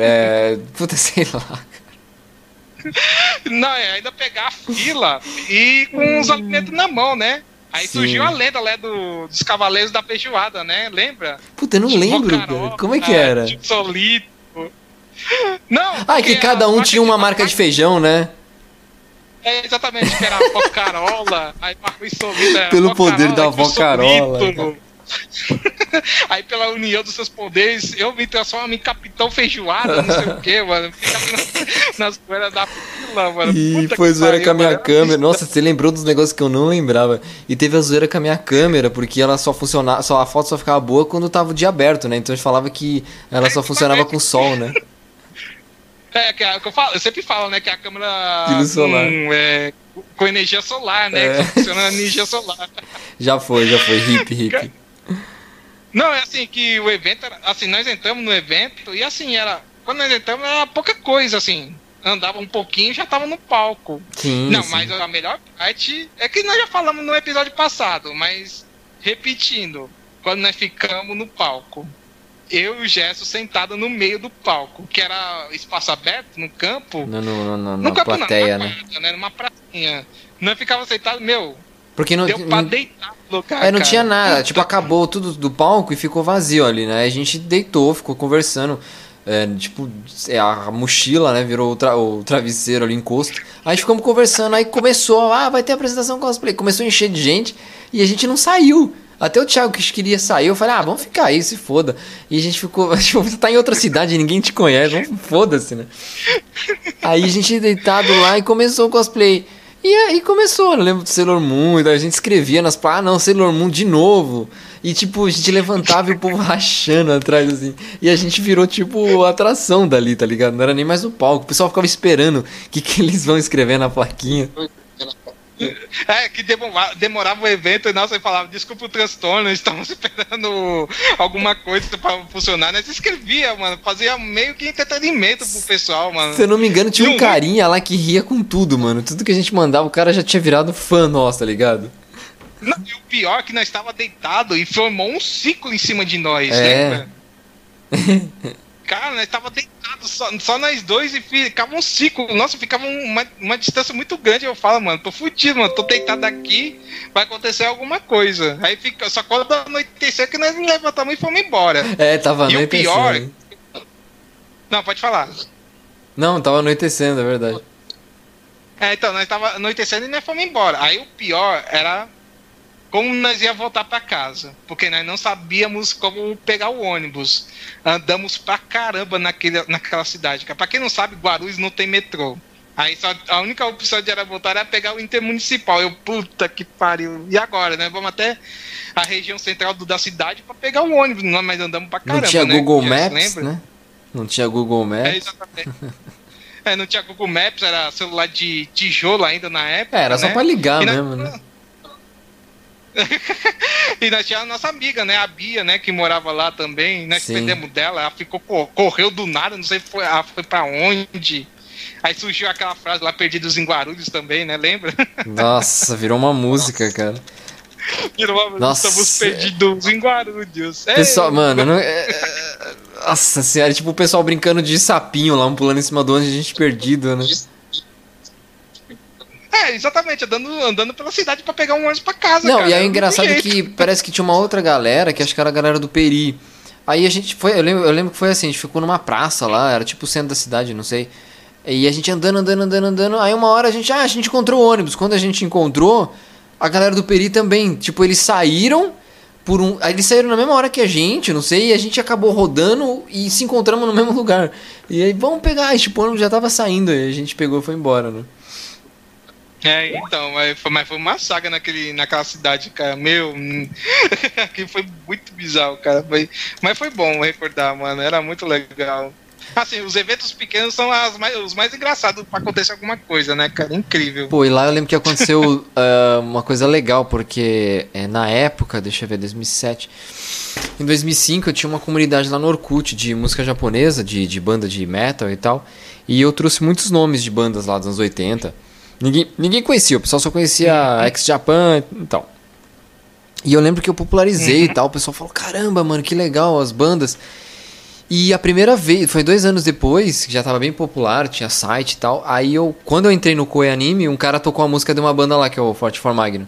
é. Puta, sei lá. Não, é ainda pegar a fila e com os alimentos na mão, né? Aí Sim. surgiu a lenda lá do, dos Cavaleiros da Feijoada, né? Lembra? Puta, eu não lembro, cara. Como é que era? de Solito. Não, Ah, é que cada um tinha uma marca de feijão, né? É, exatamente, que era a avó Carola, aí Marcos Solito. era Pelo poder da Carola, avó Marcos Carola, Solito. aí pela união dos seus poderes, eu me transformo em Capitão Feijoada, não sei o que, mano. Fica na- nas poeiras da fila, mano. E Puta foi zoeira pariu, com a minha mano. câmera. Nossa, você lembrou dos negócios que eu não lembrava. E teve a zoeira com a minha câmera, porque ela só funcionava, só a foto só ficava boa quando tava o dia aberto, né? Então a gente falava que ela só funcionava com sol, né? É, que, que eu, falo, eu sempre falo, né, que a câmera De luz solar. com, é, com energia solar, né? É. Que funciona na energia solar. Já foi, já foi. Hip, hip. Não, é assim, que o evento era. Assim, nós entramos no evento e assim, era. Quando nós entramos era pouca coisa, assim. Andava um pouquinho e já tava no palco. Sim. Não, sim. mas a melhor parte é que nós já falamos no episódio passado, mas repetindo, quando nós ficamos no palco, eu e o Gesso sentado no meio do palco, que era espaço aberto no campo. No, no, no, no, campo plateia, não, né? numa quadra, né? Numa pracinha. Nós ficava sentado, meu, Porque não, deu pra não, deitar no lugar. é, não cara. tinha nada. Tipo, acabou tudo do palco e ficou vazio ali, né? A gente deitou, ficou conversando. É, tipo, é, a mochila, né? Virou o, tra- o travesseiro ali, encosto. Aí ficamos conversando, aí começou, ah, vai ter apresentação cosplay. Começou a encher de gente e a gente não saiu. Até o Thiago que queria sair, eu falei, ah, vamos ficar aí, se foda. E a gente ficou, tipo, você tá em outra cidade, ninguém te conhece, foda-se, né? Aí a gente deitado lá e começou o cosplay. E aí começou, eu lembro do Sailor Moon, e daí a gente escrevia nas pá, ah não, Sailor Moon de novo. E tipo, a gente levantava e o povo rachando atrás, assim. E a gente virou, tipo, atração dali, tá ligado? Não era nem mais no palco. O pessoal ficava esperando o que, que eles vão escrever na plaquinha. É, que demorava, o evento e nossa, eu falava, desculpa o transtorno, estamos esperando alguma coisa pra funcionar. Nós escrevia, mano, fazia meio que entretenimento pro pessoal, mano. Se eu não me engano, tinha um carinha lá que ria com tudo, mano. Tudo que a gente mandava, o cara já tinha virado fã nosso, tá ligado? Não, e o pior é que nós estava deitado e formou um ciclo em cima de nós, É. lembra? Cara, nós tava deitado só, só nós dois e ficava um ciclo. Nossa, ficava uma, uma distância muito grande. Eu falo, mano, tô fudido, mano. Tô deitado aqui, vai acontecer alguma coisa. Aí fica, só quando anoiteceu que nós levantamos e fomos embora. É, tava E o anoitecendo. pior- hein? Não, pode falar. Não, tava anoitecendo, é verdade. É, então, nós tava anoitecendo e nós fomos embora. Aí o pior era como nós ia voltar pra casa, porque nós não sabíamos como pegar o ônibus. Andamos pra caramba naquele, naquela cidade. Pra quem não sabe, Guarulhos não tem metrô. Aí só, a única opção de era voltar era pegar o intermunicipal. Eu, puta que pariu. E agora, né? Vamos até a região central do- da cidade pra pegar o ônibus. Não, mas andamos pra caramba, não tinha né? Google Maps, lembra? né? Não tinha Google É, Maps. exatamente. É, não tinha Google Maps, era celular de tijolo ainda na época. É, era só né? pra ligar E nós- mesmo, né? e nós tínhamos a nossa amiga, né? A Bia, né? Que morava lá também. Nós Sim. perdemos dela. Ela ficou, co- correu do nada, não sei foi, ela foi pra onde. Aí surgiu aquela frase lá, perdidos em Guarulhos também, né? Lembra? Nossa, virou uma música, cara. Virou uma- Nossa. Estamos perdidos em Guarulhos. É, Pessoal, mano, não, é- é- nossa senhora, tipo o pessoal brincando de sapinho lá, um pulando em cima do ônibus, a gente perdido, né? É, exatamente, andando, andando pela cidade pra pegar um ônibus pra casa. Não, cara. e aí o Não tem engraçado é que parece que tinha uma outra galera, que acho que era a galera do Peri. Aí a gente foi, eu lembro, eu lembro que foi assim, a gente ficou numa praça lá, era tipo o centro da cidade, não sei. E a gente andando, andando, andando, andando. Aí uma hora a gente, ah, a gente encontrou o ônibus. Quando a gente encontrou, a galera do Peri também. Tipo, eles saíram por um. Aí eles saíram na mesma hora que a gente, não sei, e a gente acabou rodando e se encontramos no mesmo lugar. E aí, vamos pegar, e, tipo, o ônibus já tava saindo, e a gente pegou e foi embora, né? É, então, mas foi, mas foi uma saga naquele, naquela cidade, cara. Meu, que foi muito bizarro, cara. Foi, mas foi bom recordar, mano. Era muito legal. Assim, os eventos pequenos são mais, os mais engraçados pra acontecer alguma coisa, né, cara? Incrível. Pô, e lá eu lembro que aconteceu ah, uma coisa legal, porque é, na época, deixa eu ver, 2007. Em 2005 eu tinha uma comunidade lá no Orkut de música japonesa, de, de banda de metal e tal. E eu trouxe muitos nomes de bandas lá dos anos 80. Ninguém, ninguém conhecia, o pessoal só conhecia Ex-Japan e tal. E eu lembro que eu popularizei e tal. O pessoal falou: caramba, mano, que legal as bandas. E a primeira vez, foi dois anos depois, que já tava bem popular, tinha site e tal. Aí eu, quando eu entrei no Koei Anime, um cara tocou a música de uma banda lá, que é o Forte For Magno.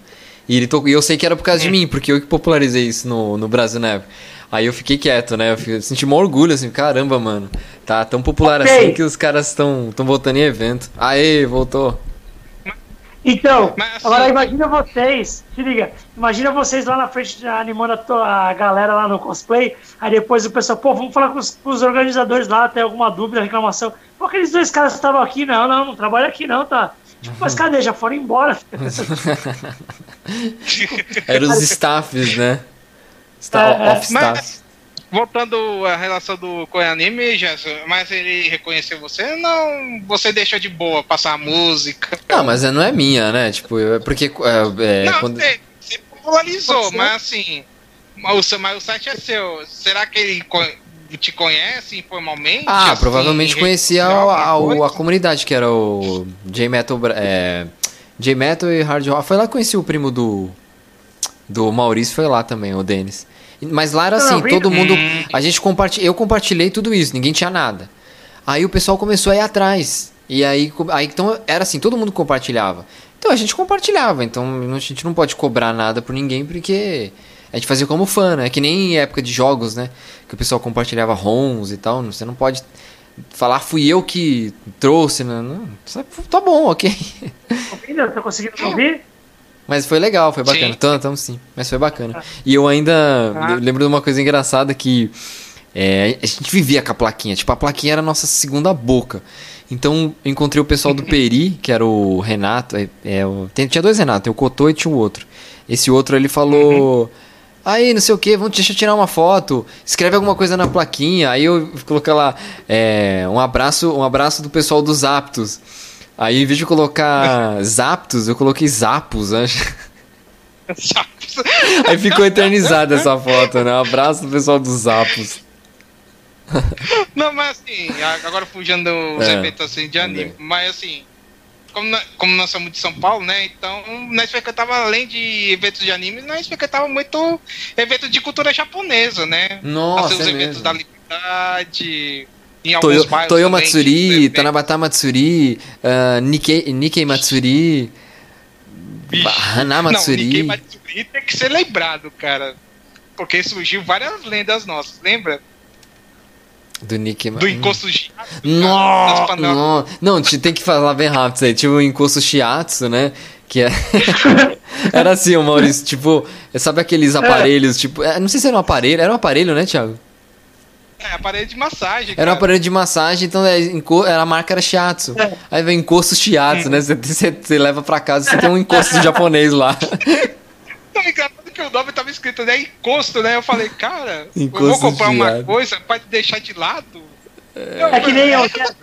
E ele tocou, e eu sei que era por causa de mim, porque eu que popularizei isso no, no Brasil na época. Aí eu fiquei quieto, né? Eu, fiquei- eu senti um orgulho, assim, caramba, mano. Tá tão popular Ok. assim que os caras estão tão voltando em evento. Aê, voltou. Então, Mas, assim- agora imagina vocês, se liga, imagina vocês lá na frente animando a, galera lá no cosplay, aí depois o pessoal, pô, vamos falar com os, com os organizadores lá, tem alguma dúvida, reclamação. Pô, aqueles dois caras estavam aqui, não, não, não trabalha aqui não, tá? Tipo, mas cadê? Já foram embora. Eram os staffs, né? Sta É, é. off staff. Voltando à relação do com o anime, Gerson, mas ele reconheceu você? Não, você deixou de boa passar a música. Não, mas não é minha, né? Tipo, é porque. É, é, não, quando... você, você popularizou, mas assim. Mas o, mas o site é seu. Será que ele te conhece informalmente? Ah, assim, provavelmente conhecia a, a, a comunidade, que era o J-Metal. É, J-Metal e Hard Rock. Foi lá que conheci o primo do. Do Maurício, foi lá também, o Denis. Mas lá era assim, não, todo mundo. Hum. A gente compartilha. Eu compartilhei tudo isso, ninguém tinha nada. Aí o pessoal começou a ir atrás. E aí, aí então era assim, todo mundo compartilhava. Então a gente compartilhava, então a gente não pode cobrar nada por ninguém porque a gente fazia como fã, né? Que nem em época de jogos, né? Que o pessoal compartilhava ROMs e tal. Você não pode falar fui eu que trouxe, né? Não, só- tá bom, ok. Ouvindo? Tá conseguindo ouvir? Mas foi legal, foi bacana. Tamo sim, mas foi bacana. E eu ainda Ah. lembro de uma coisa engraçada que é, a gente vivia com a plaquinha. Tipo, a plaquinha era a nossa segunda boca. Então, eu encontrei o pessoal do Peri, que era o Renato. É, é, o- tem- tinha dois Renato, o Cotô e tinha o outro. Esse outro, ele falou... Aí, não sei o que, vamos, deixa eu tirar uma foto. Escreve alguma coisa na plaquinha. Aí eu coloquei lá, é, um abraço um abraço do pessoal dos Aptos. Aí, em vez de colocar Zaptos, eu coloquei Zapos, acho. Aí ficou eternizada essa foto, né? Um abraço do pessoal dos Zapos. Não, mas assim, agora fugindo dos É. eventos assim de anime, Também. mas assim, como, na- como nós somos de São Paulo, né? Então, nós frequentava, além de eventos de anime, nós frequentava muito eventos de cultura japonesa, né? Nossa, assim, os é eventos mesmo. da liberdade, em Toyo, Toyo também, Matsuri, Tanabata Matsuri, ah, Nikkei, Nikkei Matsuri, Vixe. Hana Não, Matsuri. Nikkei Matsuri tem que ser lembrado, cara. Porque surgiu várias lendas nossas, lembra? do Nikkei Do Matsuri. encosto Shiatsu, cara, Não, não, não, te- tem que falar bem rápido isso aí. Tipo o encosto shiatsu, né? Que é... era assim, o Maurício, tipo, sabe aqueles aparelhos, tipo, é, não sei se era um aparelho, era um aparelho, né, Thiago? É, aparelho de massagem, Era um cara. aparelho de massagem, então é, era a marca era shiatsu. É. Aí vem encosto shiatsu, né? Você- Você você leva pra casa e você tem um encosto japonês lá. Não, engraçado que o nome tava escrito, né? Encosto, né? Eu falei, cara, eu Encosto vou comprar uma coisa pra te deixar de lado. É que nem o Gerson.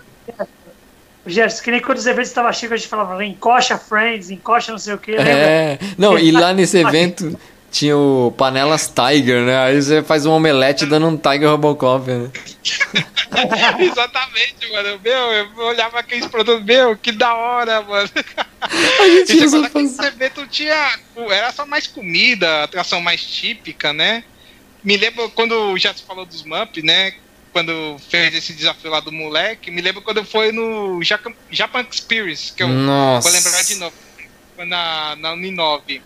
O Gerson, que nem quando os eventos estavam cheios, a gente falava encoxa Friends, encoxa não sei o que, lembra? É. Não, e lá nesse evento tinha o Panelas Tiger, né? Aí você faz um omelete dando um Tiger Robocop, né? Exatamente, mano. Meu, eu olhava aqueles produtos, meu, que da hora, mano. A gente E aquele faz- evento tinha. Era só mais comida, atração mais típica, né? Me lembro quando o Jess falou dos Mump, né? Quando fez esse desafio lá do moleque, me lembro quando foi no Japan, Experience, que eu Nossa. vou lembrar de novo. Foi na, na Uninove.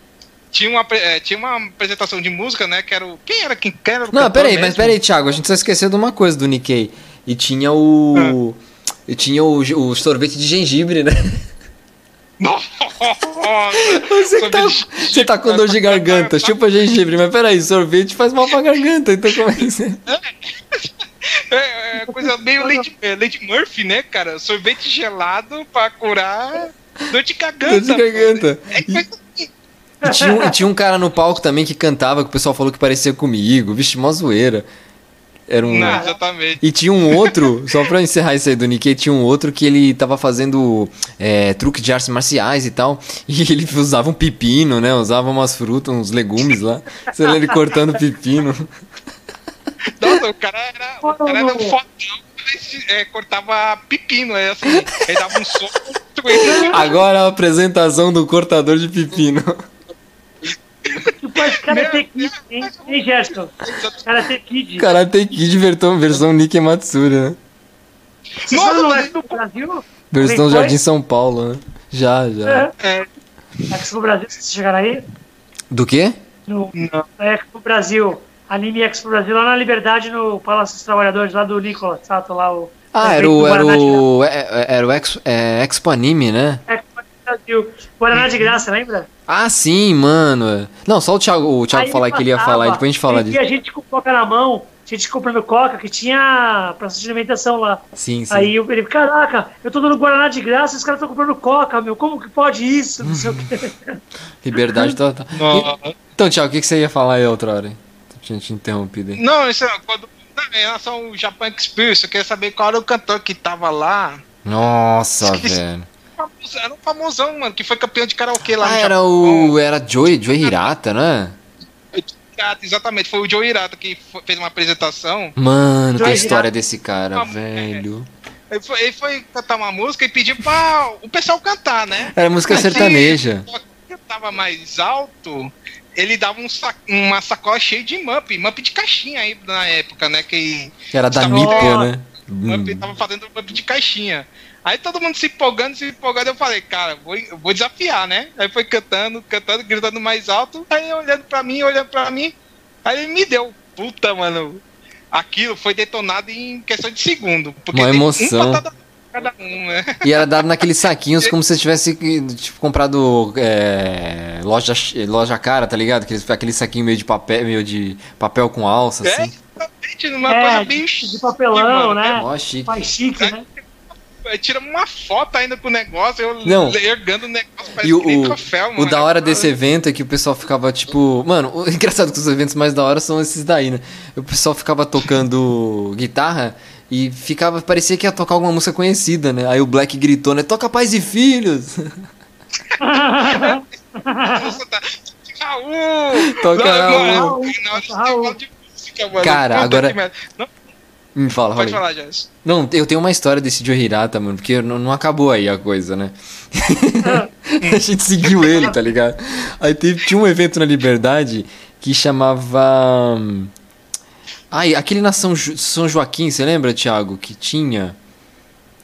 Tinha uma, eh, tinha uma apresentação de música, né? Que era o. Quem era quem quem era o Não, peraí, mas mesmo? peraí, Thiago, a gente só esqueceu de uma coisa do Nikkei. E tinha o. E tinha o, o sorvete de gengibre, né? Nossa! Você tá, você tá com dor de garganta, chupa gengibre, mas peraí, sorvete faz mal pra garganta, então como é que você. É, é coisa meio Lady, é, Lady Murphy, né, cara? Sorvete gelado pra curar dor de garganta. Dor de garganta. É coisa E tinha, um, e tinha um cara no palco também que cantava, que o pessoal falou que parecia comigo. Vixe, mó zoeira. Era um. Não, exatamente. E tinha um outro, só pra encerrar isso aí do Nikkei, tinha um outro que ele tava fazendo é, truque de artes marciais e tal. E ele usava um pepino, né? Usava umas frutas, uns legumes lá. Você lê ele cortando pepino. Nossa, o cara era, o cara era um fodão, mas é, cortava pepino, é assim, ele dava um soco. Agora a apresentação do cortador de pepino. Tu pode Karate Kid, hein, hein Gerson? Karate Kid. Karate Kid versão, versão Nikkei Matsuri, né? Vocês foram no Expo Brasil? Versão? Jardim São Paulo, né? Já, já. É. É, Expo Brasil, vocês chegaram aí? Do quê? No não. Expo Brasil. Anime Expo Brasil, lá na Liberdade, no Palácio dos Trabalhadores, lá do Nicolas Sato, lá o... Ah, era o, era o, é- era o Expo, é, Expo Anime, né? Expo Brasil. Guaraná de Graça, lembra? Ah, sim, mano. Não, só o Thiago, o Thiago Aí falar que ele ia falar e depois a gente fala e disso. a gente com coca na mão, a gente comprando coca, que tinha praça de alimentação lá. Sim, sim. Aí eu ele, caraca, eu tô dando Guaraná de graça e os caras estão comprando coca, meu, como que pode isso? Não sei o quê. Liberdade total. Não, Então, Thiago, o que, que você ia falar aí outra hora? hein? Tinha te interrompido aí. não isso é quando em relação ao Japan Experience, eu queria saber qual era o cantor que tava lá. Nossa, Esqueci. velho. Famoso- Era um famosão, mano, que foi campeão de karaokê lá Ah, no era Japão. o. Era Joey, Joey Hirata, né? Hirata, Exatamente, foi o Joe Hirata que fez uma apresentação. Mano, que Joey história Hirata. desse cara, Ah, velho. Ele foi, ele foi cantar uma música e pediu pra o pessoal cantar, né? Era música Aí, sertaneja. Só que tava mais alto, ele dava um sa- uma sacola cheia de mup, mup de caixinha aí na época, né? Que Que era da Nipo, né? mup Hum. tava fazendo mup de caixinha. Aí todo mundo se empolgando, se empolgando, eu falei, cara, vou, eu vou desafiar, né? Aí foi cantando, cantando, gritando mais alto, aí olhando pra mim, olhando pra mim, aí ele me deu. Puta, mano. Aquilo foi detonado em questão de segundo. Porque Uma emoção. Um cada um, né? E era dado naqueles saquinhos como se você tivesse tipo, comprado é, loja, loja cara, tá ligado? Aqueles, aquele saquinho meio de papel, meio de papel com alça, É, assim. exatamente, uma É, coisa de- bem de chique, papelão, mano, né? Mó chique. Mais chique, né? Tira uma foto ainda com o negócio, eu Não. ergando o negócio, parece E o, que nem o, troféu, o mano. da hora desse evento é que o pessoal ficava tipo. Mano, o engraçado que os eventos mais da hora são esses daí, né? O pessoal ficava tocando guitarra e ficava. Parecia que ia tocar alguma música conhecida, né? Aí o Black gritou, né? Toca Pais e Filhos! Tá- Raul! Toca Raul. Raul, toca Raul. música, mano. Cara, agora-. Não, Me fala, pode fala aí. falar, Jess. Não, eu tenho uma história desse Joe Hirata, mano, porque não, não acabou aí a coisa, né? a gente seguiu ele, tá ligado? Aí teve, tinha um evento na Liberdade que chamava. hum, Ai, aquele na São, Jo- São Joaquim, você lembra, Thiago? Que tinha.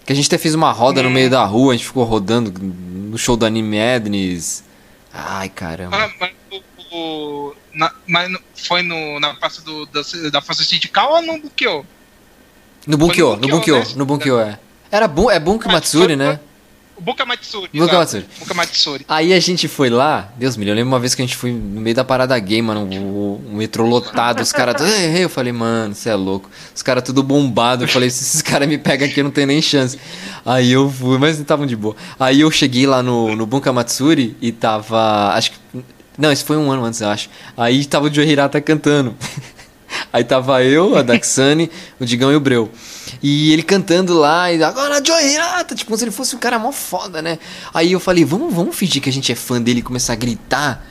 Que a gente até fez uma roda no meio da rua, a gente ficou rodando no show do Anime Madness. Ai, caramba. Ah, mas o- o- na- mas foi no, na praça do, da, da Força Sindical ou no Bukyo? No Bunkyo, no Bunkyo, né? no Bunkyo, é. Era bom, é Bunko Mas Matsuri, né? Buka Matsuri. Buka. Matsuri. Buka Matsuri. Aí a gente foi lá, Deus me livre, eu lembro uma vez que a gente foi no meio da parada gay, mano, o, o metrô lotado, os caras. Eu falei, mano, você é louco. Os caras tudo bombado. Eu falei, se esses caras me pegam aqui, eu não tenho nem chance. Aí eu fui, mas não estavam de boa. Aí eu cheguei lá no, no Bunka Matsuri e tava. Acho que. Não, isso foi um ano antes, eu acho. Aí tava o Joe Hirata cantando. Aí tava eu, a Daxane, o Digão e o Breu. E ele cantando lá, e agora Joe Hirata, tipo, como se ele fosse um cara mó foda, né? Aí eu falei, vamos, vamos fingir que a gente é fã dele e começar a gritar.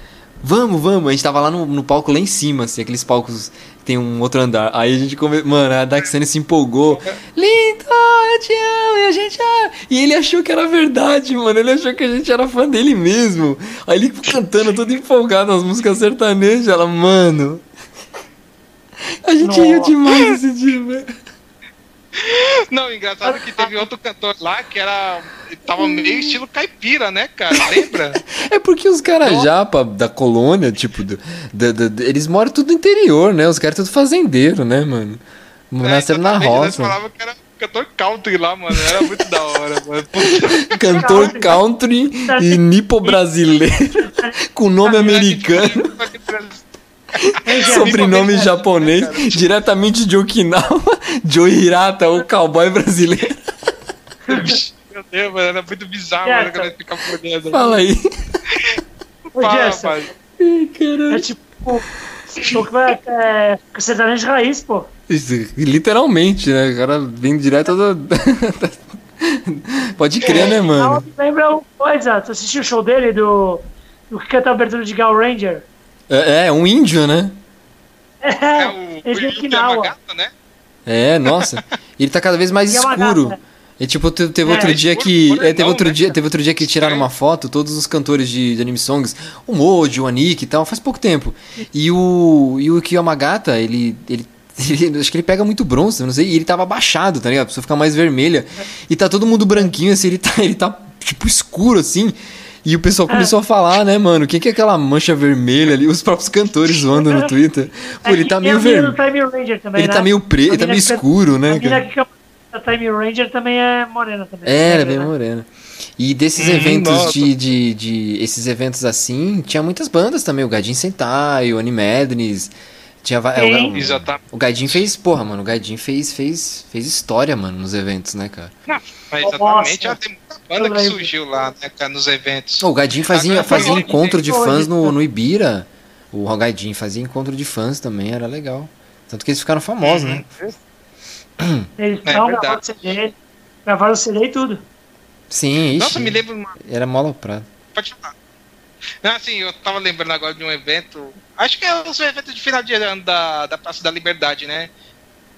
Vamos, vamos. A gente tava lá no, no palco lá em cima, assim, aqueles palcos que tem um outro andar. Aí a gente come... Mano, a Daxane se empolgou. Lindo, eu te amo, e a gente ama. E ele achou que era verdade, mano. Ele achou que a gente era fã dele mesmo. Aí ele cantando todo empolgado as músicas sertanejas. Ela, mano. A gente Nossa. riu demais esse dia, velho. Não, engraçado que teve outro cantor lá que era. Tava meio estilo caipira, né, cara? Lembra? É porque os caras japa da colônia, tipo, do, do- do- do- eles moram tudo no interior, né? Os caras tudo fazendeiro, né, mano? Nasceram na exatamente, Eles roça. falavam que era cantor country lá, mano. Era muito da hora, mano. Cantor country e nipo brasileiro com nome americano, sobrenome japonês, diretamente de Okinawa, Joe Hirata, o cowboy brasileiro. Meu Deus, mano, era muito bizarro, mano, quando ele ficava olhando. Fala aí. Ô, Fala, Gerson, rapaz. Ai, caralho. é tipo. show que vai- É, sertanejo de raiz, pô. Isso, literalmente, né? O cara vem direto do. Pode crer, né, mano? lembra uma coisa. Tu assistiu o show dele do. Do que canta a abertura de Gal Ranger? É, é um índio, né? É o, ele o Okinawa. Yamagata, né? É, nossa. Ele tá cada vez mais escuro. E tipo, te- teve É, outro dia escuro, que. é, teve não, outro né, dia, teve outro dia que tiraram uma foto, todos os cantores de, de anime songs, o Mojo, o Anik e tal, faz pouco tempo. E o. E o Kiyamagata, ele. ele ele- acho que ele pega muito bronze, eu não sei, e ele tava abaixado, tá ligado? A pessoa fica mais vermelha. E tá todo mundo branquinho, assim, ele tá, ele tá tipo escuro, assim. E o pessoal começou a falar, né, mano? O que, que é aquela mancha vermelha ali? Os próprios cantores zoando no Twitter. Pô, ele É, tá e meio vermelho. Ele né? tá meio preto, ele tá meio escuro, né, cara? a Time Ranger também é morena também. É, ela é Negra, bem né? morena. E desses Hum, eventos de, de, de. Esses eventos assim, tinha muitas bandas também. O Gaidin Sentai, o Animadness. Tinha é, Sim. o, o, o Gaidin fez. Porra, mano, o Gaidin fez, fez, fez história, mano, nos eventos, né, cara? Mas Nossa. exatamente, já tem banda que surgiu lá, né, cara, nos eventos. O Gaidin fazia, fazia encontro de fãs no, no Ibira. O Gaidin fazia encontro de fãs também, era legal. Tanto que eles ficaram famosos, né? Eles É não verdade. gravaram o CD, gravaram o CD e tudo. Sim, ixi, Nossa, me lembro uma. era mó aloprado. Pode falar. Não, assim, eu tava lembrando agora de um evento. Acho que é os eventos de final de ano da, da Praça da Liberdade, né?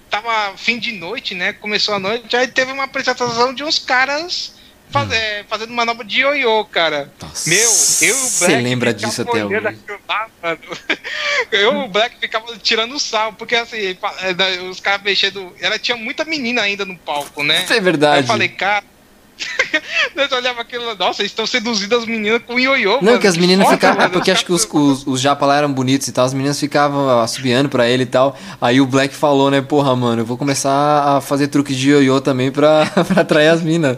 Tava fim de noite, né? Começou a noite, aí teve uma apresentação de uns caras faz- é, fazendo manobra de ioiô, cara. Nossa, Meu, eu e o Black. Você lembra disso até hoje? lá, mano. Eu e o Black ficava tirando sal, porque assim, é, os caras mexendo. Ela tinha muita menina ainda no palco, né? É Aí verdade. eu falei, cara. Nós olhava aquilo, nossa, eles estão seduzindo as meninas com ioiô. Não, mano, que as meninas foda, ficavam. É mano, porque acho que os, os, os japa lá eram bonitos e tal, as meninas ficavam assobiando pra ele e tal. Aí o Black falou, né, porra, mano, eu vou começar a fazer truque de ioiô também pra, pra atrair as minas.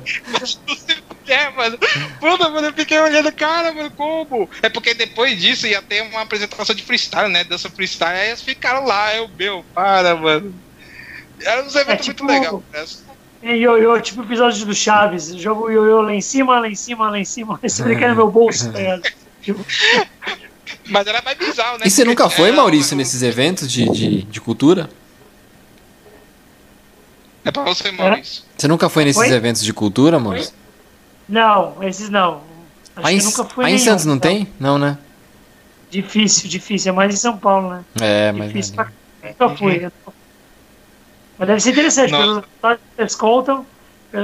É, mano. Puta, mano, eu fiquei olhando, cara, mano, como? É porque depois disso ia ter uma apresentação de freestyle, né? Dança freestyle, aí eles ficaram lá, eu, meu, para, mano. Era um evento É, tipo- muito legal. né? E ioiô, tipo o episódio do Chaves. Jogo o ioiô lá em cima, lá em cima, lá em cima. Esse brincar no meu bolso, tá ligado? Tipo, Mas era mais bizarro, né? E você Porque nunca foi, Maurício, nesses eventos de, de, de cultura? É pra você, Maurício. Você nunca foi nesses Oi? eventos de cultura, Maurício? Não, esses não. Acho Aí, que nunca fui aí em nenhum, Santos não tem? Não, né? Difícil, difícil. É mais em São Paulo, né? É, mas. Difícil pra... Nunca fui. Mas deve ser interessante. Nossa. Pelo que eles contam,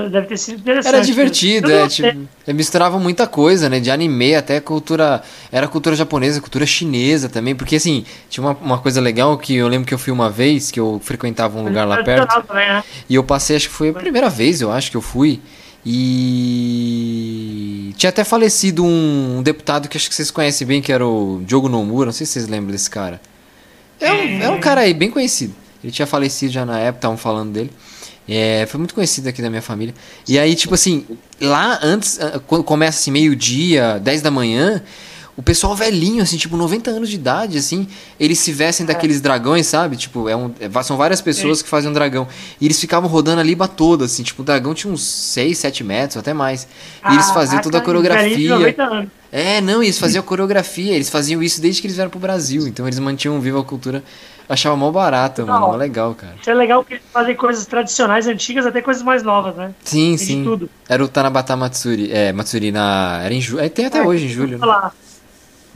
deve ter sido interessante. Era divertido, Eu é, tipo, é, misturava muita coisa, né? De anime até cultura. Era cultura japonesa, cultura chinesa também. Porque assim, tinha uma, uma coisa legal que eu lembro que eu fui uma vez, que eu frequentava um lugar lá perto. Também, né? E eu passei, acho que foi a primeira vez, eu acho que eu fui. E tinha até falecido um, deputado que acho que vocês conhecem bem, que era o Diogo Nomura, não sei se vocês lembram desse cara. É um, é um cara aí bem conhecido. Ele tinha falecido já na época, estavam falando dele. É, foi muito conhecido aqui da minha família. E aí, tipo assim, lá antes, ah, quando começa assim, meio-dia, 10 da manhã, o pessoal velhinho, assim, tipo, 90 anos de idade, assim, eles se vestem daqueles dragões, sabe? Tipo, é um, é- são várias pessoas que fazem um dragão. E eles ficavam rodando a liba toda, assim, tipo, o dragão tinha uns 6, 7 metros, até mais. E eles faziam toda a de coreografia. 90 anos. É, não, eles faziam a coreografia, eles faziam isso desde que eles vieram pro Brasil. Então eles mantinham viva a cultura. Achava mó barato, mano, mó legal, cara. Isso é legal porque eles fazem coisas tradicionais, antigas, até coisas mais novas, né? Sim, Tem sim. Era o Tanabata Matsuri. É, Matsuri na. Era em julho. Tem até hoje, em julho. Né? lá.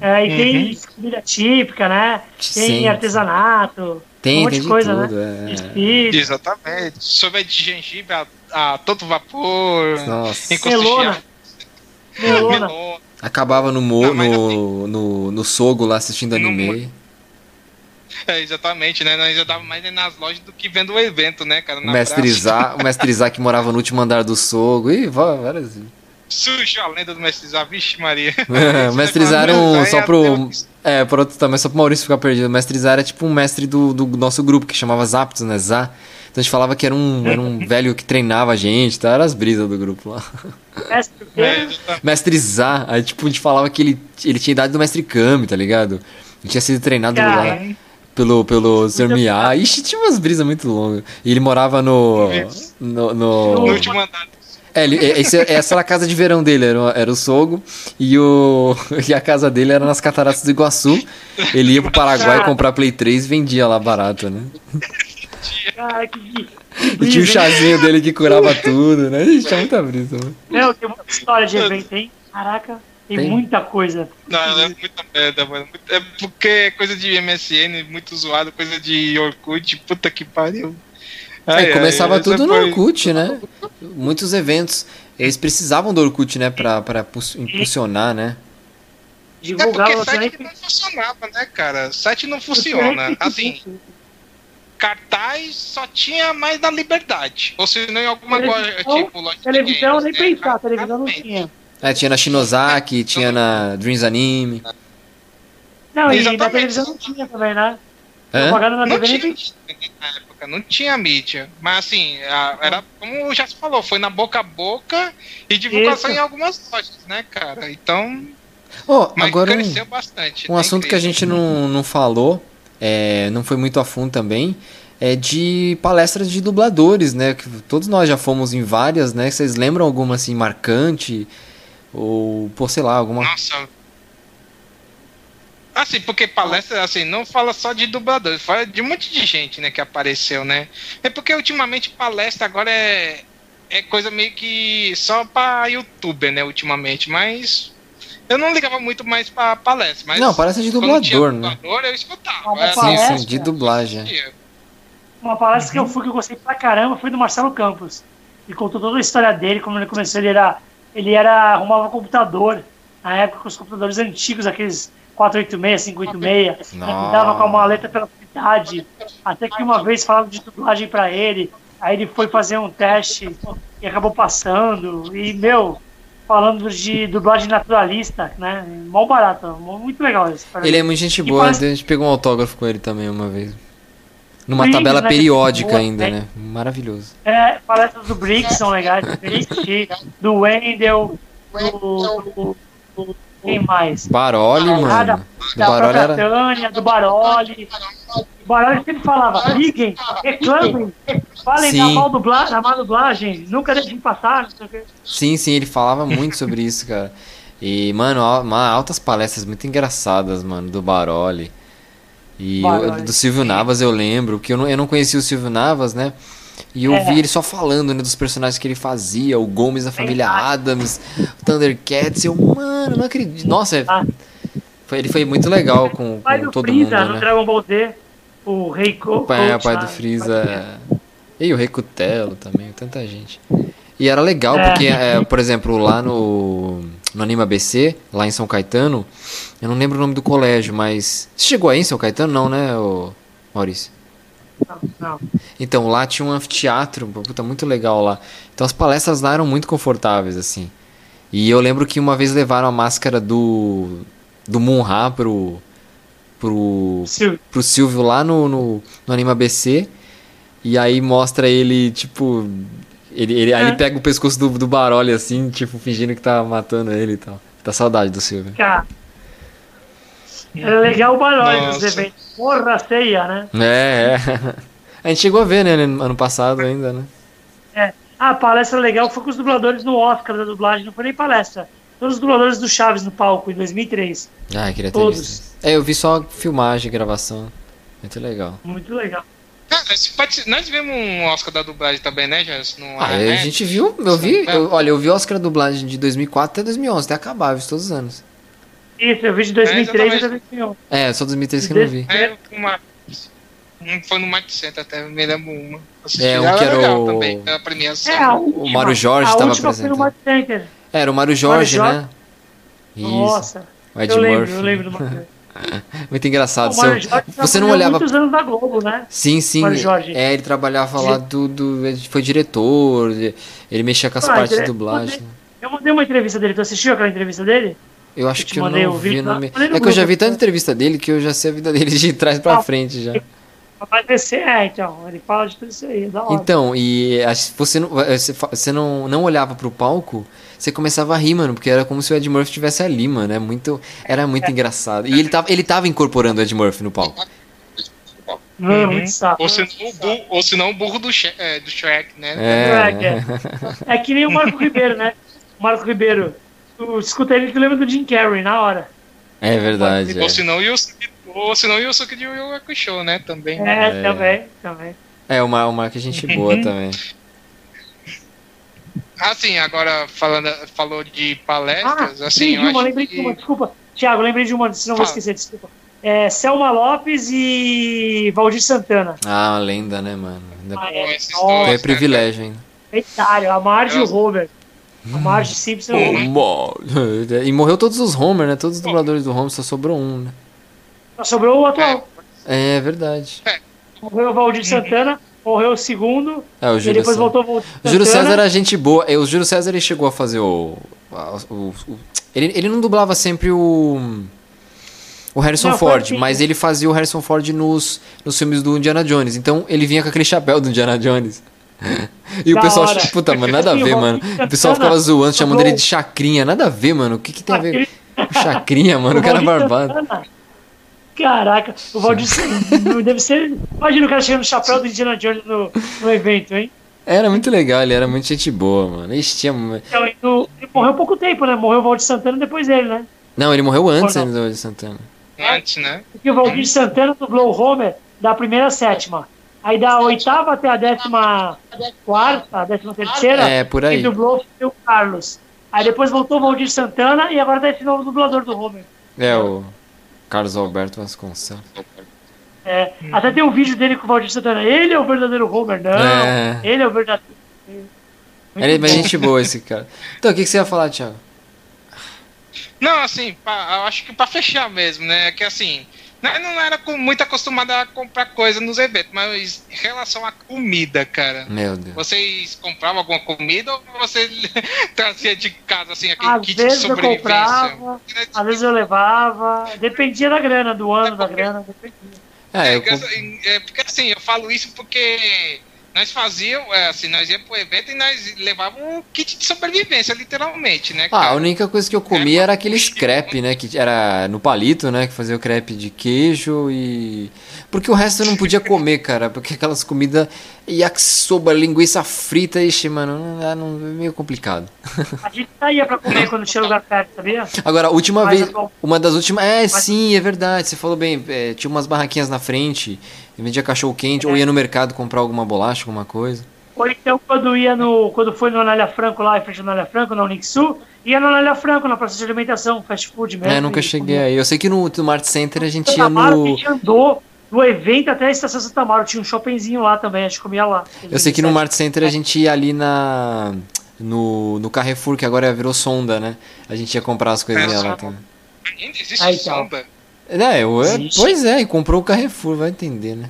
É, e Uhum. tem comida típica, né? Tem Sim. artesanato. Tem, um monte tem de coisa, tudo. né? É. Espírito, Exatamente. Sorvete de gengibre a, a todo vapor. Nossa. melona. Melona. melona. Acabava no, mo Não, mas no, assim- no, no sogo lá assistindo Não anime. É, exatamente, né? Nós já dava mais nas lojas do que vendo o evento, né, cara? O mestre. Zá, o mestre Zá que morava no último andar do sogo. Ih, vá- várias. Surgiu a lenda do mestre Zá, vixe Maria. Zá era um. Aí Só pro. É, por outro também, só pro Maurício ficar perdido. O mestre Zá era tipo um mestre do, do nosso grupo, que chamava Zapdos, né? Zá. Então a gente falava que era um, era um velho que treinava a gente, tá? Era as brisas do grupo lá. Mestre É. Mestre Zá, aí tipo, a gente falava que ele, ele tinha idade do mestre Kami, tá ligado? Ele tinha sido treinado lá pelo, pelo Sr. Miyagi. Ixi, tinha umas brisas muito longas. E ele morava no. No. No no... último andar. É, ele, esse, essa era a casa de verão dele, era, o- era o Sogo. E, o, e a casa dele era nas cataratas do Iguaçu. Ele ia pro Paraguai comprar Play 3 e vendia lá barato, né? cara, que, E tinha o chazinho dele que curava tudo, né? Ixi, tinha muita brisa, mano. Meu, tem muita história de evento, hein? Caraca, tem, Tem. muita coisa. Não, é muita merda, mano. É porque é coisa de MSN, muito zoado, coisa de Orkut, puta que pariu. Ai, É, começava ai, tudo no foi- Orkut, né? Muitos eventos. Eles precisavam do Orkut, né? Pra, pra impulsionar, né? É Divulgava porque também. site não funcionava, né, cara? Site não funciona. Assim, cartaz só tinha mais na liberdade. Ou se não em alguma loja, Televisão- tipo loja de Televisão, nem games, né? pensar, televisão não tinha. É, tinha na Shinozaki, tinha na Dreams Anime. Não, e na televisão não tinha também, né? Hã? Propaganda na Não TV nem tinha pensar. Época, não tinha mídia. Mas assim, a- era como já se falou, foi na boca a boca e divulgação Isso. em algumas lojas, né, cara? Então, Oh, agora um, cresceu bastante. um né, assunto que a gente não, não falou, é, não foi muito a fundo também, é de palestras de dubladores, né? Que todos nós já fomos em várias, né? Vocês lembram alguma assim marcante? Ou, pô, sei lá, alguma. Nossa. Assim, porque palestra, assim, não fala só de dubladores, fala de um monte de gente, né, que apareceu, né? É porque ultimamente palestra agora é, é coisa meio que só pra youtuber, né, ultimamente, mas eu não ligava muito mais pra palestra, mas... Não, palestra de quando tinha dublador, né? dublador, eu escutava. Uma é, Sim, palestra? sim, de dublagem. Uma palestra que eu fui que eu gostei pra caramba foi do Marcelo Campos. Ele contou toda a história dele, como ele começou, ele era. Ele era. arrumava computador. Na época com os computadores antigos, aqueles 486, 586, Nossa. andava com a maleta pela cidade. Até que uma vez falaram de dublagem pra ele. Aí ele foi fazer um teste e acabou passando. E, meu, falando de dublagem naturalista, né? Mó barato, muito legal isso. Ele é muito gente boa, parece- a gente pegou um autógrafo com ele também uma vez. Numa Briggs, tabela né, periódica boa, ainda, né? né? Maravilhoso. É, palestras do Briggs são legais, do Briggs, do Wendel, do, do, do- Quem mais? Baroli, Ah, mano. da- Da Baroli era. Tânia, do Baroli. O Baroli sempre falava, liguem, reclamem, falem Sim. na mal dubla- na má dublagem, nunca deixem passar, não sei o quê. Sim, sim, ele falava muito sobre isso, cara. E, mano, al- ma- altas palestras muito engraçadas, mano, do Baroli. E Baroli. o- do Silvio Navas eu lembro, que eu não, eu não conhecia o Silvio Navas, né? E eu É. vi ele só falando, né, dos personagens que ele fazia, o Gomes da família. Adams, o Thundercats, eu, mano, não acredito. Nossa, é- Ah. foi- ele foi muito legal com, O pai com do todo Freeza mundo, no né? Dragon Ball Z, o Rei Co O pai, é, o pai do Freeza. é. E o Rei Cutelo também, tanta gente. E era legal É. porque, é, por exemplo, lá no, no Anima BC, lá em São Caetano, eu não lembro o nome do colégio, mas. Você chegou aí em São Caetano? Não, né, Maurício? Então, lá tinha um anfiteatro, puta, muito legal lá. Então as palestras lá eram muito confortáveis, assim. E eu lembro que uma vez levaram a máscara do. do Munra pro. pro. Silvio. pro Silvio lá no, no, no Anima BC. E aí mostra ele, tipo. Ele, ele, Aí É. ele pega o pescoço do, do Baroli, assim, tipo, fingindo que tá matando ele e tal. Tá saudade do Silvio. Cara, era legal o Baroli nos eventos. Porra, ceia, né? É, é. A gente chegou a ver, né, ano passado ainda, né? É. Ah, a palestra legal foi com os dubladores no Oscar da dublagem, não foi nem palestra. Todos os dubladores do Chaves no palco em 2003. Ah, queria ter Todos. visto. É, eu vi só filmagem, gravação. Muito legal. Muito legal. Nós vimos um Oscar da dublagem também, né, Jans? Ah, a gente viu, eu vi, eu- olha, eu vi Oscar dublagem de 2004 até 2011, até acabar, eu vi todos os anos. Isso, eu vi de 2003 a exatamente. 2011. É, só 2003 que eu não vi. É, uma. um Foi no Might Center até, me lembro uma. Assisti, É, um que era o- também, a premiação. É, a última, Mário Jorge a tava última foi no apresentando. Mark Center. É, Era o Mário Jorge, Jorge. né? Isso. Nossa, o Ed eu lembro, Murphy. eu lembro do Center. Muito engraçado. O Mário seu- Jorge Você não olhava. muitos anos na Globo, né? Sim, sim. Mário Jorge. É, ele trabalhava lá do, do. Ele foi diretor, ele mexia com as Ah, partes de dublagem. Eu mandei uma entrevista dele. Tu assistiu aquela entrevista dele? Eu acho Eu que eu não o vi. Não me... É que eu já vi tanta entrevista dele que eu já sei a vida dele de trás pra Ah, frente já. Vai descer, é, então. Ele fala de tudo isso aí, é da hora. Então, e você não, você, fa- você não, não olhava pro palco, você começava a rir, mano, porque era como se o Ed Murphy estivesse ali, mano. É muito, era muito engraçado. E ele tava, ele tava incorporando o Ed Murphy no palco. Não, é Uhum. muito saco. Ou senão, o burro, ou senão o burro do, Shrek, é, do Shrek, né? É. É que nem o Marco Ribeiro, né? O Marco Ribeiro. Tu escuta ele, tu lembra do Jim Carrey na hora. É verdade. Ou É, senão o Yusuke, ou senão o Yusuke de Yu Hakusho, né? Também. É, É. também, também. é uma, uma que a gente boa também. Assim, agora falando, falou de Ah, palestras, assim, lembrei eu de uma, acho lembrei que... de uma, desculpa. Thiago, lembrei de uma, senão vou Fala. esquecer, desculpa. É, Selma Lopes e Valdir Santana. Ah, lenda, né, mano? Ainda Ah, Pô, é, dois, é né, privilégio ainda. Itália, a Marge e o. Robert. A Marge Simpson e o. Mo- E morreu todos os Homer, né? Todos os dubladores do Homer, só sobrou um, né? Só sobrou o atual. É verdade. Morreu o Valdir Santana, morreu o segundo, É, o e Júlio depois César. voltou o Valdir O Júlio. César era gente boa. É, O Júlio César ele chegou a fazer o. o- o- ele, ele não dublava sempre o. O Harrison Não, Ford, assim. mas ele fazia o Harrison Ford nos, nos filmes do Indiana Jones. Então ele vinha com aquele chapéu do Indiana Jones. E o Da pessoal. hora. Puta, mano, nada a Sim, ver, o mano. Valdir O pessoal Santana ficava zoando, chamando ele de chacrinha. Nada a ver, mano. O que, que tem a ver com chacrinha, mano? O cara é Valdir barbado. Santana. Caraca, o Valdir Santana deve ser. Imagina o cara chegando no chapéu do Indiana Jones no, no evento, hein? Era muito legal, ele era muito gente boa, mano. Ixi, tinha... Então, ele, ele morreu há pouco tempo, né? Morreu o Valdir Santana depois dele, né? Não, ele morreu antes ainda do Santana. Antes, né? Porque o Valdir Santana dublou o Homer da primeira sétima. Aí da oitava até a décima quarta, a décima terceira, É, por aí. dublou foi o Carlos. Aí depois voltou o Valdir Santana e agora tá esse novo dublador do Homer. É, o Carlos Alberto Vasconcelos. É, Até tem um vídeo dele com o Valdir Santana. Ele é o verdadeiro Homer, não. É. Ele é o verdadeiro. Muito Ele é bem gente boa esse cara. Então, o que, que você ia falar, Thiago? Não, assim, pra- eu acho que pra fechar mesmo, né? Que assim, né, não era com- muito acostumado a comprar coisa nos eventos, mas em relação à comida, cara. Meu Deus. Vocês compravam alguma comida ou você trazia de casa, assim, aquele Às kit de vezes eu sobrevivência? comprava, às vezes eu levava. Dependia da grana, do ano, da grana. Dependia. É, É, eu, assim, é, porque assim, eu falo isso porque nós fazíamos, é, assim, nós íamos pro evento e nós levávamos um kit de sobrevivência, literalmente, né? Ah, cara? a única coisa que eu comia era aqueles crepe, né? Que era no palito, né? Que fazia o crepe de queijo e. Porque o resto eu não podia comer, cara. Porque aquelas comidas. Yakisoba, linguiça frita, ixi, mano, não, é- não, é meio complicado. A gente saía pra comer quando tinha lugar perto, sabia? Agora, a última Mas vez. eu- Uma das últimas. É, sim, é verdade. Você falou bem. é, tinha umas barraquinhas na frente. Vendia cachorro quente, ou ia no mercado comprar alguma bolacha, alguma coisa. Ou então quando ia no. Quando foi no Anália Franco lá, em frente ao Anália Franco, na Unixul, ia no Anália Franco, na praça de alimentação, fast food mesmo. É, nunca cheguei aí. Eu sei que no, no Mart Center a gente ia Amaro, a no. gente andou do evento até a estação Santa Amaro. Tinha um shoppingzinho lá também, a gente comia lá. Eu sei que no Mart Center a gente ia ali na. No, no Carrefour, que agora virou sonda, né? A gente ia comprar as coisinhas É, lá também. Ainda existe Aí, então. sonda? É, eu, é, Existe. pois é, e comprou o Carrefour, vai entender, né?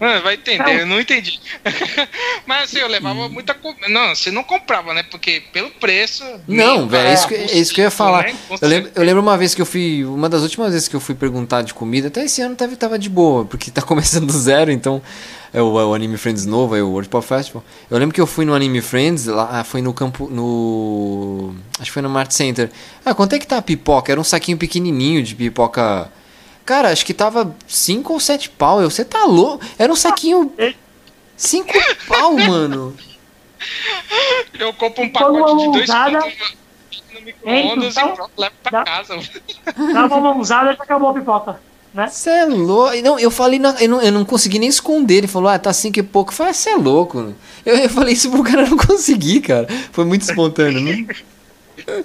Ah, vai entender, Não. eu não entendi. Mas assim, eu levava muita comida. Não, você não comprava, né? Porque pelo preço. Não, velho, é, isso que, é isso que eu ia falar. né? Eu lembro, eu lembro uma vez que eu fui. Uma das últimas vezes que eu fui perguntar de comida, até esse ano tava, tava de boa, porque tá começando do zero, então. É o, é o Anime Friends novo, é o World Pop Festival. Eu lembro que eu fui no Anime Friends, lá foi no campo. no. Acho que foi no Mart Center. Ah, quanto é que tá a pipoca? Era um saquinho pequenininho de pipoca. Cara, acho que tava 5 ou 7 pau. Eu, você tá louco? Era um saquinho. 5 pau, mano. Eu compro um pacote uma de dois contos no micro-ondas então, e pronto, levo pra dá- casa. Dava uma mãozada e já acabou a pipoca. Né? Você é louco. Não, eu falei, na- eu, não, eu não consegui nem esconder. Ele falou, ah, tá cinco e pouco. Eu falei, você é louco. Eu, eu falei isso pro cara não conseguir, cara. Foi muito espontâneo. Não...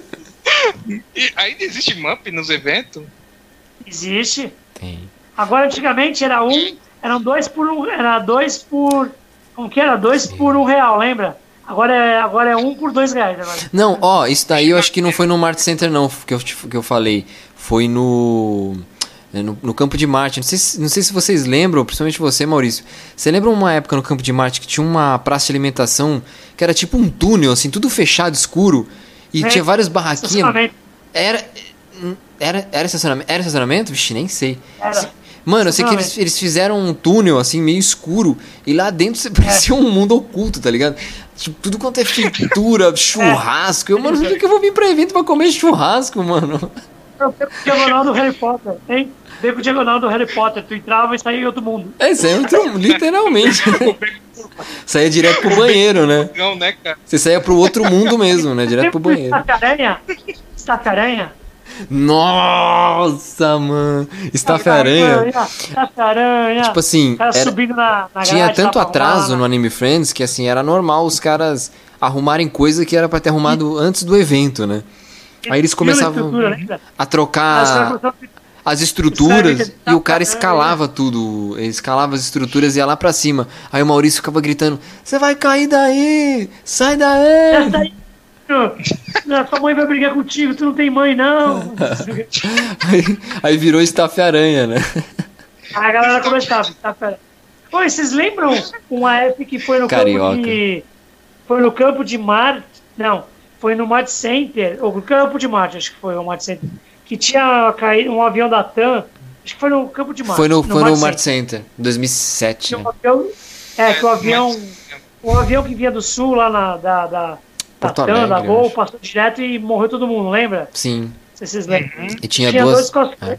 E ainda existe MUP nos eventos? Existe. Tem. Agora, antigamente era um, eram dois por um, era dois por, como que era? Dois por um real, lembra? Agora é, agora é um por dois reais agora. Não, ó, isso daí eu acho que não foi no Mart Center, não, que eu, que eu falei. Foi no. No, no Campo de Marte. Não sei, se, não sei se vocês lembram, principalmente você, Maurício. Você lembra uma época no Campo de Marte que tinha uma praça de alimentação que era tipo um túnel, assim, tudo fechado, escuro. E É, tinha várias barraquinhas. Era. Era, era estacionamento? Era estacionamento? Vixe, nem sei. Era. Mano, eu sei que eles, eles fizeram um túnel, assim, meio escuro. E lá dentro você parecia um mundo oculto, tá ligado? Tipo, tudo quanto é fritura, churrasco. Eu, mano, por que que eu vou vir pra evento pra comer churrasco, mano? Diagonal do Harry Potter, hein? Pego o diagonal do Harry Potter, tu entrava e saía em outro mundo. É, isso aí é outro, literalmente. saía direto pro banheiro, né? Não, né, cara? Você saía pro outro mundo mesmo, né? Direto pro banheiro. Estafe-aranha? Estafe-aranha? Nossa, mano. Estafe-aranha. Estafe-aranha. Tipo assim, cara era- subindo na, na Tinha lá tanto pra atraso arrumar. no Anime Friends que assim, era normal os caras arrumarem coisa que era pra ter arrumado antes do evento, né? Aí eles começavam a trocar as estruturas e o cara tá- escalava tudo. Ele escalava as estruturas e ia lá pra cima. Aí o Maurício ficava gritando: Você vai cair daí! Sai daí! Não, Sua mãe vai brigar contigo, tu não tem mãe, não. Aí, aí virou estafe-aranha, né? Aí a galera começava, pera. Oi, vocês lembram uma época que foi no Carioca. campo de. Foi no campo de Marte. Não, foi no Mart Center, ou no campo de Marte, acho que foi o Mart Center. Que tinha caído um avião da TAM. Acho que foi no campo de Marte. Foi no, foi no Mart Center. Center, em 2007. Tinha Né? um avião, é, que o avião. O avião que vinha do sul lá na, da, da, da Alegre, Gol, acho. passou direto e morreu todo mundo, lembra? Sim. Não sei se vocês lembram. E tinha, Tinha duas. dois cosplay,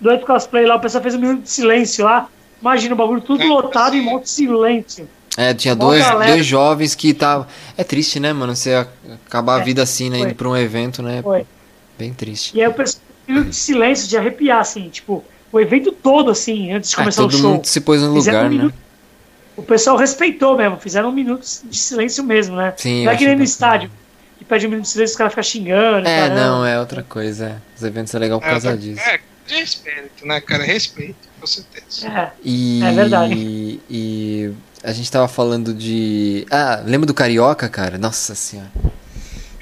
dois cosplay lá, o pessoal fez um minuto de silêncio lá. Imagina o bagulho tudo lotado e um monte de silêncio. É, tinha dois, galera. dois jovens que estavam. É triste, né, mano? Você ac- acabar a É, vida assim, né? foi. Indo pra um evento, né? Foi. Bem triste. E aí o pessoal minuto de silêncio, de arrepiar, assim, tipo, o evento todo, assim, antes de Ah, começar o todo show. mundo se pôs no lugar, um né? minuto- O pessoal respeitou mesmo, fizeram um minuto de silêncio mesmo, né? Sim, não é que nem no estádio, que pede um minuto de silêncio e os caras ficam xingando. É, caramba. não, é outra coisa. é. Os eventos é legal por causa é, disso. É, de respeito, né, cara? Respeito, com certeza. É, E, É verdade. E a gente tava falando de. Ah, lembra do Carioca, cara? Nossa senhora.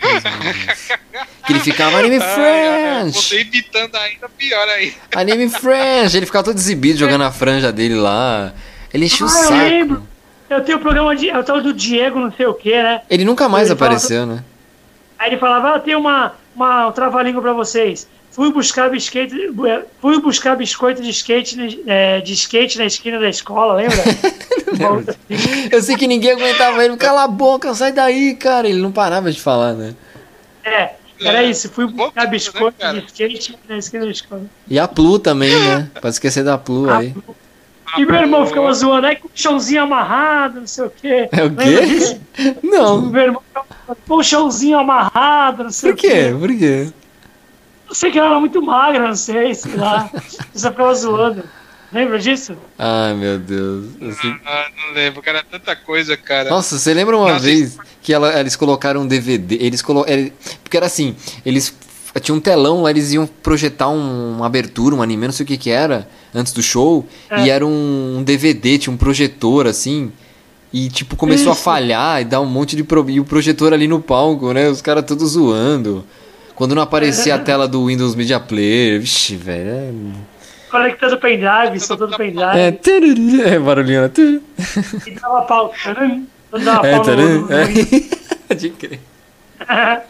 Que ele ficava Anime French! Você imitando ainda pior aí. Anime French! Ele ficava todo exibido jogando a franja dele lá. Ele enchia o Ah, eu saco. lembro. Eu tenho o programa de. Eu tava do Diego, não sei o que, né? Ele nunca mais Ele falava- apareceu, né? Aí ele falava, ah, eu tenho uma, uma um trava-língua pra vocês. Fui buscar biscoito, fui buscar biscoito de skate, na- é, de skate na esquina da escola, lembra? Eu sei que ninguém aguentava ele. Cala a boca, sai daí, cara. Ele não parava de falar, né? é, era isso. Fui buscar Loucura, né, biscoito cara? de skate na esquina da escola. E a Plu também, né? Pode esquecer da Plu aí. E meu irmão ficava zoando, aí com o chãozinho amarrado, não sei o quê. É o quê? O Não. meu irmão ficava com o chãozinho amarrado, não sei Por o quê. quê? Por quê? Eu sei que ela era muito magra, não sei, sei lá. Só ficava zoando. Lembra disso? Ai, meu Deus. Assim- Ah, não lembro, cara, tanta coisa, cara. Nossa, você lembra uma Nossa, vez que ela- eles colocaram um DVD? Eles colo... ele- Porque era assim, eles tinha um telão lá, eles iam projetar um- uma abertura, um anime, não sei o que que era, antes do show, É. e era um, um DVD, tinha um projetor assim. E tipo, começou a Isso. falhar e dar um monte de pro... e o projetor ali no palco, né? Os caras todos zoando. Quando não aparecia a tela do Windows Media Player, vixi, velho. é- Conectando pendrive, soltando pendrive. É, tururu, é barulhinho, né? E dava pau. taran, Quando dava É, pau no- tururu, no- é. Pode crer. Ah,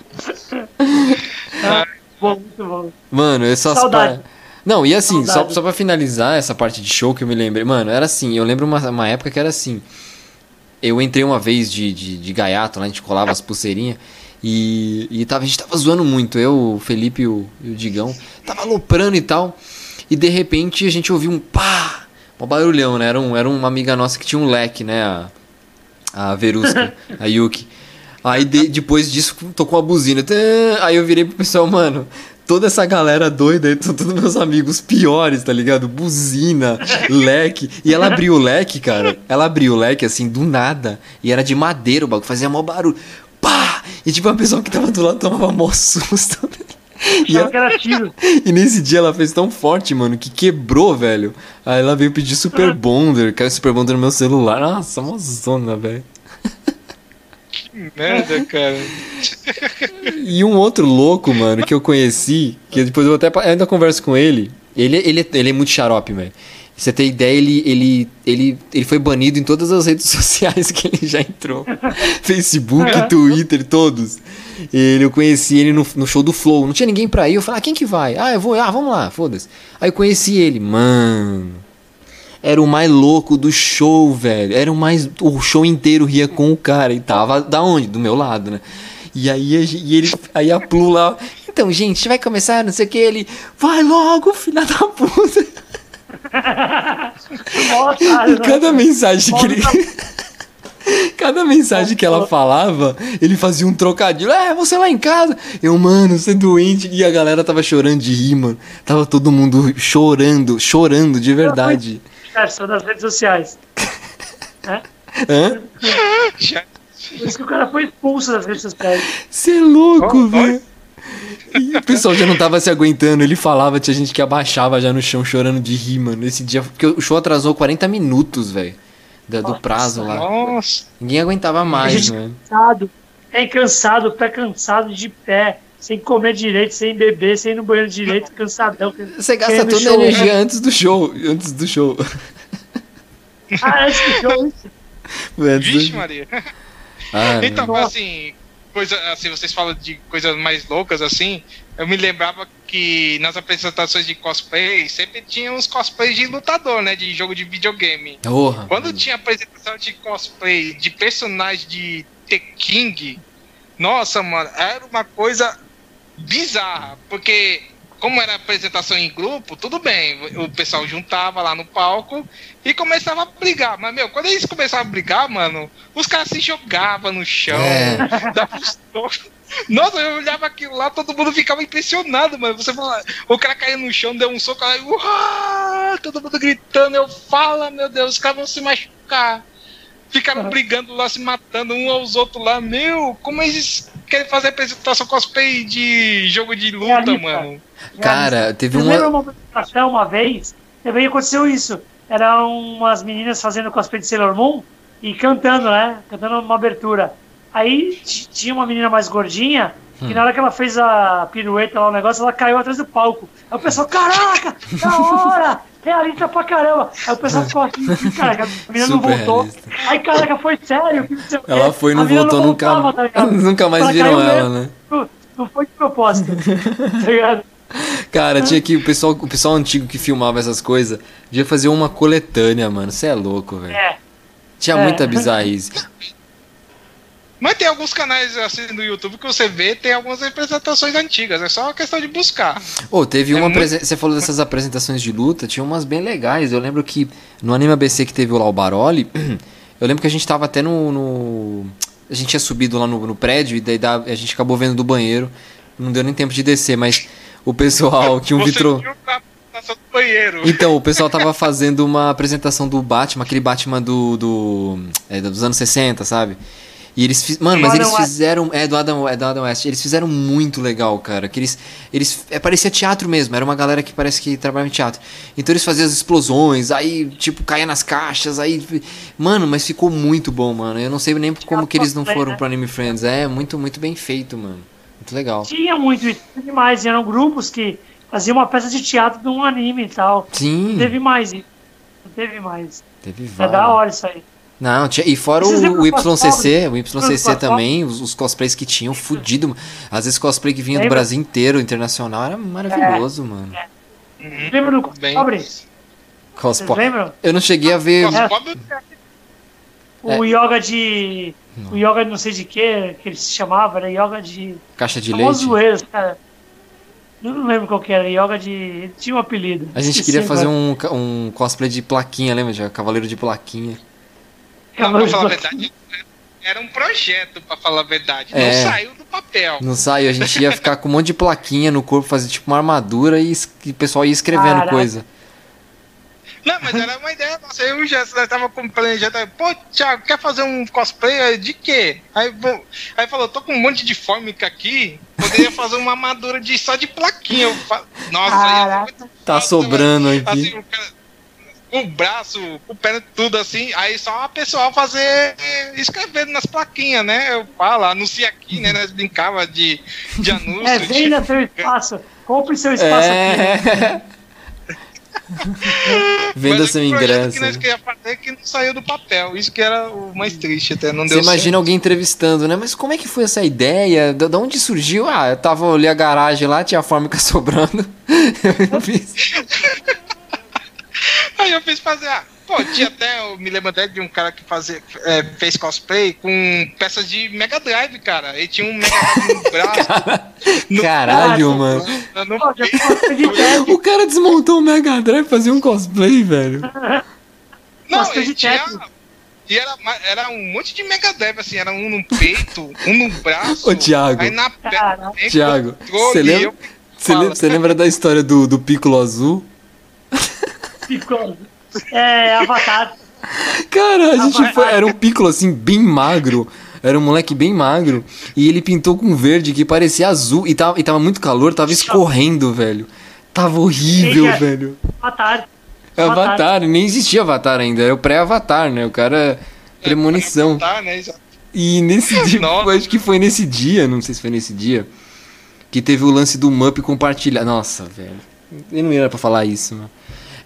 bom, muito bom. Mano, essas Saudade. par- Não, e assim, só, Saudade. só pra finalizar essa parte de show que eu me lembrei. Mano, era assim, eu lembro uma, uma época que era assim. Eu entrei uma vez de, de, de gaiato, lá a gente colava as pulseirinhas. E, e tava, a gente tava zoando muito, eu, o Felipe e o, e o Digão. Tava aloprando e tal. E de repente a gente ouviu um pá! Um barulhão, né? Era, um, era uma amiga nossa que tinha um leque, né? A, a Veruska, a Yuki. Aí de- depois disso tocou a buzina. Aí eu virei pro pessoal, mano. Toda essa galera doida aí, são todos meus amigos piores, tá ligado? Buzina, leque. E ela abriu o leque, cara. Ela abriu o leque assim, do nada. E era de madeira o bagulho, fazia mó barulho. Pá! E tipo, a pessoa que tava do lado tomava mó susto. E, ela- e nesse dia ela fez tão forte, mano, que quebrou, velho. Aí ela veio pedir Super Bonder, caiu Super Bonder no meu celular. Nossa, mó zona, velho. Que merda, cara. E um outro louco, mano, que eu conheci, que depois eu até pa- ainda converso com ele. Ele, ele, é- ele é muito xarope, velho. Pra Você ter ideia, ele, ele, ele, ele foi banido em todas as redes sociais que ele já entrou. Facebook, Twitter, todos. Ele, eu conheci ele no, no show do Flow. Não tinha ninguém pra ir. Eu falei, ah, quem que vai? Ah, eu vou. Ah, vamos lá, foda-se. Aí eu conheci ele. Mano. Era o mais louco do show, velho. Era o mais. O show inteiro ria com o cara. E tava da onde? Do meu lado, né? E aí, e ele, aí a Plu lá. Então, gente, vai começar, não sei o que. Ele. Vai logo, filha da puta. E cada mensagem que ele. Cada mensagem que ela falava, ele fazia um trocadilho. É, você lá em casa. Eu, mano, você é doente. E a galera tava chorando de rir, mano. Tava todo mundo chorando, chorando de verdade. São das redes sociais. Né? Hã? Já- Por isso que o cara foi expulso das redes sociais. Você é louco, Oh, velho. E o pessoal já não tava se aguentando. Ele falava, tinha gente que abaixava já no chão chorando de rir, mano. Esse dia. Porque o show atrasou 40 minutos, velho. Do, do Nossa, prazo lá. Nossa. Ninguém aguentava mais, mano. Cansado. É cansado, pé cansado de pé. Sem comer direito, sem beber, sem ir no banheiro direito, cansadão. Você gasta toda a show. energia antes do show. Antes do show. Ah, antes do show. Vixe, Maria. Ah, Então, mano. assim, coisa, assim, vocês falam de coisas mais loucas, assim, eu me lembrava que nas apresentações de cosplay sempre tinha uns cosplays de lutador, né? De jogo de videogame. Porra. Quando tinha apresentação de cosplay de personagem de The King, nossa, mano, era uma coisa bizarra, porque como era apresentação em grupo, tudo bem, o pessoal juntava lá no palco e começava a brigar, mas meu, quando eles começavam a brigar, mano, os caras se jogavam no chão, É. tocos. Nossa, eu olhava aquilo lá, todo mundo ficava impressionado, mano. Você fala, o cara caiu no chão, deu um soco, aí, todo mundo gritando. Eu falo, meu Deus, os caras vão se machucar. Ficaram brigando lá, se matando um aos outros lá. Meu, como eles querem fazer apresentação cosplay de jogo de luta, Realista. mano? Cara, teve uma. lembram uma apresentação uma vez? Também aconteceu isso. Eram umas meninas fazendo cosplay de Sailor Moon e cantando, né? Cantando uma abertura. Aí tinha uma menina mais gordinha Hum. que na hora que ela fez a pirueta lá, o negócio, ela caiu atrás do palco. Aí o pessoal, caraca, da hora! Realista pra caramba! Aí o pessoal ficou assim, caraca, a menina não voltou. realista. Aí, caraca, foi sério. não. Ela foi e não voltou nunca. voltava, tá ligado? nunca mais Ela viram ela, né? Não- Não foi de propósito. tá ligado? Cara, tinha que. O pessoal, o pessoal antigo que filmava essas coisas devia fazer uma coletânea, mano. Você é louco, velho. É. Tinha É. muita bizarrice. Mas tem alguns canais assim no YouTube que você vê, tem algumas representações antigas, é só uma questão de buscar. Ô, teve É uma. muito- Você falou dessas apresentações de luta, tinha umas bem legais. Eu lembro que no Anime ABC que teve lá o Baroli, eu lembro que a gente tava até no. no- a gente tinha subido lá no, no prédio e daí da- a gente acabou vendo do banheiro. Não deu nem tempo de descer, mas o pessoal tinha um vitro. Então, o pessoal tava fazendo uma apresentação do Batman, aquele Batman do. do é, dos anos 60, sabe? E eles fiz... Mano, mas eles fizeram. É do Adam, é do Adam West. Eles fizeram muito legal, cara. Que eles. eles é, parecia teatro mesmo. Era uma galera que parece que trabalhava em teatro. Então eles faziam as explosões, aí, tipo, caía nas caixas, aí. Mano, mas ficou muito bom, mano. Eu não sei nem como que eles não foram né? pro Anime Friends. É muito, muito bem feito, mano. Muito legal. Tinha muito isso, teve mais. Eram grupos que faziam uma peça de teatro de um anime e tal. Sim. Não teve mais isso. Não teve mais. Teve É vários. da hora isso aí. Não, tinha, e fora o, o do YCC, o YCC do também, os, os cosplays que tinham, fudido. Às vezes cosplay que vinha do Lembra? Brasil inteiro, internacional, era maravilhoso, mano. Uhum. Lembra do Cosplay. lembram? Eu não cheguei a ver. É. O yoga de. O yoga de não sei de que, que ele se chamava, era yoga de. Caixa de leite. zoeiros, cara. Eu não lembro qual que era, yoga de. Ele tinha um apelido. A gente Esqueci queria fazer um, um cosplay de plaquinha, lembra? Já? Cavaleiro de plaquinha. Não, pra falar a de verdade, era um projeto, pra falar a verdade. É. Não saiu do papel. Não saiu, a gente ia ficar com um monte de plaquinha no corpo, fazer tipo uma armadura e, e o pessoal ia escrevendo Caraca. coisa. Não, mas era uma ideia nossa. Eu e o Jéssica nós tava com planejando. Pô, Thiago, quer fazer um cosplay de quê? Aí, bom, aí falou, tô com um monte de fórmica aqui. Poderia fazer uma armadura de, só de plaquinha. Eu fa... Nossa, Caraca. muito Tá foda, sobrando mas, aqui. Assim, o, cara, o braço, o pé, tudo assim. Aí só a pessoa fazer escrevendo nas plaquinhas, né? Eu falo, anuncia aqui, né? Nós brincava de, de anúncio. É, de- venda seu espaço. Compre seu espaço aqui. É. Venda seu o ingresso. que nós queríamos fazer que não saiu do papel. Isso que era o mais triste até. Não Você deu imagina alguém entrevistando, né? Mas como é que foi essa ideia? Da onde surgiu? Ah, eu tava olhei a garagem lá, tinha a fórmica sobrando. Eu fiz. Aí eu fiz fazer, ah, pô, tinha até, eu me lembro até de um cara que fazia, é, fez cosplay com peças de Mega Drive, cara. Ele tinha um Mega Drive no braço. no Caralho, braço, mano. de teste. O cara desmontou o Mega Drive pra fazer um cosplay, velho. Não, Nossa, ele tinha. E era, era um monte de Mega Drive, assim, era um no peito, um no braço. Ô, Thiago. Aí na perna. Thiago, você lembra- eu- lembra da história do, do Piccolo Azul? Ficou. É, Avatar. Cara, a gente foi, era um Piccolo assim, bem magro. Era um moleque bem magro. E ele pintou com verde que parecia azul. E tava, e tava muito calor, tava escorrendo, velho. Tava horrível, Eita. velho. Avatar. Avatar, nem existia Avatar ainda, era o pré-Avatar, né? O cara. Premonição. Tá, né? E nesse dia, Nossa. acho que foi nesse dia, não sei se foi nesse dia, que teve o lance do Mup compartilhar. Nossa, velho. Eu não era pra falar isso, mano.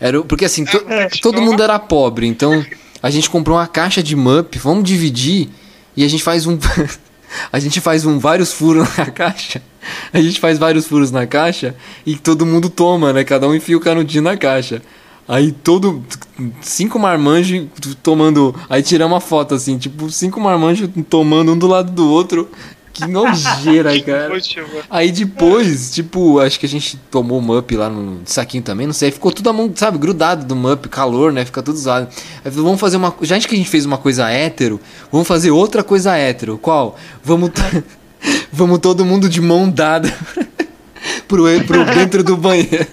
Era, porque assim, to- É. todo mundo era pobre, então a gente comprou uma caixa de Mup, vamos dividir e a gente faz um. a gente faz um vários furos na caixa. A gente faz vários furos na caixa e todo mundo toma, né? Cada um enfia o canudinho na caixa. Aí todo. Cinco marmanjos tomando. Aí tiramos uma foto assim, tipo, cinco marmanjos tomando um do lado do outro. Que nojeira, cara. Aí depois, tipo, acho que a gente tomou o Mup lá no saquinho também, não sei. Ficou tudo a mão, sabe, grudado do Mup, calor, né? Fica tudo usado. Aí falou, vamos fazer uma. Já que a gente fez uma coisa hétero, vamos fazer outra coisa hétero. Qual? Vamos. Vamos todo mundo de mão dada pro, pro dentro do banheiro.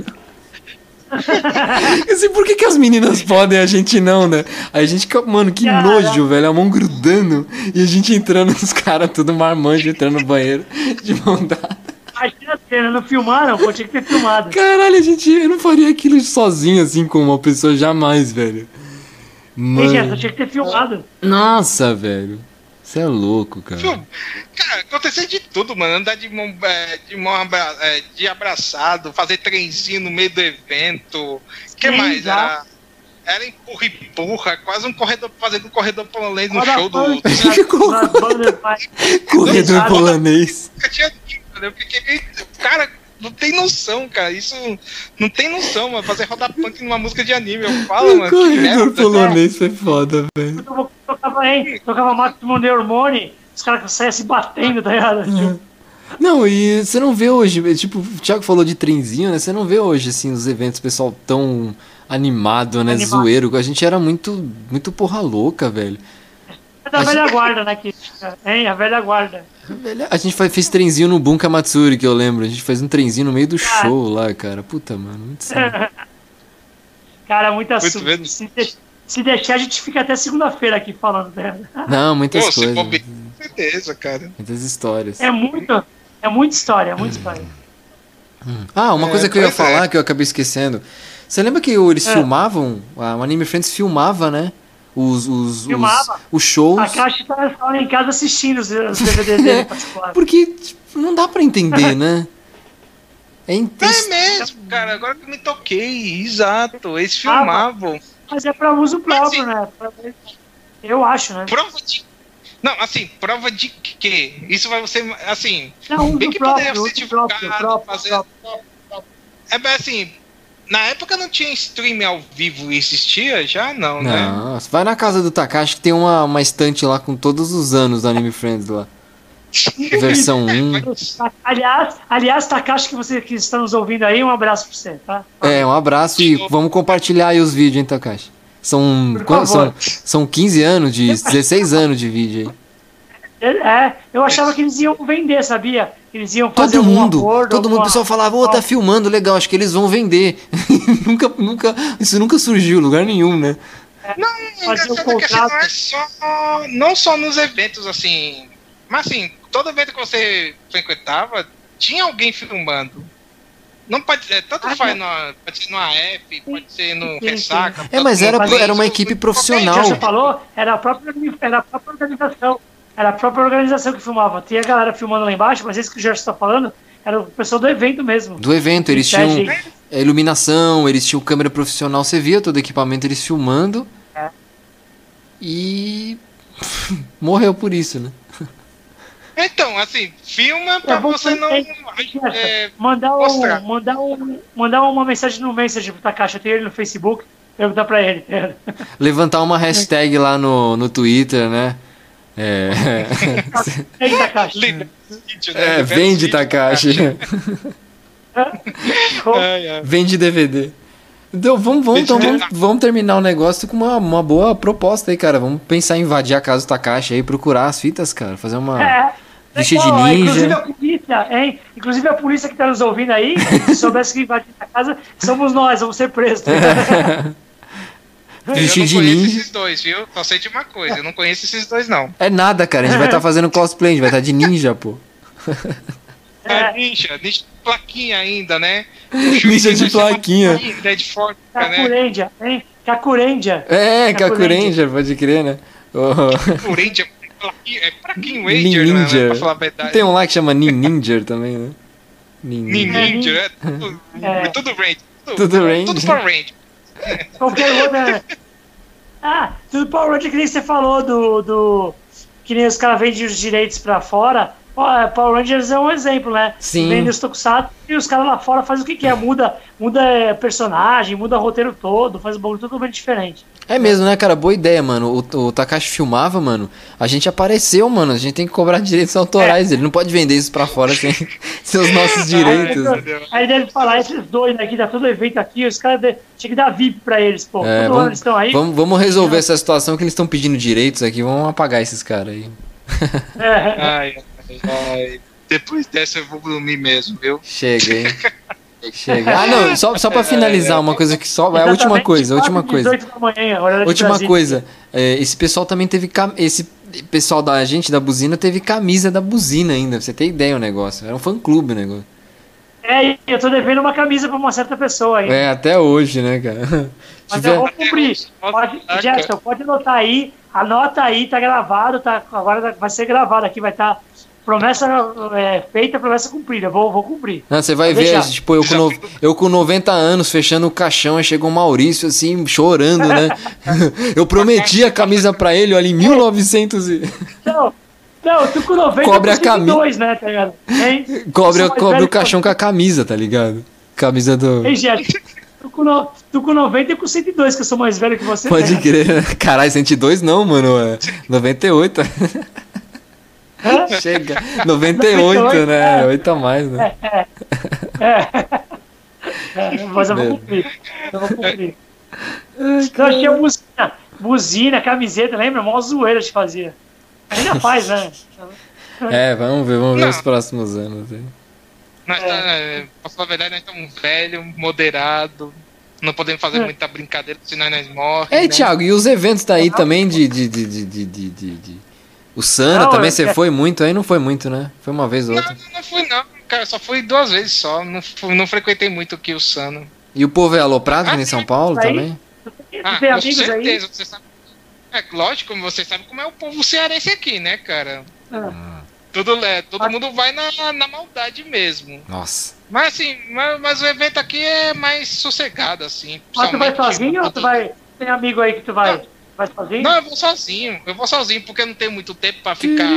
assim, por que, que as meninas podem e a gente não, né? Aí a gente fica, mano, que Cara. nojo, velho. A mão grudando e a gente entrando, os caras tudo marmanjo entrando no banheiro de mão dada. Imagina a cena, não filmaram, pô, tinha que ter filmado. Caralho, a gente, eu não faria aquilo sozinho assim com uma pessoa jamais, velho. Tem gente, Mano, tinha que ter filmado. nossa, velho. Você é louco, cara. Cara, aconteceu de tudo, mano. Andar de mão, é, de mão abra- é, de abraçado, fazer trenzinho no meio do evento. O que Sim, mais? já. Era, era empurra e empurra, quase um corredor fazendo um corredor polonês no show do. mais- Corredor polonês. nunca tinha? Eu fiquei. Cara, não tem noção, cara. Isso não tem noção, mano. Fazer roda punk numa música de anime. Eu falo, mano. Corredor merda. polonês foi foda, velho. Eu tocava, hein? Tocava Máximo de Hormone, os caras saiam se batendo, tá ligado? Tipo, Não, e você não vê hoje, tipo, o Thiago falou de trenzinho, né? Você não vê hoje, assim, os eventos, o pessoal tão animado, né? Animado. Zoeiro. A gente era muito, muito porra louca, velho. É da velha guarda, né? Que, hein? A velha guarda. A gente fez trenzinho no Bunka Matsuri, que eu lembro. A gente fez um trenzinho no meio do Ah. show lá, cara. Puta, mano, muito sério. Cara, muito assunto. vendo? Se, de- se deixar, a gente fica até segunda-feira aqui falando dela. Não, muitas Pô, coisas. com certeza, cara. Muitas histórias. É muito. É muita história, é muita história. Ah, uma É, coisa que eu ia é. falar que eu acabei esquecendo. Você lembra que eles É. filmavam? A o Anime Friends filmava, né? Os, os, os, Filmava. os shows. A Caixa tá lá em casa assistindo os, os DVDs dele particular. Porque tipo, não dá pra entender, né? É, É mesmo, cara. Agora que eu me toquei. Exato. Eles Ah, filmavam. Mas é pra uso próprio, Mas, né? Pra- Eu acho, né? Prova de. Não, assim, prova de quê? Isso vai ser, assim, Não, bem que poderia próprio, ser uso próprio, divulgado, próprio, fazer- próprio. é bem assim, na época não tinha stream ao vivo e existia? Já não, né? Não, vai na casa do Takashi que tem uma, uma estante lá com todos os anos do Anime Friends lá. Versão 1. Aliás, aliás, Takashi, que você que está nos ouvindo aí, um abraço pra você, tá? É, um abraço e vamos compartilhar aí os vídeos, hein, Takashi? São, são, são 15 anos, de 16 anos de vídeo aí. É, eu achava que eles iam vender, sabia? Eles iam fazer Todo algum mundo, acordo, todo mundo, o pessoal falava, ô, tá filmando, legal, acho que eles vão vender. nunca, nunca, isso nunca surgiu em lugar nenhum, né? Não, um engraçado é que assim, não contrato. é só. Não só nos eventos, assim. Mas assim, todo evento que você frequentava, tinha alguém filmando. Não pode ser, tanto Ah, faz não. no, pode ser no AF, pode ser no sim, sim. Ressaca. É, mas era, era uma equipe profissional. Você falou, era a própria, era a própria organização. Era a própria organização que filmava. Tinha a galera filmando lá embaixo, mas esse que o Gerson está falando era o pessoal do evento mesmo. Do evento, eles É, tinham gente. é, iluminação, eles tinham câmera profissional, você via todo o equipamento eles filmando. É. E morreu por isso, né? Então, assim, filma pra É bom você não. Gerson, é, mandar, um, mandar, um, mandar uma mensagem no Messenger pro Takashi, eu tenho ele no Facebook, perguntar pra ele. Levantar uma hashtag lá no, no Twitter, né? É, Ei, Takashi. né? é vende Takashi. Vende DVD. Então vamos, vamos, então, vamos, vamos terminar o negócio com uma, uma boa proposta aí, cara. Vamos pensar em invadir a casa do Takashi aí, procurar as fitas, cara. Fazer uma. É. Vestir de Legal, Inclusive ninja. a polícia, hein? Inclusive a polícia que tá nos ouvindo aí, se soubesse que invadir a casa, somos nós, vamos ser presos. Eu não conheço ninja. esses dois, viu? Só sei de uma coisa, eu não conheço esses dois, não. É nada, cara. A gente vai estar fazendo cosplay, a gente vai estar de ninja, pô. É, ninja, ninja de plaquinha ainda, né? Ninja de plaquinha. Né, de fórmica, né? Kakurendia, hein? Kakurendia. É, Kakuranger, pode crer, né? Oh. Plaquinha, é plaquinho Ranger, né? Ninja. Pra falar a verdade. Tem um lá que chama Ninja também, né? Nin- Ninja. Ninja, é tudo, É. é tudo Ranger. Tudo Ranger. Tudo Power Ranger. Qualquer outra. Ah, tudo Power Ranger que nem você falou do. do que nem os caras vendem os direitos pra fora. Ó, é, Power Rangers é um exemplo, né? Sim. Vendem os tokusatsu e os caras lá fora fazem o que quer. Muda, muda é, personagem, muda roteiro todo, faz um bagulho totalmente diferente. É mesmo, né, cara? Boa ideia, mano. O, o Takashi filmava, mano. A gente apareceu, mano. A gente tem que cobrar direitos autorais. Ele não pode vender isso pra fora sem, sem os nossos direitos. Aí, aí deve falar, esses dois aqui, tá todo evento aqui, os caras de- tinha que dar VIP pra eles, pô. É, Todo ano eles estão aí. vamos, vamos resolver essa situação que eles estão pedindo direitos aqui. Vamos apagar esses caras aí. É, Ai, ai, ai. Depois dessa eu vou dormir mesmo, viu? Chega, hein? Chega. Ah, não, só, só pra finalizar, uma coisa que só. É a última coisa, a última coisa. 18 da manhã, horário de Última coisa. é, esse pessoal também teve. cam- Esse pessoal da gente da buzina teve camisa da buzina ainda. Pra você ter ideia o negócio. Era um fã clube o negócio. É, eu tô devendo uma camisa pra uma certa pessoa aí. É, até hoje, né, cara? Mas Tiver- eu vou cumprir. Pode. Gerson, pode anotar aí. Anota aí, tá gravado, tá, agora vai ser gravado aqui, vai estar promessa é, feita, promessa cumprida. Vou, vou cumprir. Não, você vai Pode ver, deixar. tipo, eu com, no- eu com 90 anos fechando o caixão, aí chegou o Maurício assim, chorando, né? eu prometi a camisa pra ele, olha, em 1900 e... Não, não, tu com 90 Cobre a com 102, né, tá ligado? Hein? Cobre, cobre o caixão com a camisa, tá ligado? Camisa do... Ei, tu com, no, tu com 90 e com 102, que eu sou mais velho que você. Pode né? crer. Caralho, 102 não, mano. É 98. Chega. 98, 98, né? é. 8 a mais, né? É, mas eu vou cumprir. Eu vou cumprir. Então, eu tinha buzina, buzina, camiseta, lembra? Mó zoeira de fazia. Ainda faz, né? É, vamos ver, vamos ver Não. os próximos anos. aí. Nós tá, é, pra falar a verdade, nós estamos velhos, moderados. Não podemos fazer É. muita brincadeira, senão nós morremos. Ei, né? Thiago, e os eventos daí também de. de, de, de, de, de, de- de- O Sana Não, também, você foi muito aí? Não foi muito, né? Foi uma vez ou Não, outra. não, não fui não, cara. Só fui duas vezes só. Não, fui- não frequentei muito aqui o Sano. E o povo é aloprado aqui em São Paulo Aí- também? Ah, com amigos aí? certeza, você sabe. É lógico, você sabe como é o povo cearense aqui, né, cara? Ah, Tudo, é, todo Ah. mundo vai na, na maldade mesmo. Nossa. Mas assim, mas, mas o evento aqui é mais sossegado, assim. Mas tu vai sozinho ou tu vai. Tem amigo aí que tu vai? Vai sozinho? Não, eu vou sozinho. Eu vou sozinho porque eu não tenho muito tempo pra ficar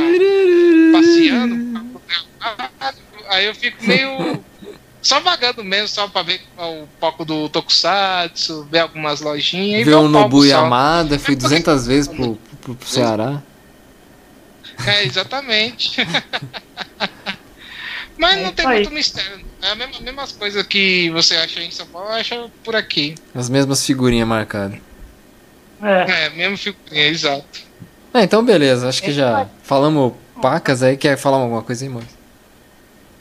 passeando. Aí eu fico meio. Só vagando mesmo, só pra ver o palco do Tokusatsu, ver algumas lojinhas. e Ver o Nobu. Yamada, fui 200 vezes pro, pro, pro Ceará. É, exatamente. Mas É não tem aí. muito mistério. É a mesma, mesmas coisas que você acha em São Paulo, eu acho por aqui. As mesmas figurinhas marcadas. É. É, mesmo figurinha, exato. É, então beleza, acho que É já falamos pacas aí. Quer falar alguma coisa aí, Maurício?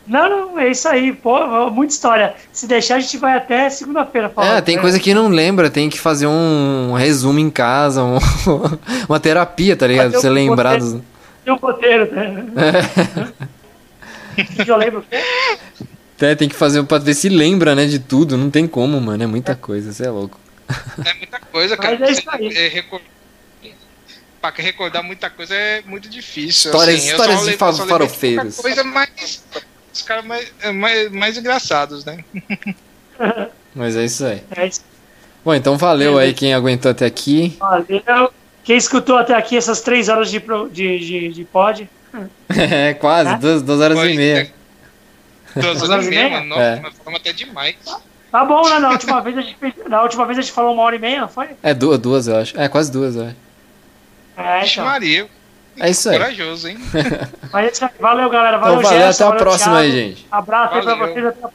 Não, não, é isso aí. Pô, muita história. Se deixar, a gente vai até segunda-feira falando. É, tem né? coisa que não lembra, tem que fazer um resumo em casa, um- uma terapia, tá ligado? Pra você Fazer um lembrar roteiro. dos. Tem um roteiro, né? que eu lembro. É, tem que fazer pra ver se lembra, né, de tudo. Não tem como, mano. É muita coisa, você é louco. É muita coisa, cara. Mas é isso aí. é, recor- Pra recordar muita coisa é muito difícil. Histórias- assim. Histórias de lembro- farofeiros. Coisa mais. Os caras mais, é, mais, mais engraçados, né? Mas é isso aí. É isso. Bom, então valeu aí quem aguentou até aqui. Valeu. Quem escutou até aqui essas três horas de, pro- de, de, de pod, É, quase, Tá? duas, duas horas Foi, e meia. Duas horas e meia, mano. Nossa, É. nós falamos até demais. Tá bom, né? Na última vez a gente fez, na última vez a gente falou uma hora e meia, não foi? É duas, duas, eu acho. É, quase duas, eu acho. É, então. Maria. É isso aí. Corajoso, hein? Mas é isso aí. Valeu, galera. Valeu, Então valeu, Gerson, até a valeu, próxima aí, Thiago. gente. Abraço aí pra Valeu. vocês. Até a